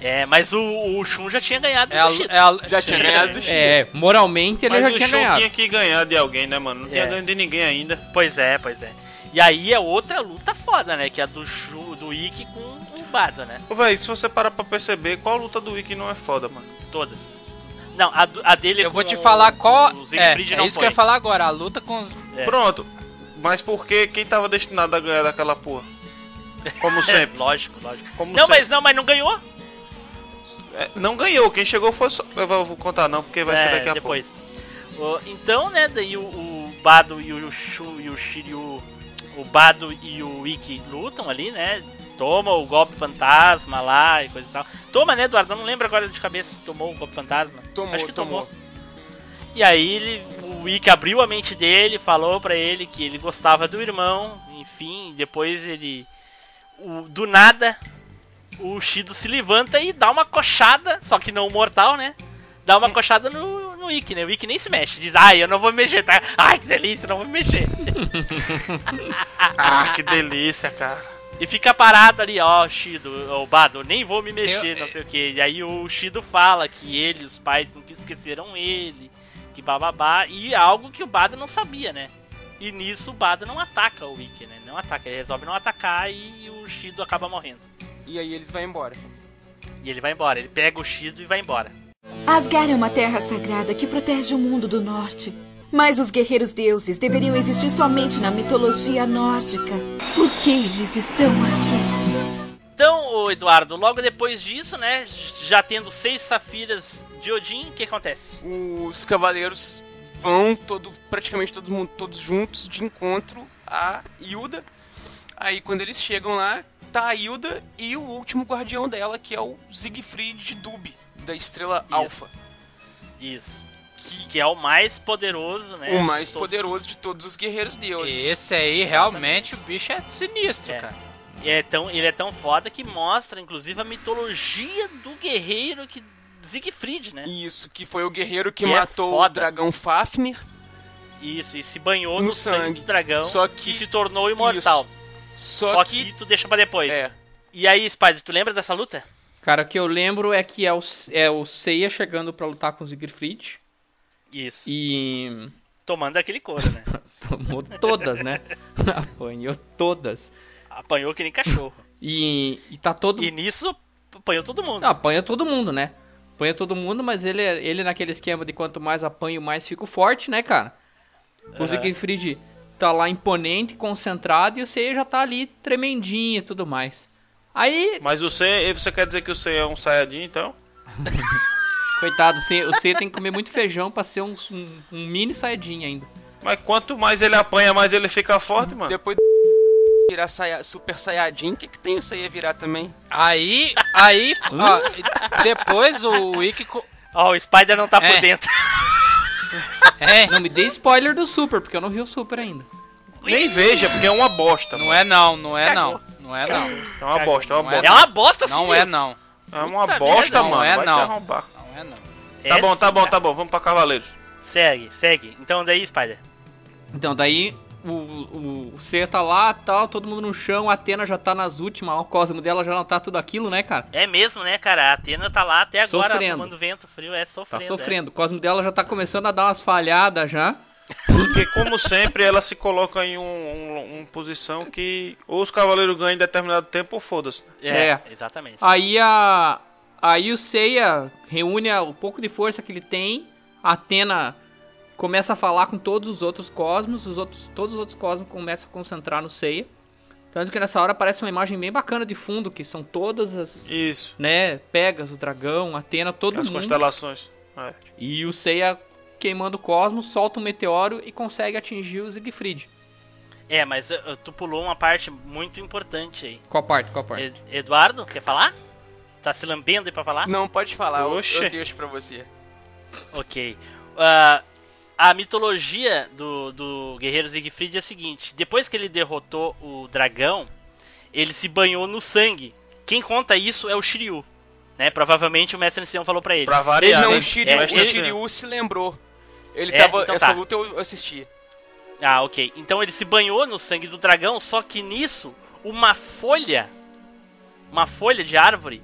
Speaker 1: É, mas o, o Shun já tinha ganhado
Speaker 5: É
Speaker 1: do Shido.
Speaker 5: é a-
Speaker 4: Já tinha ganhado do Shido.
Speaker 2: É, moralmente ele
Speaker 3: Mas
Speaker 2: já
Speaker 3: o
Speaker 2: tinha
Speaker 3: Shun
Speaker 2: ganhado.
Speaker 3: tinha que ganhar de alguém, né, mano? Não tinha
Speaker 1: É.
Speaker 3: ganho de ninguém ainda.
Speaker 1: Pois é, pois é. E aí é outra luta foda, né? Que é a do, Shu, do Ikki com o Bado, né?
Speaker 3: Ô, véi, se você parar pra perceber, qual luta do Wiki não é foda, mano?
Speaker 1: Todas. Não, a, a dele
Speaker 5: Eu vou te falar qual.
Speaker 1: O
Speaker 5: É,
Speaker 1: Siegfried
Speaker 5: é
Speaker 1: não
Speaker 5: isso
Speaker 1: foi.
Speaker 5: que eu ia falar agora. A luta com os.
Speaker 1: É.
Speaker 3: Pronto. Mas por que quem tava destinado a ganhar daquela porra? Como sempre.
Speaker 1: lógico, lógico.
Speaker 3: Como
Speaker 1: Não,
Speaker 3: sempre.
Speaker 1: mas não, mas não ganhou.
Speaker 3: É, não ganhou, quem chegou foi só. Eu vou contar não, porque vai ser
Speaker 1: É,
Speaker 3: daqui a
Speaker 1: depois. O- então, né, daí o, o Bado e o Shu e o Shiryu. O Bado e o Ikki lutam ali, né? Toma o golpe fantasma lá e coisa e tal. Toma, né, Eduardo? Eu não lembro agora de cabeça se tomou o golpe fantasma.
Speaker 4: Tomou,
Speaker 1: Acho que tomou.
Speaker 4: tomou.
Speaker 1: E aí ele, o Ikki abriu a mente dele, falou pra ele que ele gostava do irmão, enfim, depois ele o- do nada o Shido se levanta e dá uma coxada, só que não mortal, né? Dá uma coxada no, no Ikki, né? O Ikki nem se mexe, diz: "Ai, eu não vou me mexer, tá? Ai, que delícia, não vou me mexer".
Speaker 3: Ah, que delícia, cara.
Speaker 1: E fica parado ali, ó, Shido, o Bado, nem vou me mexer,
Speaker 5: Eu-
Speaker 1: não sei o que. E aí o Shido fala que ele, os pais nunca esqueceram ele, que bababá, e é algo que o Bado não sabia, né? E nisso o Bado não ataca o Ikki, né? Não ataca, ele resolve não atacar e o Shido acaba morrendo.
Speaker 4: E aí eles vão embora.
Speaker 1: E ele vai embora, ele pega o Shido e vai embora.
Speaker 11: Asgard é uma terra sagrada que protege o mundo do norte. Mas os guerreiros deuses deveriam existir somente na mitologia nórdica. Por que eles estão aqui?
Speaker 1: Então, Eduardo, logo depois disso, né, já tendo seis safiras de Odin, o que acontece?
Speaker 4: Os cavaleiros vão todo, praticamente todo mundo, todos juntos de encontro a Hilda. Aí quando eles chegam lá, tá a Hilda e o último guardião dela, que é o Siegfried de Dub, da estrela
Speaker 1: Isso.
Speaker 4: Alpha.
Speaker 1: Isso. Que, que é o mais poderoso, né?
Speaker 4: o mais
Speaker 1: de todos
Speaker 4: poderoso de todos os guerreiros deuses.
Speaker 5: Esse aí, realmente, o bicho é sinistro,
Speaker 1: É.
Speaker 5: cara.
Speaker 1: é tão, ele é tão foda que mostra, inclusive, a mitologia do guerreiro que Siegfried, né?
Speaker 4: Isso, que foi o guerreiro que,
Speaker 1: Que é
Speaker 4: matou o
Speaker 1: foda.
Speaker 4: dragão Fafnir.
Speaker 1: Isso, e se banhou
Speaker 4: No
Speaker 1: no, sangue,
Speaker 4: sangue.
Speaker 1: do dragão
Speaker 4: Só que-
Speaker 1: e se tornou imortal.
Speaker 4: Só,
Speaker 1: Só,
Speaker 4: que,
Speaker 1: que... tu deixa pra depois.
Speaker 4: é,
Speaker 1: E aí, Spider, tu lembra dessa luta?
Speaker 2: Cara, o que eu lembro é que é o, é o Seiya chegando pra lutar com o Siegfried
Speaker 1: Isso.
Speaker 2: e
Speaker 1: Tomando aquele couro, né?
Speaker 2: tomou todas, né? Apanhou todas.
Speaker 1: Apanhou que nem cachorro.
Speaker 2: E, e tá todo
Speaker 1: E nisso, apanhou todo mundo.
Speaker 2: Não, apanha todo mundo, né? Apanha todo mundo, mas ele, é- ele naquele esquema de quanto mais apanho, mais fico forte, né, cara? O
Speaker 1: Aham.
Speaker 2: Siegfried tá lá imponente, concentrado, e o Seiya já tá ali tremendinho e tudo mais. Aí,
Speaker 3: Mas o C, você quer dizer que o C é um Saiyajin, então?
Speaker 2: coitado, o Seiya, o Seiya tem que comer muito feijão pra ser um, um, um mini saiyajin ainda.
Speaker 3: Mas quanto mais ele apanha, mais ele fica forte, mano.
Speaker 4: depois virar Saia- Super Saiyajin, o que, que tem o Seiya virar também?
Speaker 5: Aí, aí, ó, depois o Ikki... co-
Speaker 1: Ó, o Spider não tá
Speaker 5: É.
Speaker 1: por dentro.
Speaker 5: É,
Speaker 2: Não me dê spoiler do Super, porque eu não vi o Super ainda.
Speaker 3: Nem veja, porque é uma bosta.
Speaker 5: não é não, não é
Speaker 1: Cagou.
Speaker 5: não. Não é não.
Speaker 3: É uma bosta, é uma
Speaker 5: é
Speaker 3: bosta.
Speaker 1: É uma bosta,
Speaker 5: Não é não.
Speaker 3: É uma bosta,
Speaker 1: merda,
Speaker 5: não
Speaker 3: mano.
Speaker 5: é não. Não é não.
Speaker 1: É
Speaker 3: Tá bom, tá bom, tá bom. Vamos pra Cavaleiros.
Speaker 1: Segue, segue. Então daí, Spider.
Speaker 2: Então, daí o, o, tá lá, tal, todo mundo no chão, a Atena já tá nas últimas, o cosmo dela já não tá tudo aquilo, né, cara?
Speaker 1: É mesmo, né, cara? A Atena tá lá até agora
Speaker 2: Sofrendo.
Speaker 1: tomando vento frio, é
Speaker 2: Tá
Speaker 1: sofrendo. é.
Speaker 2: sofrendo. O cosmo dela já tá começando a dar umas falhadas já.
Speaker 3: Porque, como sempre, ela se coloca em um, um, uma posição que ou os cavaleiros ganham em determinado tempo ou foda-se.
Speaker 1: É,
Speaker 2: É.
Speaker 1: exatamente.
Speaker 2: Aí a. Aí o Seiya reúne o pouco de força que ele tem. A Atena começa a falar com todos os outros cosmos. Os outros, todos os outros cosmos começam a concentrar no Seiya. Tanto que nessa hora aparece uma imagem bem bacana de fundo, que são todas as.
Speaker 3: Isso.
Speaker 2: Né? Pegas, o dragão, Atena, todo
Speaker 3: As
Speaker 2: mundo.
Speaker 3: constelações. É.
Speaker 2: E o Seiya queimando o cosmos, solta um meteoro e consegue atingir o Siegfried.
Speaker 1: É, mas uh, tu pulou uma parte muito importante aí.
Speaker 2: Qual parte? Qual parte?
Speaker 1: Ed- Eduardo, quer falar? Tá se lambendo aí pra falar?
Speaker 4: Não, pode falar, eu,
Speaker 1: Oxe.
Speaker 4: eu deixo pra você.
Speaker 1: Ok. Ah, a mitologia do, do guerreiro Siegfried é a seguinte: depois que ele derrotou o dragão, ele se banhou no sangue. Quem conta isso é o Shiryu. Né? Provavelmente o mestre ancião falou pra ele.
Speaker 3: Pra variar,
Speaker 4: não,
Speaker 3: né?
Speaker 4: o Shiryu,
Speaker 1: É,
Speaker 4: o
Speaker 1: ele-
Speaker 4: Shiryu se lembrou. Ele
Speaker 1: É,
Speaker 4: tava.
Speaker 1: então
Speaker 4: essa
Speaker 1: tá.
Speaker 4: luta eu assisti.
Speaker 1: Ah, ok. Então ele se banhou no sangue do dragão, só que nisso, uma folha, uma folha de árvore,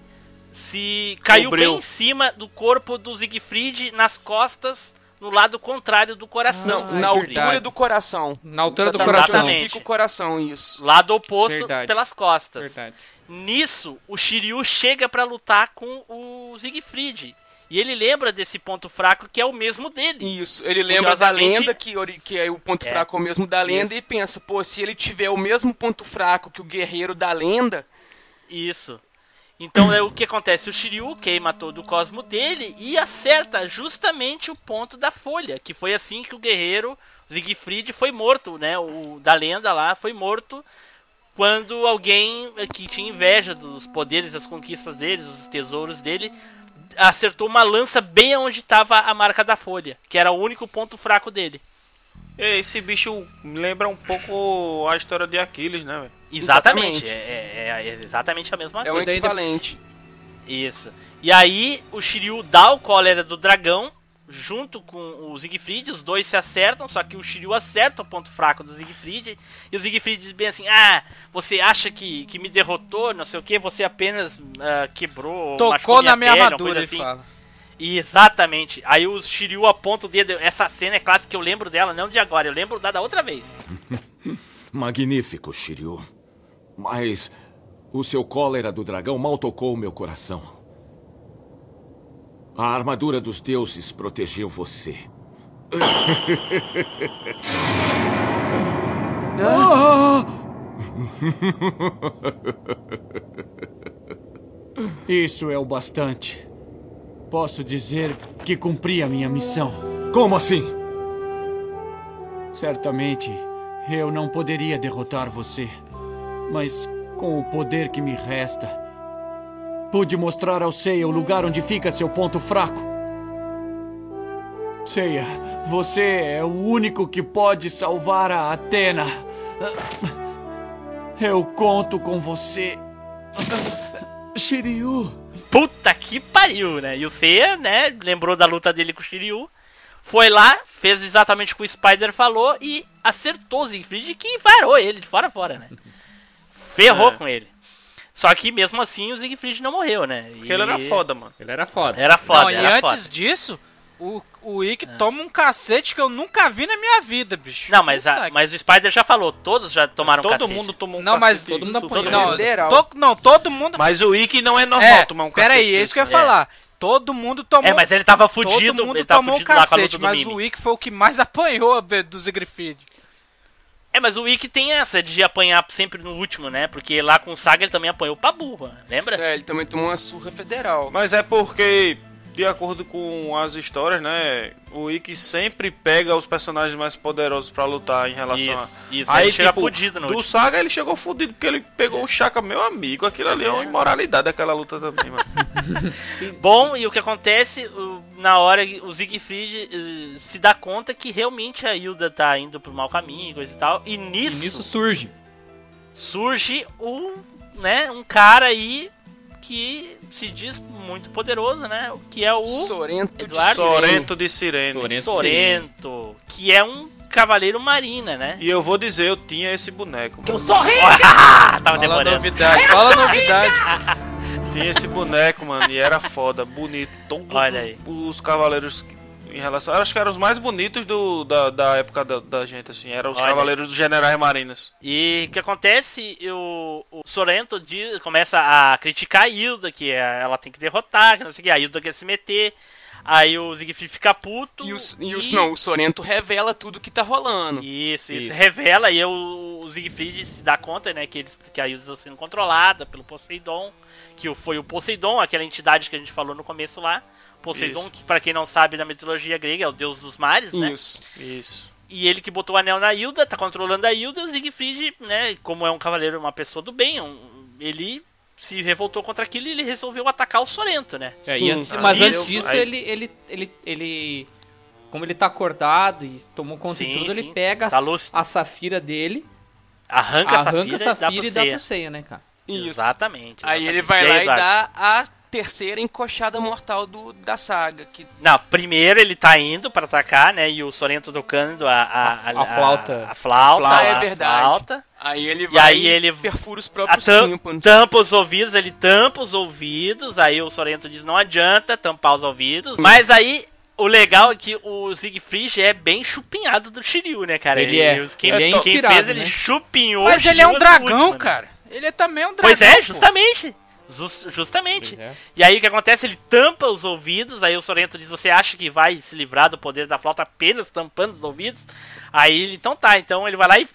Speaker 1: se caiu
Speaker 3: Cobriu.
Speaker 1: bem em cima do corpo do Siegfried, nas costas, no lado contrário do coração.
Speaker 4: Não, na altura do coração.
Speaker 2: Na altura do coração.
Speaker 1: Exatamente.
Speaker 4: Fica o coração, isso.
Speaker 1: Lado oposto
Speaker 2: Verdade.
Speaker 1: pelas costas.
Speaker 2: Verdade.
Speaker 1: Nisso, o Shiryu chega pra lutar com o Siegfried. E ele lembra desse ponto fraco que é o mesmo dele.
Speaker 4: Isso, ele lembra da lenda, que, que é o ponto
Speaker 1: É,
Speaker 4: fraco é o mesmo da lenda,
Speaker 1: isso.
Speaker 4: e pensa, pô, se ele tiver o mesmo ponto fraco que o guerreiro da lenda,
Speaker 1: Isso. Então é o que acontece? O Shiryu queima todo o cosmo dele e acerta justamente o ponto da folha, que foi assim que o guerreiro Siegfried foi morto, né? O da lenda lá foi morto quando alguém que tinha inveja dos poderes, das conquistas deles, os tesouros dele, acertou uma lança bem onde estava a marca da folha, que era o único ponto fraco dele.
Speaker 3: Esse bicho lembra um pouco a história de Aquiles, né, velho?
Speaker 1: Exatamente,
Speaker 4: Exatamente.
Speaker 1: É, é- é exatamente a mesma
Speaker 4: é
Speaker 1: coisa.
Speaker 4: equivalente.
Speaker 1: Isso. E aí o Shiryu dá o cólera do dragão junto com o Siegfried, os dois se acertam, só que o Shiryu acerta o ponto fraco do Siegfried e o Siegfried diz bem assim: "Ah, você acha que, que me derrotou, não sei o que, você apenas ah, quebrou,
Speaker 5: Tocou na minha
Speaker 1: pele, uma
Speaker 5: armadura,
Speaker 1: coisa
Speaker 5: ele
Speaker 1: assim."
Speaker 5: fala.
Speaker 1: Exatamente. Aí o Shiryu aponta o dedo. Essa cena é clássica que eu lembro dela, não de agora, eu lembro da da outra vez.
Speaker 6: Magnífico, Shiryu. Mas o seu cólera do dragão mal tocou o meu coração. A armadura dos deuses protegeu você.
Speaker 14: Isso é o bastante. Posso dizer que cumpri a minha missão.
Speaker 6: Como assim?
Speaker 14: Certamente eu não poderia derrotar você, mas com o poder que me resta, pude mostrar ao Seiya o lugar onde fica seu ponto fraco. Seiya, você é o único que pode salvar a Atena. Eu conto com você. Shiryu.
Speaker 1: Puta que pariu, né? E o Seiya, né, lembrou da luta dele com o Shiryu, foi lá, fez exatamente o que o Spider falou e acertou o Siegfried que varou ele de fora a fora, né? Ferrou
Speaker 3: É.
Speaker 1: com ele. Só que mesmo assim o Siegfried não morreu, né?
Speaker 3: Porque ele era foda, mano.
Speaker 2: Ele era foda.
Speaker 1: Era foda,
Speaker 5: não, e
Speaker 1: era
Speaker 5: antes
Speaker 1: foda.
Speaker 5: disso, o, o Ikki toma um cacete que eu nunca vi na minha vida, bicho.
Speaker 1: Não, mas, a- mas o Spider já falou, todos já tomaram
Speaker 3: Todo
Speaker 1: cacete.
Speaker 3: mundo tomou um
Speaker 5: Não, mas
Speaker 3: cacete
Speaker 2: todo mundo apanhou.
Speaker 5: Não, to- não, todo mundo.
Speaker 3: Mas o Ikki não é normal
Speaker 5: é,
Speaker 3: tomar um
Speaker 5: pera
Speaker 3: cacete
Speaker 5: aí, é isso que eu ia
Speaker 3: desse.
Speaker 5: falar. Todo mundo tomou.
Speaker 1: É, mas ele tava fudido,
Speaker 5: todo mundo
Speaker 1: ele tava
Speaker 5: tomou um
Speaker 1: fudido lá com a
Speaker 5: cacete,
Speaker 1: luta do
Speaker 5: mas
Speaker 1: Mimi.
Speaker 5: o Ikki foi o que mais apanhou be- do Siegfried.
Speaker 1: É, mas o Ikki tem essa de apanhar sempre no último, né? Porque lá com o Saga ele também apanhou pra burra, lembra?
Speaker 4: É, ele também tomou uma surra federal.
Speaker 3: Mas é porque, de acordo com as histórias, né? O Ikki sempre pega os personagens mais poderosos pra lutar em relação
Speaker 1: Isso,
Speaker 3: a.
Speaker 1: isso, aí ele chega fudido no
Speaker 3: Do
Speaker 1: último.
Speaker 3: Saga ele chegou fudido porque ele pegou o Shaka, meu amigo. Aquilo ali é uma imoralidade aquela luta também, mano.
Speaker 1: Bom, e o que acontece, na hora que o Siegfried eh, se dá conta que realmente a Hilda tá indo pro mau caminho, coisa e tal, e
Speaker 2: E
Speaker 1: nisso,
Speaker 2: nisso surge.
Speaker 1: surge um, né, um cara aí que se diz muito poderoso, né, que é o
Speaker 4: Sorento
Speaker 1: Eduardo
Speaker 4: de Sirene.
Speaker 3: Sorento de Sirene.
Speaker 2: Sorento.
Speaker 1: Sorento, que é um cavaleiro marina, né?
Speaker 3: E eu vou dizer, eu tinha esse boneco.
Speaker 8: Eu
Speaker 3: mano.
Speaker 8: sou rico!
Speaker 1: Tava
Speaker 5: Fala
Speaker 1: demorando.
Speaker 5: novidade, fala novidade.
Speaker 3: Tinha esse boneco, mano, e era foda, bonito. Todos
Speaker 1: Olha aí.
Speaker 3: os, os cavaleiros em relação. Acho que eram os mais bonitos do, da, da época da, da gente, assim. Eram os
Speaker 1: Olha
Speaker 3: cavaleiros dos generais marinos.
Speaker 1: E o que acontece? O, o Sorento diz- começa a criticar a Hilda, que é- ela tem que derrotar, que não sei o que. A Hilda quer se meter. Aí o Siegfried fica puto.
Speaker 4: E, os, e os, não, o Sorento revela tudo que tá rolando.
Speaker 1: Isso, isso,
Speaker 2: Isso.
Speaker 1: Revela e o, o o Siegfried se dá conta, né, que, eles, que a Hilda está sendo controlada pelo Poseidon, que o- foi o Poseidon, aquela entidade que a gente falou no começo lá. Poseidon,
Speaker 3: Isso.
Speaker 1: que pra quem não sabe da mitologia grega é o deus dos mares, né?
Speaker 4: Isso.
Speaker 3: Isso.
Speaker 1: E ele que botou o anel na Hilda, tá controlando a Hilda, e o Siegfried, né, como é um cavaleiro, uma pessoa do bem, um- ele se revoltou contra aquilo e ele resolveu atacar o Sorento, né?
Speaker 2: É,
Speaker 4: Sim,
Speaker 2: antes- mas
Speaker 3: isso,
Speaker 2: antes disso,
Speaker 3: aí-
Speaker 2: ele, ele, ele, ele. Como ele tá acordado e tomou conta
Speaker 1: Sim,
Speaker 2: de tudo, ele pega
Speaker 1: Tá
Speaker 2: a, a safira dele,
Speaker 1: Arranca,
Speaker 2: arranca
Speaker 1: a safira,
Speaker 2: a safira
Speaker 1: e dá pro
Speaker 2: Seiya, né, cara?
Speaker 4: Isso.
Speaker 1: Exatamente.
Speaker 4: Aí ele
Speaker 1: exatamente.
Speaker 4: vai
Speaker 1: E
Speaker 4: lá
Speaker 1: aí,
Speaker 4: e dá a terceira encoxada mortal do, da saga. Que
Speaker 1: Não, primeiro ele tá indo pra atacar, né? E o Sorento tocando a, a,
Speaker 2: A- a flauta.
Speaker 1: A, flauta.
Speaker 4: Ah, é
Speaker 1: a
Speaker 4: verdade.
Speaker 1: flauta.
Speaker 4: aí ele
Speaker 1: E
Speaker 4: vai
Speaker 1: aí ele
Speaker 4: perfura os
Speaker 1: A
Speaker 4: próprios
Speaker 1: tam-
Speaker 4: tímpanos.
Speaker 1: tampa os ouvidos, ele tampa os ouvidos. Aí o Sorento diz: não adianta tampar os ouvidos. Mas aí. O legal é que o Siegfried é bem chupinhado do Shiryu, né, cara?
Speaker 2: Ele é.
Speaker 1: Quem,
Speaker 2: Ele é
Speaker 1: quem fez, ele
Speaker 2: né?
Speaker 1: chupinhou
Speaker 5: Mas
Speaker 1: o
Speaker 5: ele é um dragão,
Speaker 1: último, né?
Speaker 5: cara. Ele é também um dragão.
Speaker 1: Pois é,
Speaker 5: pô.
Speaker 1: Justamente. Jus- justamente.
Speaker 2: É.
Speaker 1: E aí o que acontece? Ele tampa os ouvidos, aí o Sorento diz: Você acha que vai se livrar do poder da flauta apenas tampando os ouvidos? Aí ele, então tá, então ele vai lá e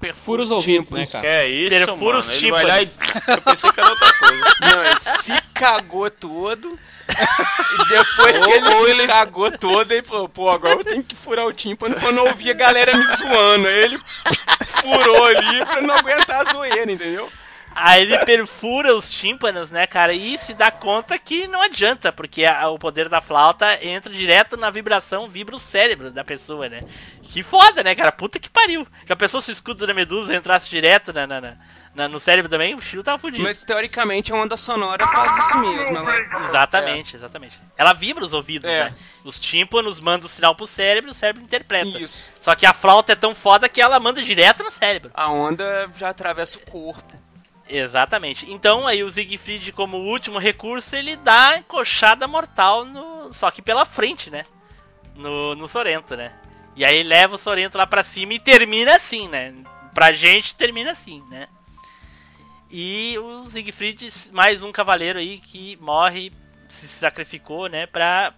Speaker 2: Perfura os ouvidos, né,
Speaker 3: Que
Speaker 2: cara?
Speaker 3: é isso,
Speaker 1: Perfura
Speaker 3: mano.
Speaker 1: os
Speaker 3: Ele vai lá e...
Speaker 1: tímpanos.
Speaker 3: Eu pensei que era outra coisa.
Speaker 4: Não, ele se cagou todo. E depois que ele
Speaker 3: Ou
Speaker 4: se
Speaker 3: ele-
Speaker 4: cagou todo, ele falou, pô, agora eu tenho que furar o tímpano pra não ouvir a galera me zoando. Aí ele furou ali pra não aguentar a zoeira, entendeu?
Speaker 1: Aí ele perfura os tímpanos, né, cara? E se dá conta que não adianta, porque a- o poder da flauta entra direto na vibração, vibra o cérebro da pessoa, né? Que foda, né, cara? Puta que pariu. Já pensou se o escudo da medusa entrasse direto na, na- na- na- no cérebro também? O Shiryu tava fudido.
Speaker 4: Mas teoricamente a onda sonora faz isso mesmo. Ela...
Speaker 1: Exatamente, exatamente. Ela vibra os ouvidos,
Speaker 4: É.
Speaker 1: né? Os tímpanos mandam o sinal pro cérebro e o cérebro interpreta.
Speaker 4: Isso.
Speaker 1: Só que a flauta é tão foda que ela manda direto no cérebro.
Speaker 4: A onda já atravessa o corpo.
Speaker 1: Exatamente. Então aí o Siegfried, como último recurso, ele dá encoxada mortal no. Só que pela frente, né? No, no Sorento, né? E aí leva o Sorento lá pra cima e termina assim, né? Pra gente termina assim, né? E o Siegfried, mais um cavaleiro aí que morre, se sacrificou, né? Pra,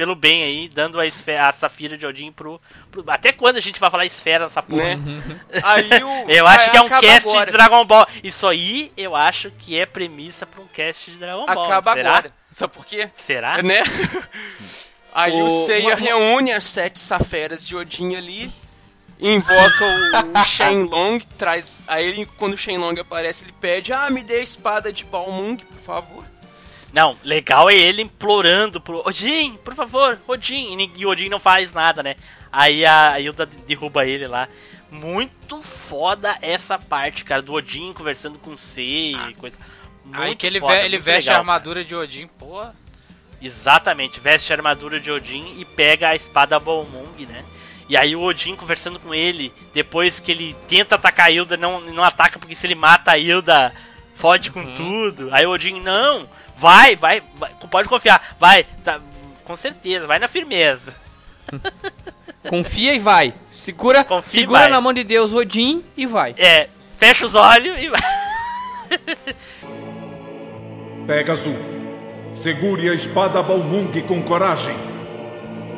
Speaker 1: pelo bem aí, dando a, esfera, a Safira de Odin pro, pro- Até quando a gente vai falar esfera nessa porra?
Speaker 4: Né? Aí o.
Speaker 1: Eu acho
Speaker 4: aí
Speaker 1: que é um cast
Speaker 4: agora.
Speaker 1: de Dragon Ball. Isso aí eu acho que é premissa pra um cast de Dragon Ball.
Speaker 4: Acaba
Speaker 1: Será?
Speaker 4: agora. Sabe por quê?
Speaker 1: Será?
Speaker 4: Né? Aí o,
Speaker 2: O-
Speaker 4: Seiya
Speaker 2: uma-
Speaker 4: reúne as sete saferas de Odin ali, invoca o, o Shenlong, traz. Aí ele, quando o Shenlong aparece, ele pede: Ah, me dê a espada de Balmung, por favor.
Speaker 1: Não, legal é ele implorando pro Odin, por favor, Odin. E o Odin não faz nada, né? Aí a Hilda derruba ele lá. Muito foda essa parte, cara, do Odin conversando com o Seiya e coisa. Muito
Speaker 5: Aí que ele,
Speaker 1: foda,
Speaker 5: ve- ele veste
Speaker 1: legal,
Speaker 5: a armadura de Odin, porra.
Speaker 1: cara. Exatamente, veste a armadura de Odin e pega a espada Balmung, né? E aí o Odin conversando com ele, depois que ele tenta atacar a Hilda, não, não ataca porque se ele mata a Hilda, fode com tudo. Aí o Odin, não, vai, vai, vai, pode confiar, vai, tá, com certeza, vai na firmeza.
Speaker 2: Confia e vai. Segura,
Speaker 1: Confia e
Speaker 2: segura
Speaker 1: vai.
Speaker 2: na mão de Deus Odin e vai.
Speaker 1: É, fecha os olhos e vai.
Speaker 15: Pegasus, segure a espada Balmung com coragem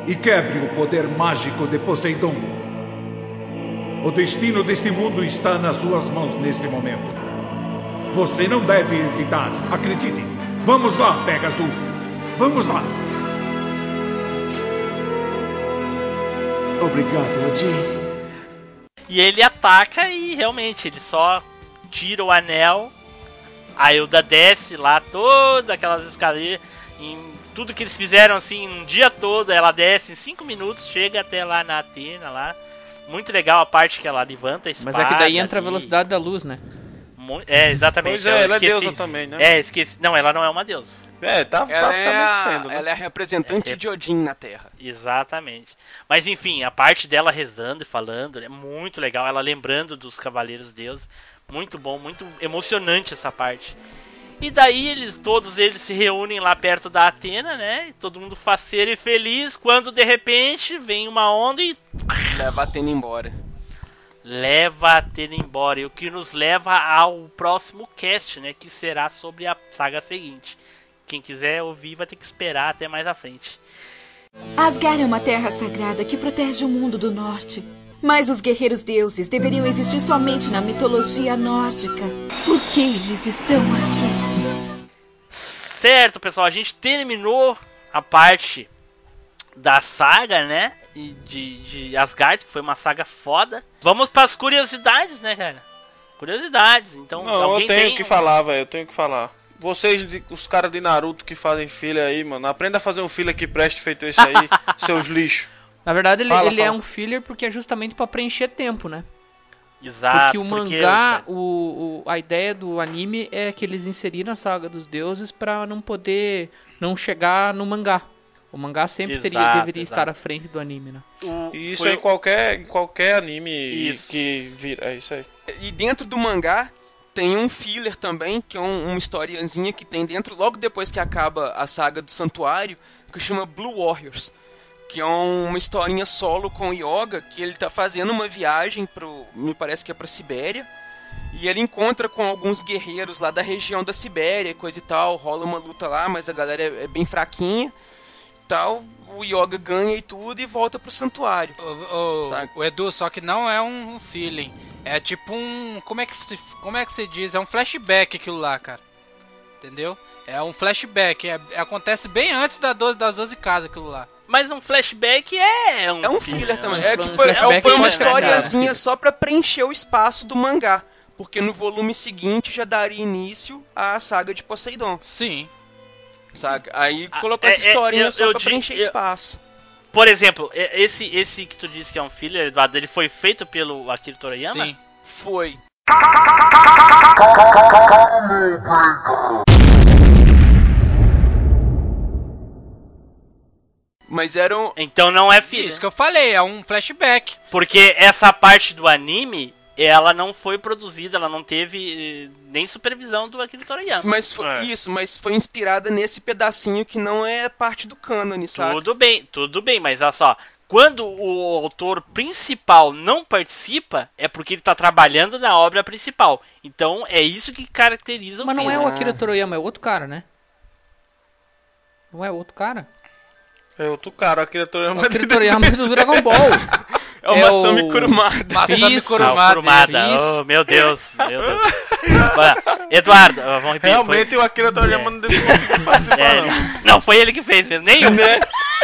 Speaker 15: e quebre o poder mágico de Poseidon. O destino deste mundo está nas suas mãos neste momento. Você não deve hesitar, acredite. Vamos lá, Pegasus. Vamos lá.
Speaker 12: Obrigado, Odin.
Speaker 1: E ele ataca e realmente ele só tira o anel. A Hilda desce lá toda aquelas escadinhas. Em tudo que eles fizeram assim um dia todo, ela desce em 5 minutos, chega até lá na Atena lá. Muito legal a parte que ela levanta a espada.
Speaker 2: Mas é que daí entra a velocidade da luz, né?
Speaker 1: É, exatamente.
Speaker 3: Pois é, ela é deusa
Speaker 1: isso.
Speaker 3: também, né?
Speaker 1: É, esqueci. Não, ela não é uma deusa.
Speaker 3: É, tá
Speaker 4: Ela é,
Speaker 3: praticamente
Speaker 4: a,
Speaker 3: sendo, né?
Speaker 4: ela é a representante de Odin na Terra.
Speaker 1: Exatamente. Mas enfim, a parte dela rezando e falando é muito legal. Ela lembrando dos Cavaleiros Deuses. Muito bom, muito emocionante essa parte. E daí eles, todos eles se reúnem lá perto da Atena, né? E todo mundo faceiro e feliz. Quando de repente vem uma onda e
Speaker 4: Leva a Atena embora.
Speaker 1: Leva a Atena embora. E o que nos leva ao próximo cast, né? Que será sobre a saga seguinte. Quem quiser ouvir vai ter que esperar até mais à frente.
Speaker 11: Asgard é uma terra sagrada que protege o mundo do norte. Mas os guerreiros deuses deveriam existir somente na mitologia nórdica. Por que eles estão aqui?
Speaker 1: Certo, pessoal, a gente terminou a parte da saga, né? E De, de Asgard, que foi uma saga foda. Vamos pras curiosidades, né, cara? Curiosidades. Então,
Speaker 3: Não,
Speaker 1: alguém
Speaker 3: eu tenho
Speaker 1: tem
Speaker 3: que falar, velho. Eu tenho que falar. Vocês, de- os caras de Naruto que fazem filha aí, mano, aprenda a fazer um filha que preste feito esse aí, seus lixos.
Speaker 2: Na verdade, ele,
Speaker 3: Fala,
Speaker 2: ele é
Speaker 3: fala.
Speaker 2: um filler porque é justamente pra preencher tempo, né?
Speaker 1: Exato.
Speaker 2: porque o
Speaker 1: porque
Speaker 2: mangá, o, o- a ideia do anime é que eles inseriram a saga dos deuses pra não poder não chegar no mangá. O mangá sempre teria,
Speaker 1: Exato,
Speaker 2: deveria
Speaker 1: exato.
Speaker 2: estar à frente do anime, né?
Speaker 1: o-
Speaker 3: E isso
Speaker 1: foi
Speaker 3: é em qualquer, em qualquer anime
Speaker 4: Isso.
Speaker 3: que vira. É isso aí.
Speaker 4: E dentro do mangá tem um filler também, que é um- uma historiazinha que tem dentro, logo depois que acaba a saga do Santuário, que chama Blue Warriors. Que é um- uma historinha solo com o Yoga, que ele tá fazendo uma viagem pro. Me parece que é pra Sibéria. E ele encontra com alguns guerreiros lá da região da Sibéria, e coisa e tal. Rola uma luta lá, mas a galera é, é bem fraquinha. Tal, o Yoga ganha e tudo e volta pro santuário.
Speaker 5: O, o, o Edu, só que não é um feeling. É tipo um. Como é que se, como é que se diz? É um flashback aquilo lá, cara. Entendeu? É um flashback. é- acontece bem antes da do- das 12 casas aquilo lá.
Speaker 1: Mas um flashback é um,
Speaker 4: É um
Speaker 1: filler,
Speaker 4: também.
Speaker 1: né?
Speaker 4: É que
Speaker 2: Um
Speaker 4: foi, é- foi uma
Speaker 2: pode carregar.
Speaker 4: historiazinha só pra preencher o espaço do mangá. Porque no volume seguinte já daria início à saga de Poseidon.
Speaker 5: Sim.
Speaker 4: Saca? Aí
Speaker 1: Ah,
Speaker 4: colocou
Speaker 1: é-
Speaker 4: essa
Speaker 1: é-
Speaker 4: historinha
Speaker 1: eu-
Speaker 4: só
Speaker 1: eu
Speaker 4: pra
Speaker 1: di-
Speaker 4: preencher
Speaker 1: eu-
Speaker 4: espaço.
Speaker 1: Por exemplo, e- esse, esse que tu disse que é um filler, Eduardo, ele foi feito pelo Akira Toriyama?
Speaker 5: Sim.
Speaker 4: Foi. Mas eram.
Speaker 1: Então não é filler.
Speaker 5: Isso que eu falei, é um flashback.
Speaker 1: Porque essa parte do anime, ela não foi produzida, ela não teve eh, nem supervisão do Akira Toriyama.
Speaker 4: Mas foi,
Speaker 3: É.
Speaker 4: Isso, mas foi inspirada nesse pedacinho que não é parte do cânone, sabe?
Speaker 1: Tudo bem, tudo bem, mas olha só. Quando o autor principal não participa, é porque ele tá trabalhando na obra principal. Então é isso que caracteriza o
Speaker 2: Mas não é o Akira Toriyama, é outro cara, né? Não é outro cara?
Speaker 3: É outro cara, aquele Toriyama.
Speaker 2: O Akira Toriyama é do Dragon Ball.
Speaker 4: É o
Speaker 2: É
Speaker 4: Masami
Speaker 2: o-
Speaker 4: Kurumada.
Speaker 5: Masami
Speaker 2: Isso.
Speaker 1: Ah,
Speaker 5: Kurumada.
Speaker 1: Kurumada.
Speaker 2: isso.
Speaker 1: Oh, meu Deus, meu Deus. Eduardo, vamos repetir.
Speaker 3: Realmente o Akira não conseguiu participar,
Speaker 1: É,
Speaker 3: não.
Speaker 1: não, foi ele que fez mesmo, nenhum.
Speaker 4: Né?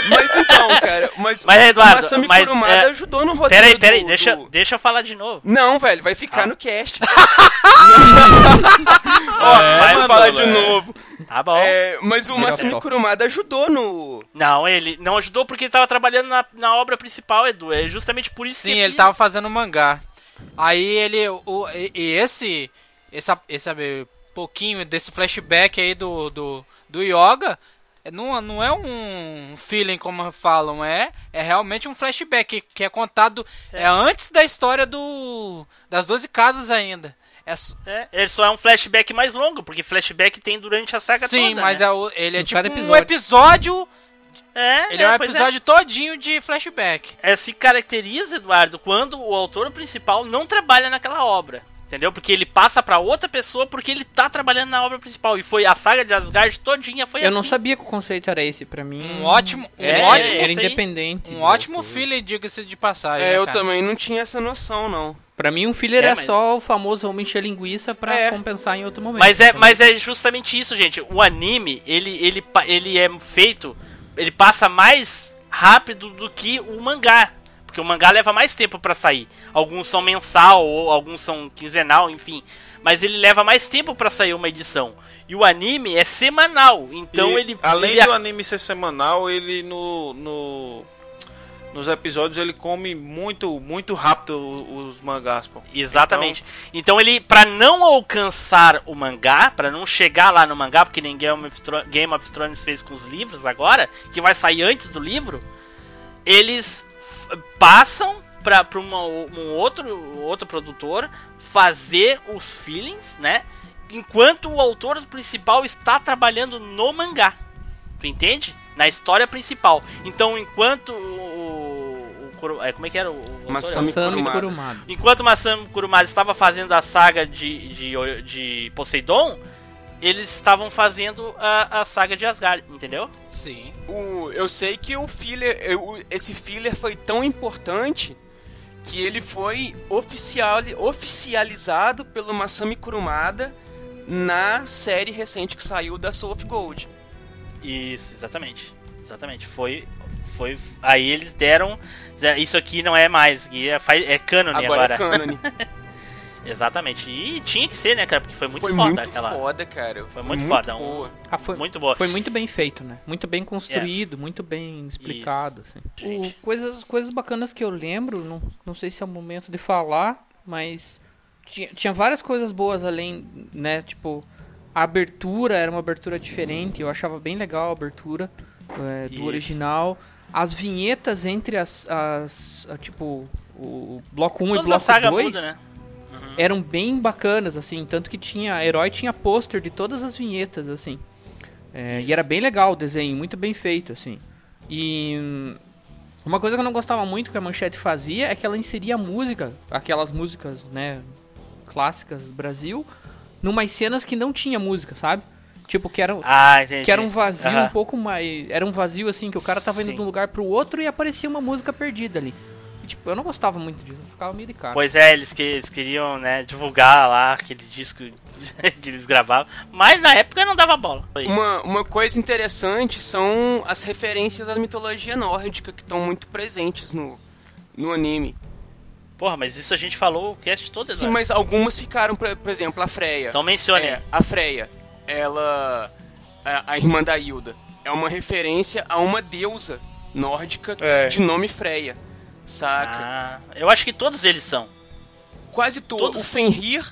Speaker 4: Mas então, cara, mas,
Speaker 1: Mas, Eduardo,
Speaker 4: o Masami
Speaker 1: mas,
Speaker 4: Kurumada
Speaker 1: é,
Speaker 4: ajudou no roteiro
Speaker 1: Peraí, peraí,
Speaker 4: do-
Speaker 1: deixa,
Speaker 4: do-
Speaker 1: deixa eu falar de novo.
Speaker 4: Não, velho, vai ficar
Speaker 1: Ah.
Speaker 4: no cast.
Speaker 3: Ó,
Speaker 4: vai
Speaker 3: Manolo,
Speaker 4: falar de
Speaker 3: é.
Speaker 4: novo.
Speaker 1: Tá bom.
Speaker 4: É, mas o Masami
Speaker 2: top.
Speaker 4: Kurumada ajudou no...
Speaker 1: Não, ele não ajudou porque ele tava trabalhando na, na obra principal, Edu. É justamente por isso
Speaker 5: Sim,
Speaker 1: que
Speaker 5: ele tava fazendo mangá. Aí ele. O, e, e esse. Esse, esse sabe, pouquinho desse flashback aí do, do, do Yoga. É, Não, não é um feeling como falam, é, é realmente um flashback que é contado é. antes da história do das 12 casas ainda. É,
Speaker 1: É, ele só é um flashback mais longo, porque flashback tem durante a saga
Speaker 5: sim,
Speaker 1: toda.
Speaker 5: mas
Speaker 1: né?
Speaker 5: é o- ele é
Speaker 2: Em
Speaker 5: tipo
Speaker 2: cada
Speaker 5: um
Speaker 2: episódio.
Speaker 5: episódio.
Speaker 1: É,
Speaker 5: Ele é, um
Speaker 1: pois
Speaker 5: episódio todinho de flashback.
Speaker 1: É, se caracteriza, Eduardo, quando o autor principal não trabalha naquela obra. Entendeu? Porque ele passa pra outra pessoa porque ele tá trabalhando na obra principal. E foi a saga de Asgard todinha foi
Speaker 2: Eu não
Speaker 1: assim.
Speaker 2: sabia que o conceito era esse, pra mim.
Speaker 5: Um ótimo, um
Speaker 1: É,
Speaker 5: ótimo,
Speaker 2: Era independente.
Speaker 5: um ótimo feeling, diga-se de passagem.
Speaker 4: É,
Speaker 5: né,
Speaker 4: eu
Speaker 5: cara?
Speaker 4: também não tinha essa noção, não.
Speaker 2: Pra mim, um filler
Speaker 1: É,
Speaker 2: é,
Speaker 1: mas-
Speaker 2: só o famoso vamos encher linguiça pra
Speaker 4: É.
Speaker 2: compensar em outro momento.
Speaker 1: Mas é, mas é justamente isso, gente. O anime, ele, ele, ele é feito. Ele passa mais rápido do que o mangá. Porque o mangá leva mais tempo pra sair. Alguns são mensal, ou alguns são quinzenal, enfim. Mas ele leva mais tempo pra sair uma edição. E o anime é semanal. Então
Speaker 3: E,
Speaker 1: ele.
Speaker 3: Além
Speaker 1: ele
Speaker 3: do anime ser semanal, ele no. no nos episódios ele come muito muito rápido os mangás, pô.
Speaker 1: Exatamente. Então, ele, pra não alcançar o mangá, pra não chegar lá no mangá, porque nem Game of, Game of Thrones fez com os livros agora, que vai sair antes do livro, eles passam pra uma- um outro, outro produtor fazer os feelings, né? Enquanto o autor principal está trabalhando no mangá. Tu entende? Na história principal. Então, enquanto o. o, o é, como é que era o. o autor?
Speaker 4: Masami
Speaker 2: Masami
Speaker 4: Kurumada.
Speaker 2: Kurumada.
Speaker 1: Enquanto Masami Kurumada estava fazendo a saga de, de, de Poseidon, eles estavam fazendo a, a saga de Asgard, entendeu?
Speaker 5: Sim.
Speaker 4: O, eu sei que o filler, eu- esse filler foi tão importante que ele foi oficial, oficializado pelo Masami Kurumada na série recente que saiu da Soul of Gold.
Speaker 1: Isso, exatamente. Exatamente. Foi. Foi. Aí eles deram. Isso aqui não é mais. É, faz- é cânone
Speaker 4: Agora
Speaker 1: agora.
Speaker 4: é cânone.
Speaker 1: Exatamente. E tinha que ser, né, cara? Porque foi muito
Speaker 4: Foi
Speaker 1: foda
Speaker 4: muito
Speaker 1: aquela.
Speaker 4: foda, cara.
Speaker 1: Foi muito foda. um-
Speaker 4: boa.
Speaker 2: Ah, foi,
Speaker 1: Muito boa.
Speaker 2: Foi muito bem feito, né? Muito bem construído, muito bem explicado. assim. O- coisas, coisas bacanas que eu lembro, não, não sei se é o momento de falar, mas tinha, tinha várias coisas boas além, né? Tipo, a abertura era uma abertura diferente, eu achava bem legal a abertura é, do
Speaker 1: Isso.
Speaker 2: original. As vinhetas entre as, as tipo, o bloco 1 e
Speaker 1: Toda a
Speaker 2: bloco
Speaker 1: saga
Speaker 2: 2
Speaker 1: muda, né?
Speaker 2: Eram bem bacanas, assim, tanto que tinha herói tinha pôster de todas as vinhetas, assim. É, e era bem legal o desenho, muito bem feito, assim. E hum, uma coisa que eu não gostava muito que a Manchete fazia é que ela inseria música, aquelas músicas, né, clássicas do Brasil, numas cenas que não tinha música, sabe? Tipo, que era,
Speaker 1: Ah,
Speaker 2: que era um vazio
Speaker 1: Aham.
Speaker 2: um pouco mais. Era um vazio assim, que o cara tava indo
Speaker 1: Sim.
Speaker 2: de um lugar pro outro e aparecia uma música perdida ali. Tipo, eu não gostava muito disso, eu ficava meio de cara.
Speaker 1: Pois é, eles, que, eles queriam, né, divulgar lá aquele disco que eles gravavam. Mas na época não dava bola.
Speaker 4: Uma, uma coisa interessante são as referências à mitologia nórdica que estão muito presentes no, no anime.
Speaker 1: Porra, mas isso a gente falou o cast todo,
Speaker 4: Sim, mas algumas ficaram, por, por exemplo, a Freya.
Speaker 1: Então mencione.
Speaker 4: É, a Freya, ela. A, a irmã da Hilda. É uma referência a uma deusa nórdica
Speaker 3: É.
Speaker 4: de nome Freya. Saca?
Speaker 1: Ah, eu acho que todos eles são.
Speaker 4: Quase todo.
Speaker 1: todos-
Speaker 4: O Fenrir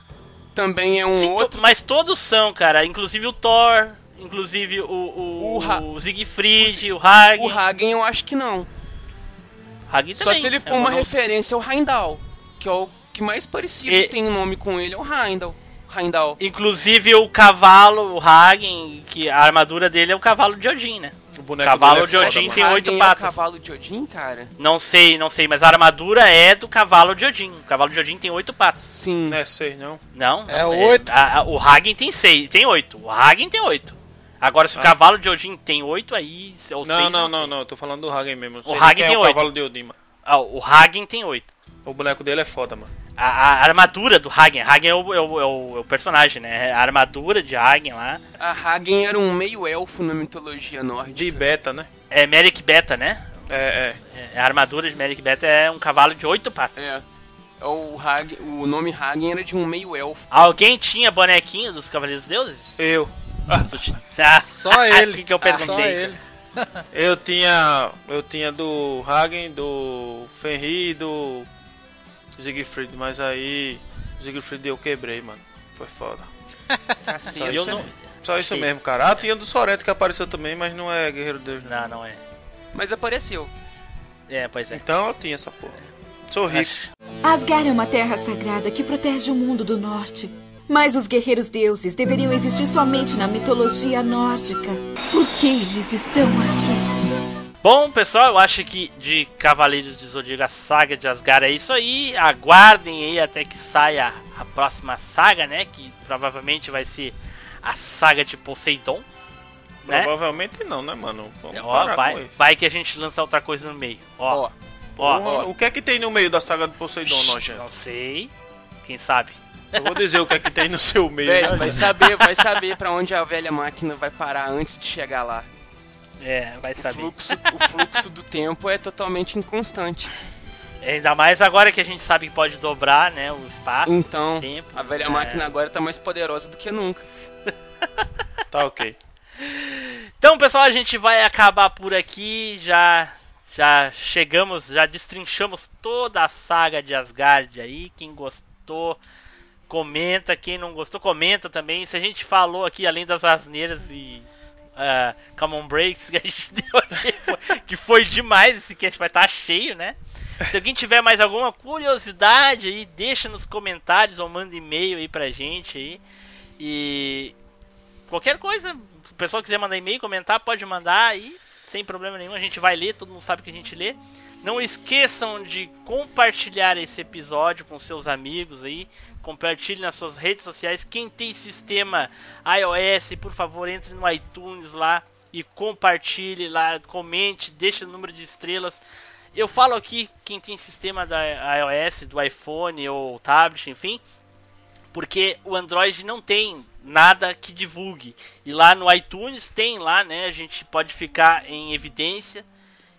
Speaker 4: também é um
Speaker 1: Sim, to-
Speaker 4: outro.
Speaker 1: mas todos são, cara. Inclusive o Thor, inclusive o, o,
Speaker 4: O
Speaker 1: o Siegfried, o, Hagen.
Speaker 4: O Hagen eu acho que não.
Speaker 1: Hagen
Speaker 4: Só
Speaker 1: também.
Speaker 4: se ele for
Speaker 1: É,
Speaker 4: uma
Speaker 1: não-
Speaker 4: referência ao Heimdall. Que é o que mais parecido
Speaker 1: E-
Speaker 4: tem o nome com ele, é o Heimdall. Heimdall.
Speaker 1: Inclusive o cavalo, o Hagen, que a armadura dele é o cavalo de Odin, né?
Speaker 3: O boneco
Speaker 1: cavalo
Speaker 3: dele
Speaker 1: de
Speaker 3: é foda,
Speaker 1: Odin
Speaker 3: mano.
Speaker 1: tem oito
Speaker 4: é o
Speaker 1: patas.
Speaker 4: cavalo de Odin, cara?
Speaker 1: Não sei, não sei, mas a armadura é do cavalo de Odin. O cavalo de Odin tem oito patas.
Speaker 4: Sim.
Speaker 3: Não é seis, não.
Speaker 1: Não?
Speaker 5: É
Speaker 1: não,
Speaker 5: oito.
Speaker 1: a- o Hagen tem seis, tem oito. O Hagen tem oito. Agora, se o
Speaker 3: Ah.
Speaker 1: cavalo de Odin tem oito, aí. é o
Speaker 3: Não,
Speaker 1: seis,
Speaker 3: não,
Speaker 1: sei.
Speaker 3: não, não. Eu tô falando do Hagen mesmo. Sei
Speaker 1: Hagen
Speaker 3: quem
Speaker 1: tem
Speaker 3: é o
Speaker 1: oito.
Speaker 3: cavalo de Odin, mano.
Speaker 1: Ah, o Hagen tem oito.
Speaker 3: O boneco dele é foda, mano.
Speaker 1: A, a armadura do Hagen. Hagen é o, é o- é o- é o personagem, né? A armadura de Hagen lá.
Speaker 4: A Hagen era um meio elfo na mitologia nórdica.
Speaker 3: De beta, né?
Speaker 1: É Merrick Beta, né?
Speaker 3: É, é.
Speaker 1: É, a armadura de Merrick Beta é um cavalo de oito patas.
Speaker 4: É. O, Hagen, o nome Hagen era de um meio elfo.
Speaker 1: Alguém tinha bonequinho dos Cavaleiros Deuses?
Speaker 3: Eu.
Speaker 1: Ti- Ah,
Speaker 5: Só ele.
Speaker 1: que que eu perguntei,
Speaker 5: Só
Speaker 1: cara?
Speaker 5: ele.
Speaker 3: Eu tinha. Eu tinha do Hagen, do Fenrir e do Siegfried, mas aí. Siegfried eu quebrei, mano. Foi foda.
Speaker 4: Cacete.
Speaker 1: Eu não...
Speaker 3: Só isso mesmo, cara. Ah, tinha do Sorento que apareceu também, mas não é Guerreiro Deus, não.
Speaker 1: Não, não é.
Speaker 4: Mas apareceu.
Speaker 1: É, pois é.
Speaker 3: Então eu tinha essa porra. Sou rico.
Speaker 11: Asgard é uma terra sagrada que protege o mundo do norte. Mas os guerreiros deuses deveriam existir somente na mitologia nórdica. Por que eles estão aqui?
Speaker 1: Bom, pessoal, eu acho que de Cavaleiros de Zodíaco, a saga de Asgard é isso aí. Aguardem aí até que saia a próxima saga, né? Que provavelmente vai ser a saga de Poseidon. Né?
Speaker 3: Provavelmente não, né, mano? Vamos
Speaker 1: Ó,
Speaker 3: parar com
Speaker 1: vai,
Speaker 3: isso.
Speaker 1: vai que a gente lança outra coisa no meio. Ó, ó,
Speaker 3: Porra, O que é que tem no meio da saga do Poseidon, nojento?
Speaker 1: não sei. Quem sabe?
Speaker 3: Eu vou dizer o que é que tem no seu meio.
Speaker 4: Velho,
Speaker 3: né,
Speaker 4: vai
Speaker 3: gente?
Speaker 4: saber, vai saber pra onde a velha máquina vai parar antes de chegar lá.
Speaker 1: É, vai
Speaker 4: O
Speaker 1: saber.
Speaker 4: fluxo, o fluxo do tempo é totalmente inconstante.
Speaker 1: Ainda mais agora que a gente sabe que pode dobrar, né? O espaço,
Speaker 4: Então,
Speaker 1: o tempo.
Speaker 4: a velha
Speaker 1: É.
Speaker 4: máquina agora tá mais poderosa do que nunca.
Speaker 3: Tá ok.
Speaker 1: Então, pessoal, a gente vai acabar por aqui. Já já chegamos, já destrinchamos toda a saga de Asgard aí. Quem gostou, comenta. Quem não gostou, comenta também. Se a gente falou aqui, além das asneiras e uh, Common Breaks que a gente deu aqui, foi- que foi demais. Esse cast vai estar cheio, né? Se alguém tiver mais alguma curiosidade aí, deixa nos comentários ou manda e-mail aí pra gente aí. E qualquer coisa, se o pessoal quiser mandar e-mail, comentar, pode mandar aí, sem problema nenhum, a gente vai ler, todo mundo sabe que a gente lê. Não esqueçam de compartilhar esse episódio com seus amigos aí, compartilhe nas suas redes sociais. Quem tem sistema iOS, por favor, entre no iTunes lá e compartilhe lá, comente, deixe o número de estrelas. Eu falo aqui quem tem sistema da iOS, do iPhone ou tablet, enfim, porque o Android não tem nada que divulgue. E lá no iTunes tem lá, né? A gente pode ficar em evidência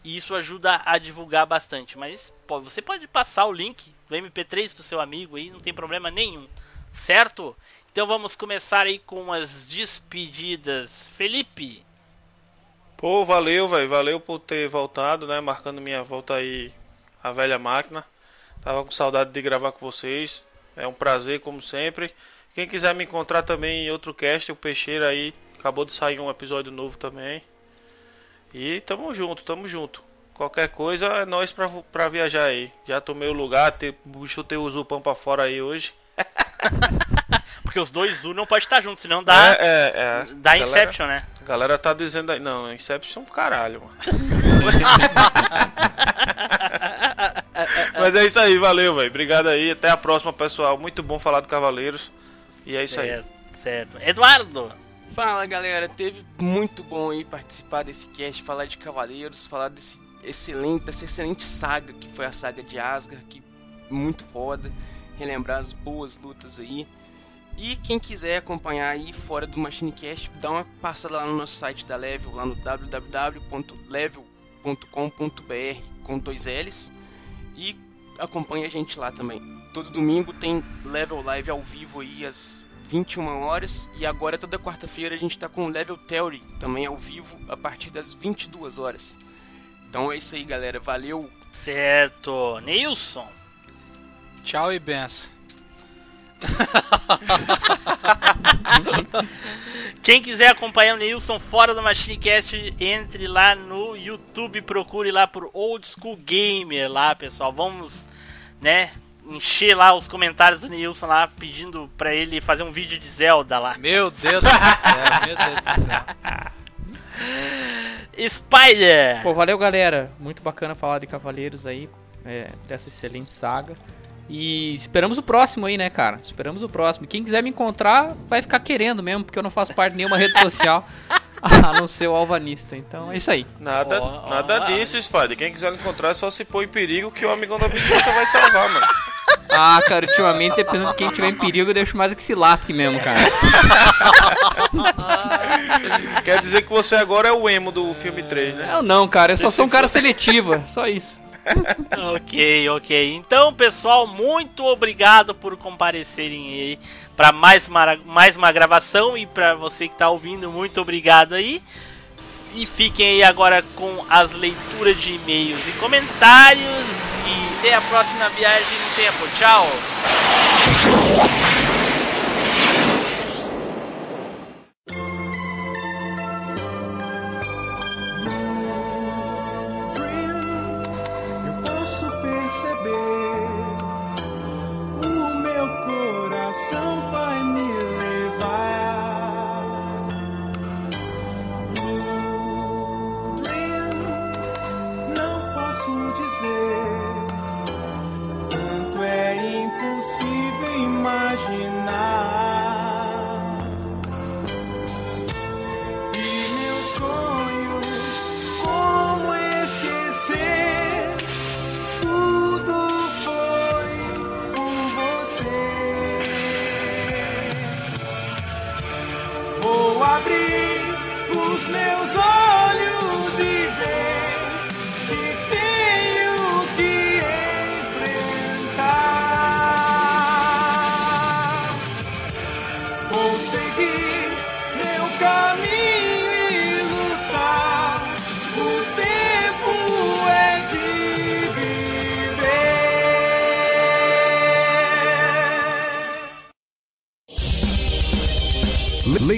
Speaker 1: e isso ajuda a divulgar bastante. Mas pô, você pode passar o link do MP3 pro seu amigo aí, não tem problema nenhum, certo? Então vamos começar aí com as despedidas. Felipe,
Speaker 3: Pô, valeu, velho. Valeu por ter voltado, né? Marcando minha volta aí à velha máquina. Tava com saudade de gravar com vocês. É um prazer, como sempre. Quem quiser me encontrar também em outro cast, o Peixeira aí. Acabou de sair um episódio novo também. E tamo junto, tamo junto. Qualquer coisa é nós pra, pra viajar aí. Já tomei o lugar, te, chutei o Zupão pra fora aí hoje.
Speaker 1: porque os dois U não pode estar juntos, senão dá,
Speaker 3: É, é, é.
Speaker 1: dá
Speaker 3: Galera-
Speaker 1: Inception, né?
Speaker 3: A galera tá dizendo aí. Não, Inception é caralho, mano. Mas é isso aí, valeu, velho. Obrigado aí. Até a próxima, pessoal. Muito bom falar do Cavaleiros. E é isso aí.
Speaker 1: Certo, certo. Eduardo,
Speaker 4: Fala galera, teve muito bom aí participar desse cast, falar de Cavaleiros, falar desse excelente, dessa excelente saga que foi a saga de Asgard, que muito foda, relembrar as boas lutas aí. E quem quiser acompanhar aí fora do MachineCast, dá uma passada lá no nosso site da Level, lá no www.level.com.br com dois L's e acompanha a gente lá também. Todo domingo tem Level Live ao vivo aí às 21 horas e agora toda quarta-feira a gente tá com Level Theory também ao vivo a partir das 22 horas. Então é isso aí, galera. Valeu.
Speaker 1: certo. Nilson,
Speaker 5: Tchau e benção.
Speaker 1: Quem quiser acompanhar o Nilson fora do MachineCast, entre lá no YouTube, procure lá por Old School Gamer lá, pessoal. Vamos, né, encher lá os comentários do Nilson lá, pedindo pra ele fazer um vídeo de Zelda lá.
Speaker 5: Meu Deus do céu, meu Deus do céu.
Speaker 1: Spider!
Speaker 2: Pô, valeu galera. Muito bacana falar de Cavaleiros aí, é, dessa excelente saga. E esperamos o próximo aí, né, cara? Esperamos o próximo. Quem quiser me encontrar, vai ficar querendo mesmo, porque eu não faço parte de nenhuma rede social, a não ser o Alvanista. Então é isso aí.
Speaker 3: Nada,
Speaker 1: ó,
Speaker 3: nada
Speaker 1: ó.
Speaker 3: disso, Spade. Quem quiser encontrar é só se pôr em perigo que o amigão da vingança vai salvar, mano.
Speaker 2: Ah, cara, ultimamente, dependendo de quem tiver em perigo, eu deixo mais que se lasque mesmo, cara.
Speaker 3: Quer dizer que você agora é o emo do filme 3, né?
Speaker 2: Eu não, cara, eu só
Speaker 3: Esse
Speaker 2: sou um cara
Speaker 3: foi-
Speaker 2: seletivo, é só isso.
Speaker 1: ok, ok. Então, pessoal, muito obrigado por comparecerem aí para mais uma, mais uma gravação e para você que tá ouvindo, muito obrigado aí. E fiquem aí agora com as leituras de e-mails e comentários e até a próxima viagem no tempo. Tchau.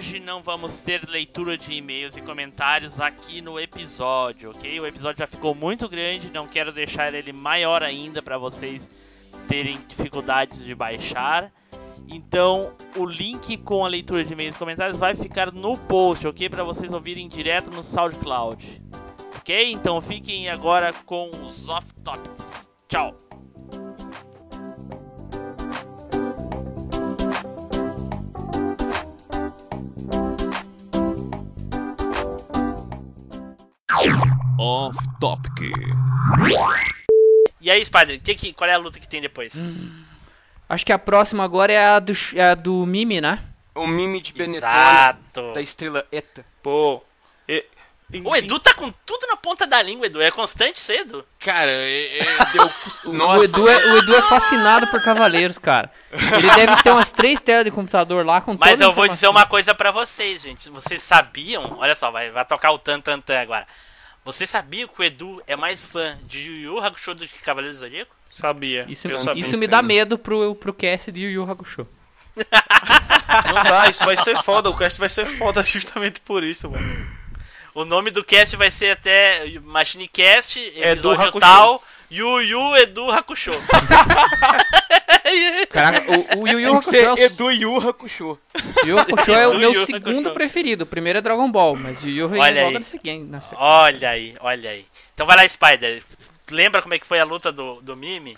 Speaker 1: hoje não vamos ter leitura de e-mails e comentários aqui no episódio, ok? O episódio já ficou muito grande, não quero deixar ele maior ainda para vocês terem dificuldades de baixar. Então, o link com a leitura de e-mails e comentários vai ficar no post, ok? Para vocês ouvirem direto no SoundCloud. Ok? Então fiquem agora com os off-topics. Tchau!
Speaker 16: Off Topic.
Speaker 1: E aí, Spider, que que, qual é a luta que tem depois?
Speaker 2: Acho que a próxima agora é a do, é a do Mimi, né?
Speaker 4: O Mimi de Benetton
Speaker 1: Exato.
Speaker 4: da estrela Eta.
Speaker 3: Pô,
Speaker 1: O Edu tá com tudo na ponta da língua, Edu. É constante isso, Edu?
Speaker 4: Cara, é, é, deu.
Speaker 2: o, Edu é, o Edu é fascinado por cavaleiros, cara. Ele deve ter umas três telas de computador lá com
Speaker 1: Mas eu vou dizer uma coisa pra vocês, gente. Vocês sabiam? Olha só, vai, vai tocar o tan tan tan agora. Vocês sabiam que o Edu é mais fã de Yu Yu Hakusho do que Cavaleiros do Zodíaco?
Speaker 3: Sabia.
Speaker 2: Isso,
Speaker 3: eu sabia.
Speaker 2: isso me dá medo pro, pro cast de Yu Yu Hakusho.
Speaker 3: Não dá, isso vai ser foda. O cast vai ser foda justamente por isso, mano.
Speaker 1: O nome do cast vai ser até Machine Cast, episódio
Speaker 3: Hakusho.
Speaker 1: tal, Yu Yu Edu Hakusho.
Speaker 2: Caraca, o, o Yu Yu
Speaker 4: Tem que
Speaker 2: Hakusho
Speaker 4: ser
Speaker 2: é o,
Speaker 4: Edu Yu Hakusho.
Speaker 2: Yu Hakusho é o meu
Speaker 1: Yu
Speaker 2: segundo
Speaker 1: Hakusho.
Speaker 2: preferido. O primeiro é Dragon Ball, mas Yu Yu vem
Speaker 1: Olha aí.
Speaker 2: na sequência.
Speaker 1: Olha aí, olha aí. Então vai lá, Spider. Lembra como é que foi a luta do, do Mimi?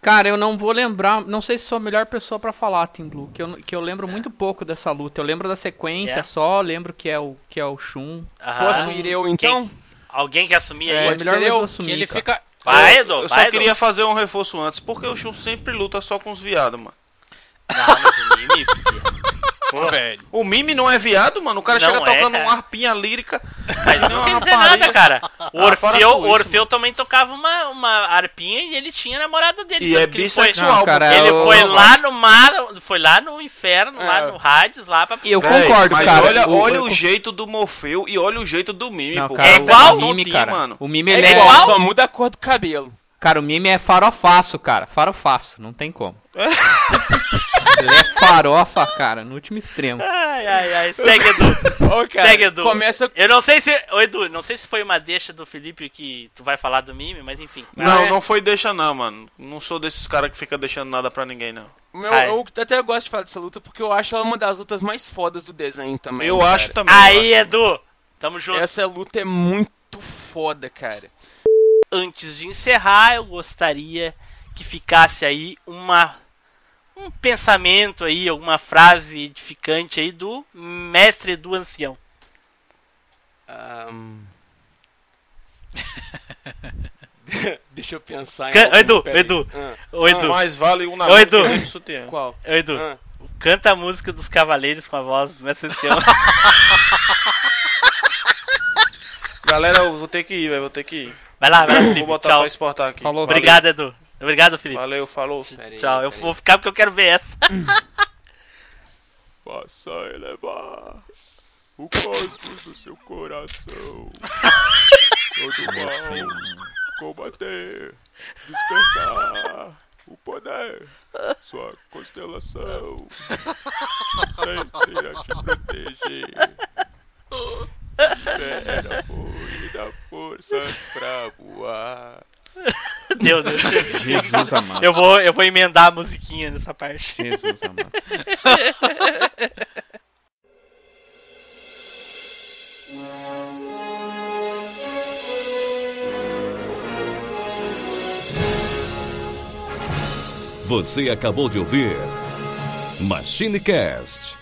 Speaker 2: Cara, eu não vou lembrar, não sei se sou a melhor pessoa pra falar, Team Blue, que eu, que eu lembro muito pouco dessa luta. Eu lembro da sequência
Speaker 1: É?
Speaker 2: só, lembro que é o que é o Shun.
Speaker 1: Aham.
Speaker 4: Posso ir eu então?
Speaker 1: Quem- Alguém quer assumir
Speaker 2: É,
Speaker 1: aí?
Speaker 2: melhor o Edu
Speaker 4: eu,
Speaker 2: assumir,
Speaker 5: Que ele
Speaker 2: cara.
Speaker 5: fica.
Speaker 1: Vai,
Speaker 3: eu,
Speaker 1: Edu,
Speaker 3: eu só
Speaker 1: Edu.
Speaker 3: queria fazer um reforço antes, porque o Shun sempre luta só com os viados, mano.
Speaker 1: Não, mas o Mimi...
Speaker 4: Pô, velho.
Speaker 3: O Mimi não é viado, mano. O cara
Speaker 1: Não
Speaker 3: chega
Speaker 1: é,
Speaker 3: tocando
Speaker 1: cara.
Speaker 3: uma harpinha lírica.
Speaker 1: Mas não quer dizer nada, cara. O
Speaker 3: Ah, para
Speaker 1: Orfeu,
Speaker 3: com
Speaker 1: o
Speaker 3: isso,
Speaker 1: Orfeu também tocava uma, uma arpinha e ele tinha a namorada dele.
Speaker 3: E
Speaker 1: tanto
Speaker 3: é
Speaker 1: foi-
Speaker 3: bissexual,
Speaker 2: Não, cara,
Speaker 1: Ele
Speaker 2: eu-
Speaker 1: foi lá no mar, foi lá no inferno, lá
Speaker 4: É.
Speaker 1: no Hades, lá pra
Speaker 2: Eu concordo,
Speaker 3: mas
Speaker 2: cara.
Speaker 3: olha,
Speaker 2: O-
Speaker 3: olha
Speaker 2: o-
Speaker 3: o, jeito do Morfeu e olha o jeito do Mimi,
Speaker 2: Não,
Speaker 3: pô.
Speaker 2: cara,
Speaker 1: É
Speaker 2: o-
Speaker 1: igual?
Speaker 2: o Mimi, cara.
Speaker 3: mano.
Speaker 2: O Mimi
Speaker 1: É
Speaker 2: é,
Speaker 1: igual?
Speaker 4: Só muda a cor do cabelo.
Speaker 2: Cara, o Mimi é farofaço, cara. Farofaço, não tem como. ele é farofa, cara, no último extremo.
Speaker 1: Ai, ai, ai. Segue, Edu.
Speaker 4: Ô, cara,
Speaker 1: Segue, Edu.
Speaker 4: começa
Speaker 1: Eu não sei se. Ô, Edu, não sei se foi uma deixa do Felipe que tu vai falar do Mimi, mas enfim.
Speaker 3: Não,
Speaker 4: é.
Speaker 3: não foi deixa não, mano. Não sou desses caras que fica deixando nada pra ninguém, não.
Speaker 4: Meu,
Speaker 1: Ai.
Speaker 4: eu até gosto de falar dessa luta porque eu acho ela uma das lutas mais fodas do desenho também.
Speaker 3: Eu
Speaker 4: cara.
Speaker 3: acho também.
Speaker 1: Aí, Edu. Tamo junto.
Speaker 4: Essa luta é muito foda, cara.
Speaker 1: Antes de encerrar, eu gostaria que ficasse aí uma um pensamento aí, alguma frase edificante aí do mestre do ancião.
Speaker 4: Ahn. Deixa eu pensar em
Speaker 1: Can-
Speaker 4: algum,
Speaker 1: Edu. Edu.
Speaker 4: Ah,
Speaker 1: Ô, Edu.
Speaker 3: Mais vale um na
Speaker 1: Ô, Edu.
Speaker 3: que.
Speaker 4: Qual?
Speaker 1: Ô, Edu.
Speaker 4: Ah.
Speaker 1: Canta a música dos Cavaleiros com a voz do mestre ancião.
Speaker 3: Galera, eu vou ter que ir, velho. Vou ter que ir.
Speaker 1: Vai lá, vai lá, Felipe.
Speaker 3: Vou botar
Speaker 1: Tchau.
Speaker 3: pra exportar aqui.
Speaker 2: Falou,
Speaker 1: Obrigado, Edu. Obrigado, Felipe.
Speaker 3: Valeu, falou.
Speaker 4: Peraí,
Speaker 1: Tchau. Eu vou ficar porque eu quero ver essa.
Speaker 7: Faça elevar o cosmos do seu coração. Todo mal, combater, despertar o poder, sua constelação, sempre a te proteger. Libera a fúria e dá forças pra voar.
Speaker 1: Deus, Deus.
Speaker 2: Jesus amado.
Speaker 1: Eu vou, eu vou emendar a musiquinha nessa parte.
Speaker 2: Jesus amado.
Speaker 16: Você acabou de ouvir MachineCast.